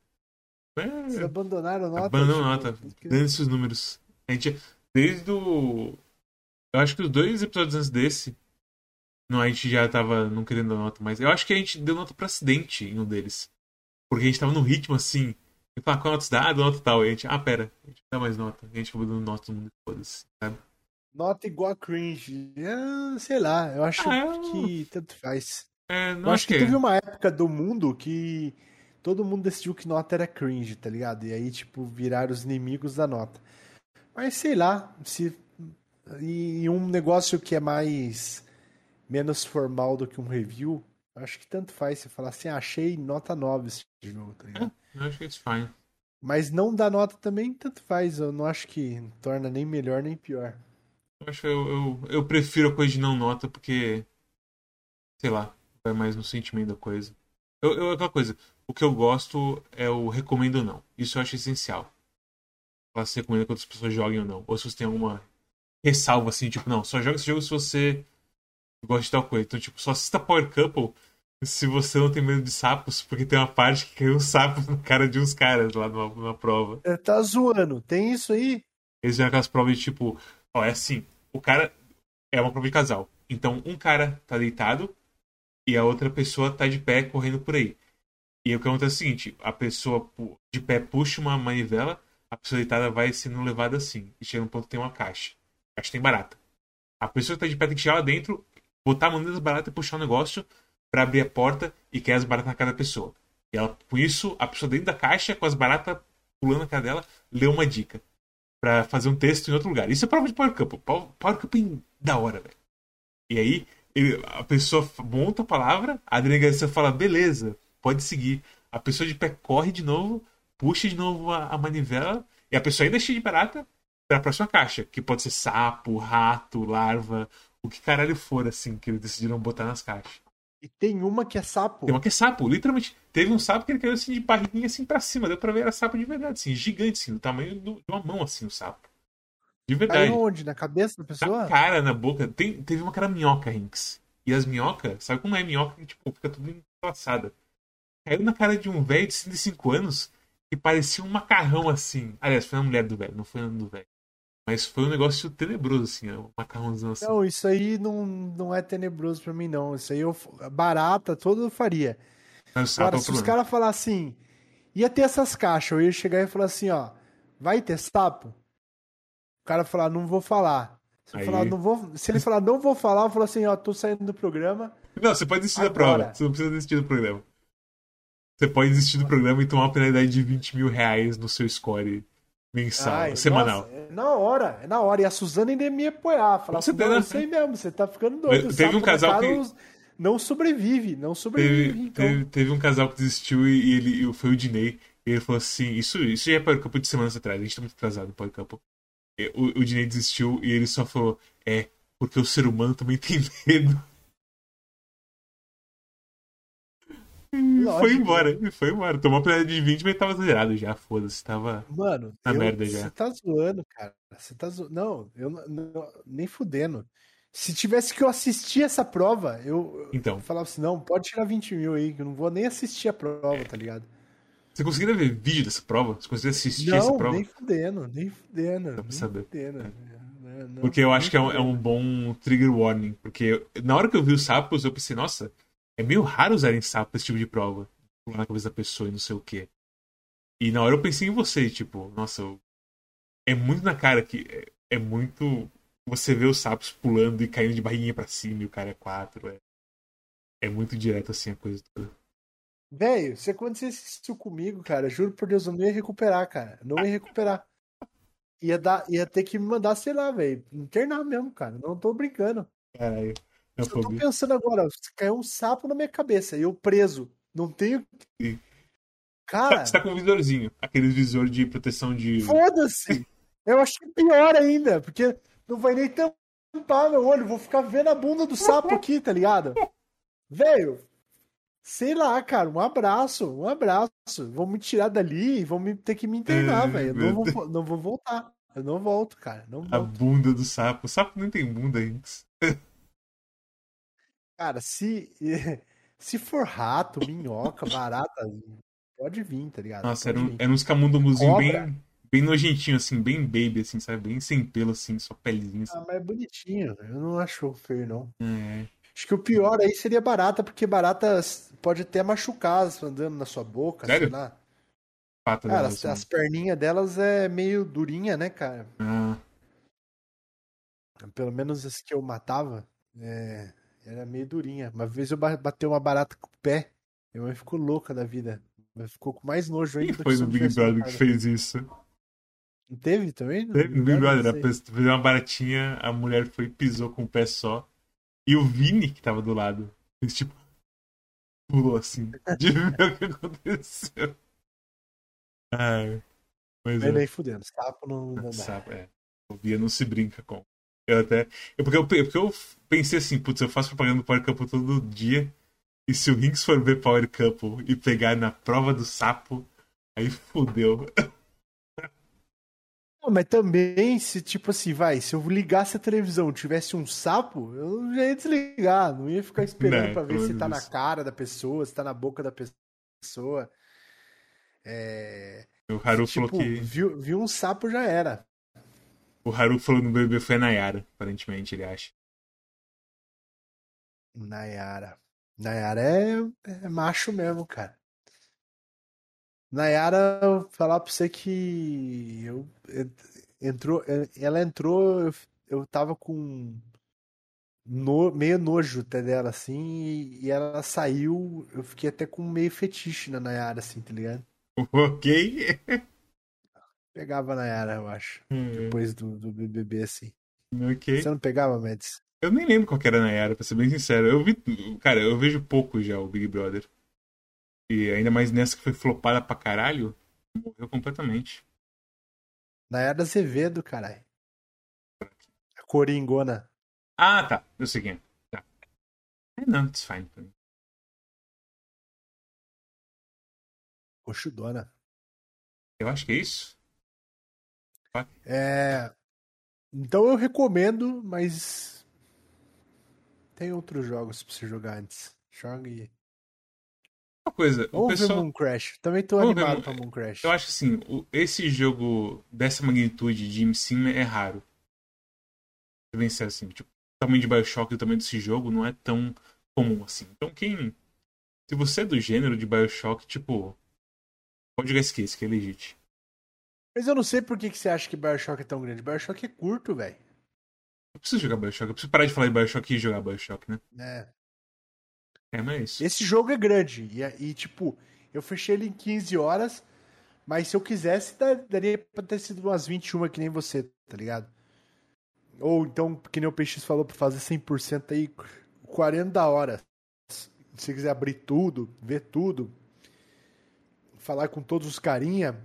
É, Vocês abandonaram a nota? Abandonou Tipo, nota. que- Dane-se os números. A gente, desde o. Eu acho que os dois episódios antes desse. Não, a gente já tava não querendo dar nota, mas eu acho que a gente deu nota pra acidente em um deles. Porque a gente tava num ritmo assim. E falar, qual nota você dá? Ah, nota tal. E a gente, ah, pera, a gente dá mais nota. A gente acabou dando nota todo mundo, foda-se, sabe? Nota igual a cringe. É, sei lá, eu acho Ah, eu- que tanto faz. É, Eu não acho que é. teve uma época do mundo que todo mundo decidiu que nota era cringe, tá ligado? E aí, tipo, viraram os inimigos da nota. Mas sei lá, se. E um negócio que é mais. menos formal do que um review, acho que tanto faz você falar assim, ah, achei nota 9 esse jogo, tá ligado? Eu acho que it's fine. Mas não dar nota também, tanto faz. Eu não acho que torna nem melhor nem pior. Eu acho que eu, eu, eu prefiro a coisa de não nota porque. Sei lá, vai mais no sentimento da coisa. Eu, eu, aquela coisa, o que eu gosto é o recomendo ou não. Isso eu acho essencial. Falar se recomenda que outras pessoas joguem ou não. Ou se você tem alguma ressalva assim, tipo, não, só joga esse jogo se você gosta de tal coisa. Então, tipo, só assista Power Couple se você não tem medo de sapos, porque tem uma parte que caiu um sapo na cara de uns caras lá numa, numa prova. É, Tá zoando, tem isso aí? Eles fizeram aquelas provas de tipo, ó, é assim, o cara é uma prova de casal. Então, um cara tá deitado e a outra pessoa tá de pé correndo por aí. E o que acontece é o seguinte: a pessoa de pé puxa uma manivela, a pessoa deitada vai sendo levada assim. E chega num ponto que tem uma caixa. A caixa tem barata. A pessoa que tá de pé tem que chegar lá dentro, botar a mão dentro das baratas e puxar o negócio pra abrir a porta e cair as baratas na cara da pessoa. E ela, com isso, a pessoa dentro da caixa, com as baratas pulando na cara dela, lê uma dica. Pra fazer um texto em outro lugar. Isso é prova de Power Couple. Power é da hora, velho. E aí, ele- a pessoa monta a palavra, a delegacia fala, beleza, pode seguir. A pessoa de pé corre de novo, puxa de novo a, a manivela, e a pessoa ainda é cheia de barata pra próxima caixa, que pode ser sapo, rato, larva, o que caralho for, assim, que eles decidiram botar nas caixas. E tem uma que é sapo. Tem uma que é sapo, literalmente. Teve um sapo que ele caiu assim de barriguinha assim pra cima, deu pra ver, era sapo de verdade, assim, gigante, assim, do tamanho do- de uma mão, assim, o sapo. De verdade. Caiu onde? Na cabeça da pessoa? Na cara, na boca. Tem, teve uma que era minhoca, Rinks. E as minhocas, sabe como é minhoca que tipo, fica tudo enlaçada? Caiu na cara de um velho de 105 anos que parecia um macarrão assim. Aliás, foi na mulher do velho, não foi na do velho. Mas foi um negócio tenebroso, assim, ó, um macarrãozão assim. Não, isso aí não, não é tenebroso pra mim, não. Isso aí eu. Barata, todo eu faria. Mas o sapo Agora, é o se os caras falar assim, ia ter essas caixas, eu ia chegar e falar assim, ó, vai ter sapo? O cara falar, não vou falar. Se, Aí- falar, não vou, se ele falar, não vou falar, eu falo assim, ó, tô saindo do programa. Não, você pode desistir da prova. Você não precisa desistir do programa. Você pode desistir do programa e tomar uma penalidade de 20 mil reais no seu score mensal, Ai, semanal. nossa, é na hora, é na hora. E a Suzana ainda me apoiar, falar assim, certeza. não, eu sei mesmo, você tá ficando doido. Mas o teve um casal na cara que- não- Não sobrevive, não sobrevive. Teve, então. teve, teve um casal que desistiu e, ele e foi o Dinei. E ele falou assim: Isso, isso já é para o campo de semanas atrás, a gente tá muito atrasado no campo. O, o Dinei desistiu e ele só falou: É, porque o ser humano também tem medo. Lógico. foi embora, e foi embora. Tomou a penalidade de 20, mas tava zerado já, foda-se. Tava. Mano, Na eu- merda já. Você tá zoando, cara. Você tá zoando. Não, eu não, nem fudendo. Se tivesse que eu assistir essa prova, eu, Então, eu falava assim, não, pode tirar 20 mil aí, que eu não vou nem assistir a prova, tá ligado? você conseguiria ver vídeo dessa prova? Você conseguiria assistir essa Não, prova? nem fudendo, nem fudendo. Dá pra nem saber. fudendo. Não, não, Porque eu acho que é um, é um bom trigger warning. Porque eu- na hora que eu vi os sapos, eu pensei, nossa, é meio raro usarem sapo pra esse tipo de prova. Pular na cabeça da pessoa e não sei o quê. E na hora eu pensei em você, tipo, nossa, é muito na cara que é, é muito. Você vê os sapos pulando e caindo de barriguinha pra cima e o cara é quatro. É, é muito direto assim a coisa toda. Velho, se acontecesse isso comigo, cara, juro por Deus, eu não ia recuperar, cara. Não ia recuperar. Ia, dar, ia ter que me mandar, sei lá, velho, internar mesmo, cara. Não tô brincando. Caralho. É Eu tô pensando agora, caiu um sapo na minha cabeça e eu preso. Não tenho. Sim. Cara, Você tá com um visorzinho, aquele visor de proteção de. foda-se! Eu achei pior ainda, porque não vai nem tampar meu olho, vou ficar vendo a bunda do sapo aqui, tá ligado? Velho, sei lá, cara, um abraço, um abraço. Vão me tirar dali e vão me, ter que me internar, Ai, velho. Eu não vou, não vou voltar. Eu não volto, cara. Não A volto. bunda do sapo. O sapo nem tem bunda antes. Cara, se, se for rato, minhoca, barata, pode vir, tá ligado? Nossa, Pode era, um, vir. era uns camundongozinhos Cobra. bem, bem nojentinhos, assim, bem baby, assim, sabe? Bem sem pelo, assim, só pelezinha. Assim. Ah, mas é bonitinho. Eu não acho feio, não. É. Acho que o pior aí seria barata, porque barata pode até machucar andando na sua boca, Sério? sei lá. Pata Cara, delas, as, assim. as perninhas delas é meio durinha, né, cara? Ah, Pelo menos as que eu matava, é, era meio durinha. Uma vez eu ba- batei uma barata com o pé, minha mãe ficou louca da vida. Mas ficou com mais nojo quem ainda do foi no Big Brother que fez isso? Não teve também? Teve No Big Brother, a pessoa fez uma baratinha, a mulher foi e pisou com o pé só. E o Vini, que tava do lado, fez tipo. Pulou assim, de ver o que aconteceu. Ai. Mas Mas é. nem fudendo, sapo não, não dá. Sabe, é. O Bia não se brinca com. Eu até. Eu, porque, eu, porque eu pensei assim, putz, eu faço propaganda do Power Couple todo dia. E se o Rinks for ver Power Couple e pegar na prova do sapo, aí fudeu. Não, mas também, se tipo assim, vai, se eu ligasse a televisão e tivesse um sapo, eu já ia desligar, não ia ficar esperando Né, pra ver se tá na cara da pessoa, se tá na boca da pessoa. É, O Haru tipo, falou que. viu, viu um sapo já era. O Haru falou no BBB foi a Nayara, aparentemente, ele acha. Nayara. Nayara é, é macho mesmo, cara. Nayara, eu falar pra você que eu, entrou, ela entrou, eu, eu tava com no, meio nojo até dela, assim, e, e ela saiu, eu fiquei até com meio fetiche na Nayara, assim, tá ligado? Ok. Pegava a Nayara, eu acho, Hum, depois do, do BBB, assim. ok. Você não pegava, Mads? Eu nem lembro qual que era a Nayara, pra ser bem sincero. Eu vi. Cara, eu vejo pouco já o Big Brother. E ainda mais nessa que foi flopada pra caralho, morreu completamente. Nayara Azevedo, caralho. A Coringona. Ah, tá. Eu sei quem é. Tá. É, não, it's fine pra mim. Coxudona. Eu acho que é isso. É... Então eu recomendo, mas tem outros jogos pra você jogar antes. Joga e. Uma coisa, o Vamos ver pessoal. Moon Crash. Também tô ver animado Moon- pra Moon Crash. Eu acho que assim, o- esse jogo dessa magnitude de cima é raro. Você vencer assim, tipo, o tamanho de Bioshock e o tamanho desse jogo não é tão comum assim. Então quem. Se você é do gênero de Bioshock, tipo. Pode jogar esse case, que é legit. Mas eu não sei por que, que você acha que Bioshock é tão grande. Bioshock é curto, velho. Eu preciso jogar Bioshock, eu preciso parar de falar de Bioshock e jogar Bioshock, né? É. É, mas é. Esse jogo é grande. E, e, tipo, eu fechei ele em 15 horas. Mas se eu quisesse, daria pra ter sido umas 21 que nem você, tá ligado? Ou então, que nem o PX falou, pra fazer 100% aí, 40 horas. Se você quiser abrir tudo, ver tudo, falar com todos os carinha,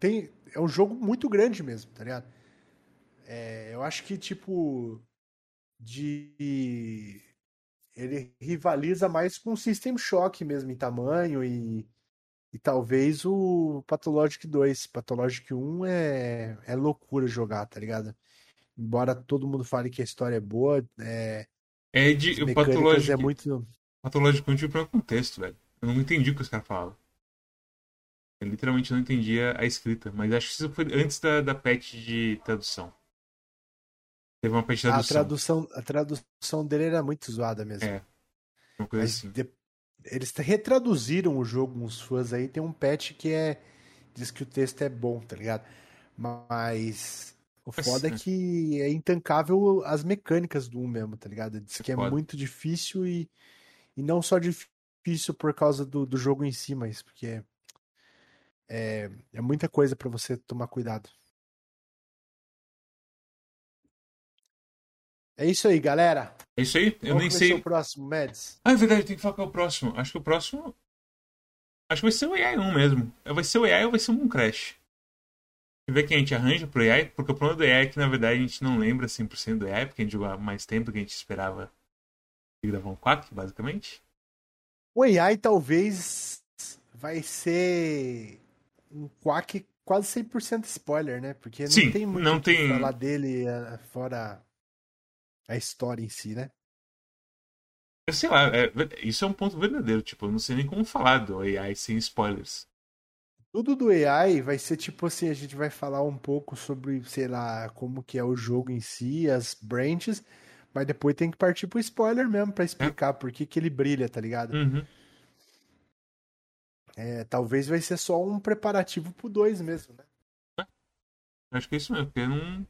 tem, é um jogo muito grande mesmo, tá ligado? É, eu acho que, tipo, de ele rivaliza mais com o System Shock mesmo em tamanho e, e talvez o Pathologic 2. Pathologic 1 é, é loucura jogar, tá ligado? Embora todo mundo fale que a história é boa, é, É de. O mecânicas Pathologic. é muito. Pathologic não tive problema com o texto, velho. Eu não entendi o que os caras falavam. Eu literalmente não entendia a escrita. Mas acho que isso foi antes da, da patch de tradução. Teve uma patch de A tradução. tradução, a tradução dele era muito zoada mesmo. É, Uma coisa Mas assim. de- eles retraduziram o jogo, uns fãs aí. Tem um patch que é. Diz que o texto é bom, tá ligado? Mas. O foda é é. que é intancável as mecânicas do 1 mesmo, tá ligado? Diz É que é muito difícil e, e não só difícil por causa do, do jogo em si, mas porque é, é muita coisa pra você tomar cuidado. É isso aí, galera. É isso aí? Eu Qual nem que sei. o próximo, Mads? Ah, é verdade, tem que falar qual é o próximo. Acho que o próximo. Acho que vai ser o AI 1 mesmo. Vai ser o AI ou vai ser um Crash. Deixa eu ver quem a gente arranja pro AI, porque o problema do AI é que na verdade a gente não lembra 100% do AI, porque a gente jogou há mais tempo do que a gente esperava de gravar um quack, basicamente. O AI talvez vai ser um quack quase 100% spoiler, né? Porque não Sim, tem muito não tem- falar dele eh, fora a história em si, né? Eu sei lá, é- isso é um ponto verdadeiro. Tipo, eu não sei nem como falar do AI sem spoilers. Tudo do AI vai ser tipo assim, a gente vai falar um pouco sobre, sei lá, como que é o jogo em si, as branches, mas depois tem que partir pro spoiler mesmo pra explicar por que que ele brilha, tá ligado? Uhum. É, talvez vai ser só um preparativo pro 2 mesmo, né? Eu Acho que é isso mesmo, porque não.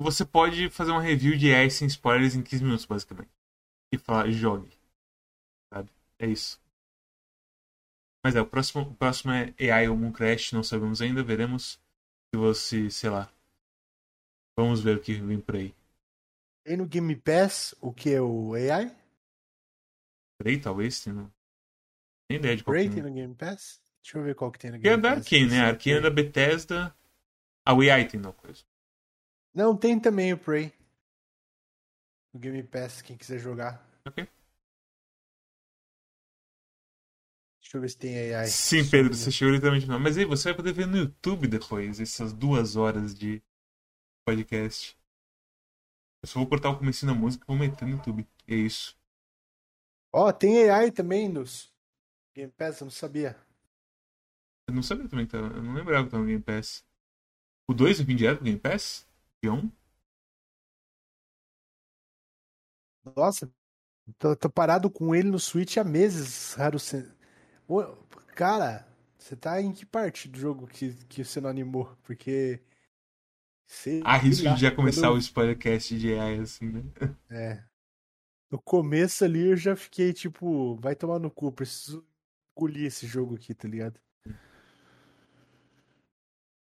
Você pode fazer uma review de AI sem spoilers em 15 minutos, basicamente. E falar, jogue. Sabe? É isso. Mas é, o próximo, o próximo é AI ou Moon Crash, não sabemos ainda, veremos se você, sei lá. Vamos ver o que vem por aí. Tem no Game Pass o que é o AI? Prey, talvez, tem no... Nem ideia de qual Prey que tem é. no Game Pass? Deixa eu ver qual que tem no Que é Game da Pass. Arkane, né? A Arkane é da Bethesda. Ah, o AI tem não coisa. Não, tem também o Prey. No Game Pass, quem quiser jogar. Ok. Deixa eu ver se tem AI. Sim, Pedro, você chegou literalmente não. Mas aí, você vai poder ver no YouTube depois, essas duas horas de podcast. Eu só vou cortar o começo da música e vou meter no YouTube. E é isso. Ó, tem AI também nos Game Pass, eu não sabia. Eu não sabia também, tá? eu não lembrava que tava no Game Pass. O 2 vai vir direto pro Game Pass? Dia 1? Nossa, Tô, tô parado com ele no Switch há meses. Ô, Cara, você tá em que parte do jogo que, que você não animou? Porque. Sei Há risco de já começar quando- o spoilercast de AI assim, né? É. No começo ali eu já fiquei tipo, vai tomar no cu, preciso engolir esse jogo aqui, tá ligado?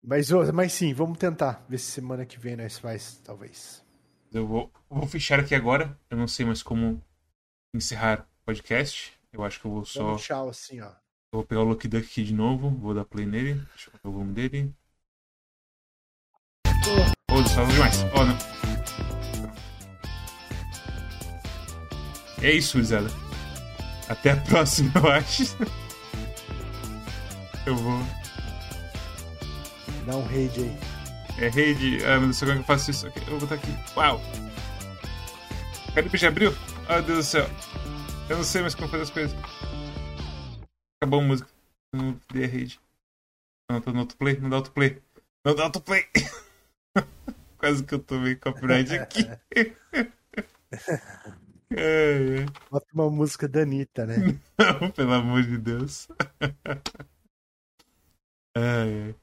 Mas, ô, mas sim, vamos tentar. Ver se semana que vem nós faz, talvez. Eu vou, vou fechar aqui agora. Eu não sei mais como encerrar o podcast. Eu acho que eu vou Dá só. um tchau assim, ó. Eu vou pegar o Lucky Duck aqui de novo. Vou dar play nele. Deixa eu ver o volume dele. Oh, só demais. Ó, não. É isso, Zé. Até a próxima, eu acho. Eu vou. Dá um raid aí. É rede. Ah, meu Deus, como é que eu faço isso? Ok, Eu vou botar aqui. Uau! Cadê o bicho abriu? Ah, Deus do céu. Eu não sei mais como fazer as coisas. Acabou a música. Não dei rede. Não, tô no autoplay. Não dá autoplay. Não dá autoplay. Quase que eu tomei copyright aqui. Ai. Bota uma música da Anitta, né? Não, pelo amor de Deus. Ai.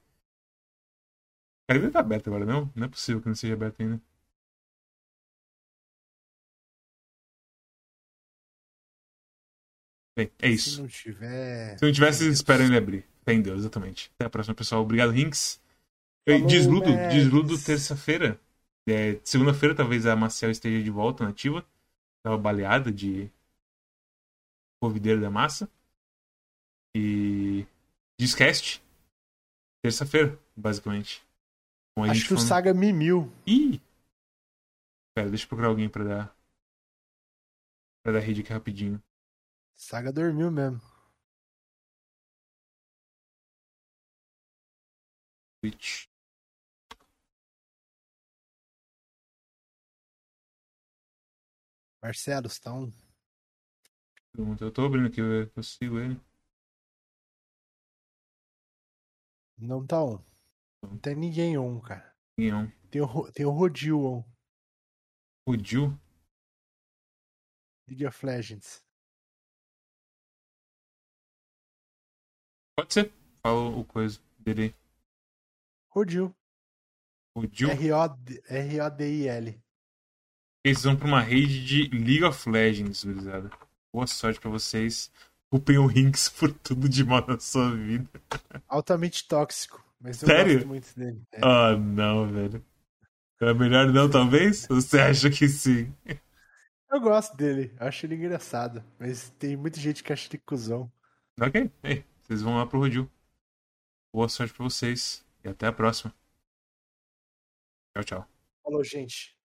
Cara, ele tá aberto agora, não? Não é possível que não seja aberto ainda. Bem, é Se isso. não tiver. Se não tivesse, espera ele abrir. Fé em Deus, exatamente. Até a próxima, pessoal. Obrigado, Rinks. Desludo, desludo terça-feira. É, Segunda-feira, talvez a Marcel esteja de volta nativa. Tava baleada de Covideiro da Massa. E. Discast. Terça-feira, basicamente. Acho que o falando- Saga mimiu. Ih! Pera, deixa eu procurar alguém pra dar. Pra dar rede aqui rapidinho. Saga dormiu mesmo. Twitch. Marcelo, você tá um. Eu tô abrindo aqui, eu eu sigo ele. Não tá on. Não tem ninguém on, cara. É um? Tem o, tem o Rodil on. Jill? League of Legends. Pode ser. Fala o coisa dele aí. Rodil. O Jill. R-O-D- R-O-D-I-L. Eles vão pra uma rede de League of Legends, gurizada. Boa sorte pra vocês. Culpem o Rinks por tudo de mal na sua vida. Altamente tóxico. Mas eu Sério? gosto muito dele. É. Ah, não, velho. É melhor não, talvez? Você acha que sim? Eu gosto dele. Acho ele engraçado. Mas tem muita gente que acha ele cuzão. Ok. Ei, vocês vão lá pro Rodil. Boa sorte pra vocês. E até a próxima. Tchau, tchau. Falou, gente.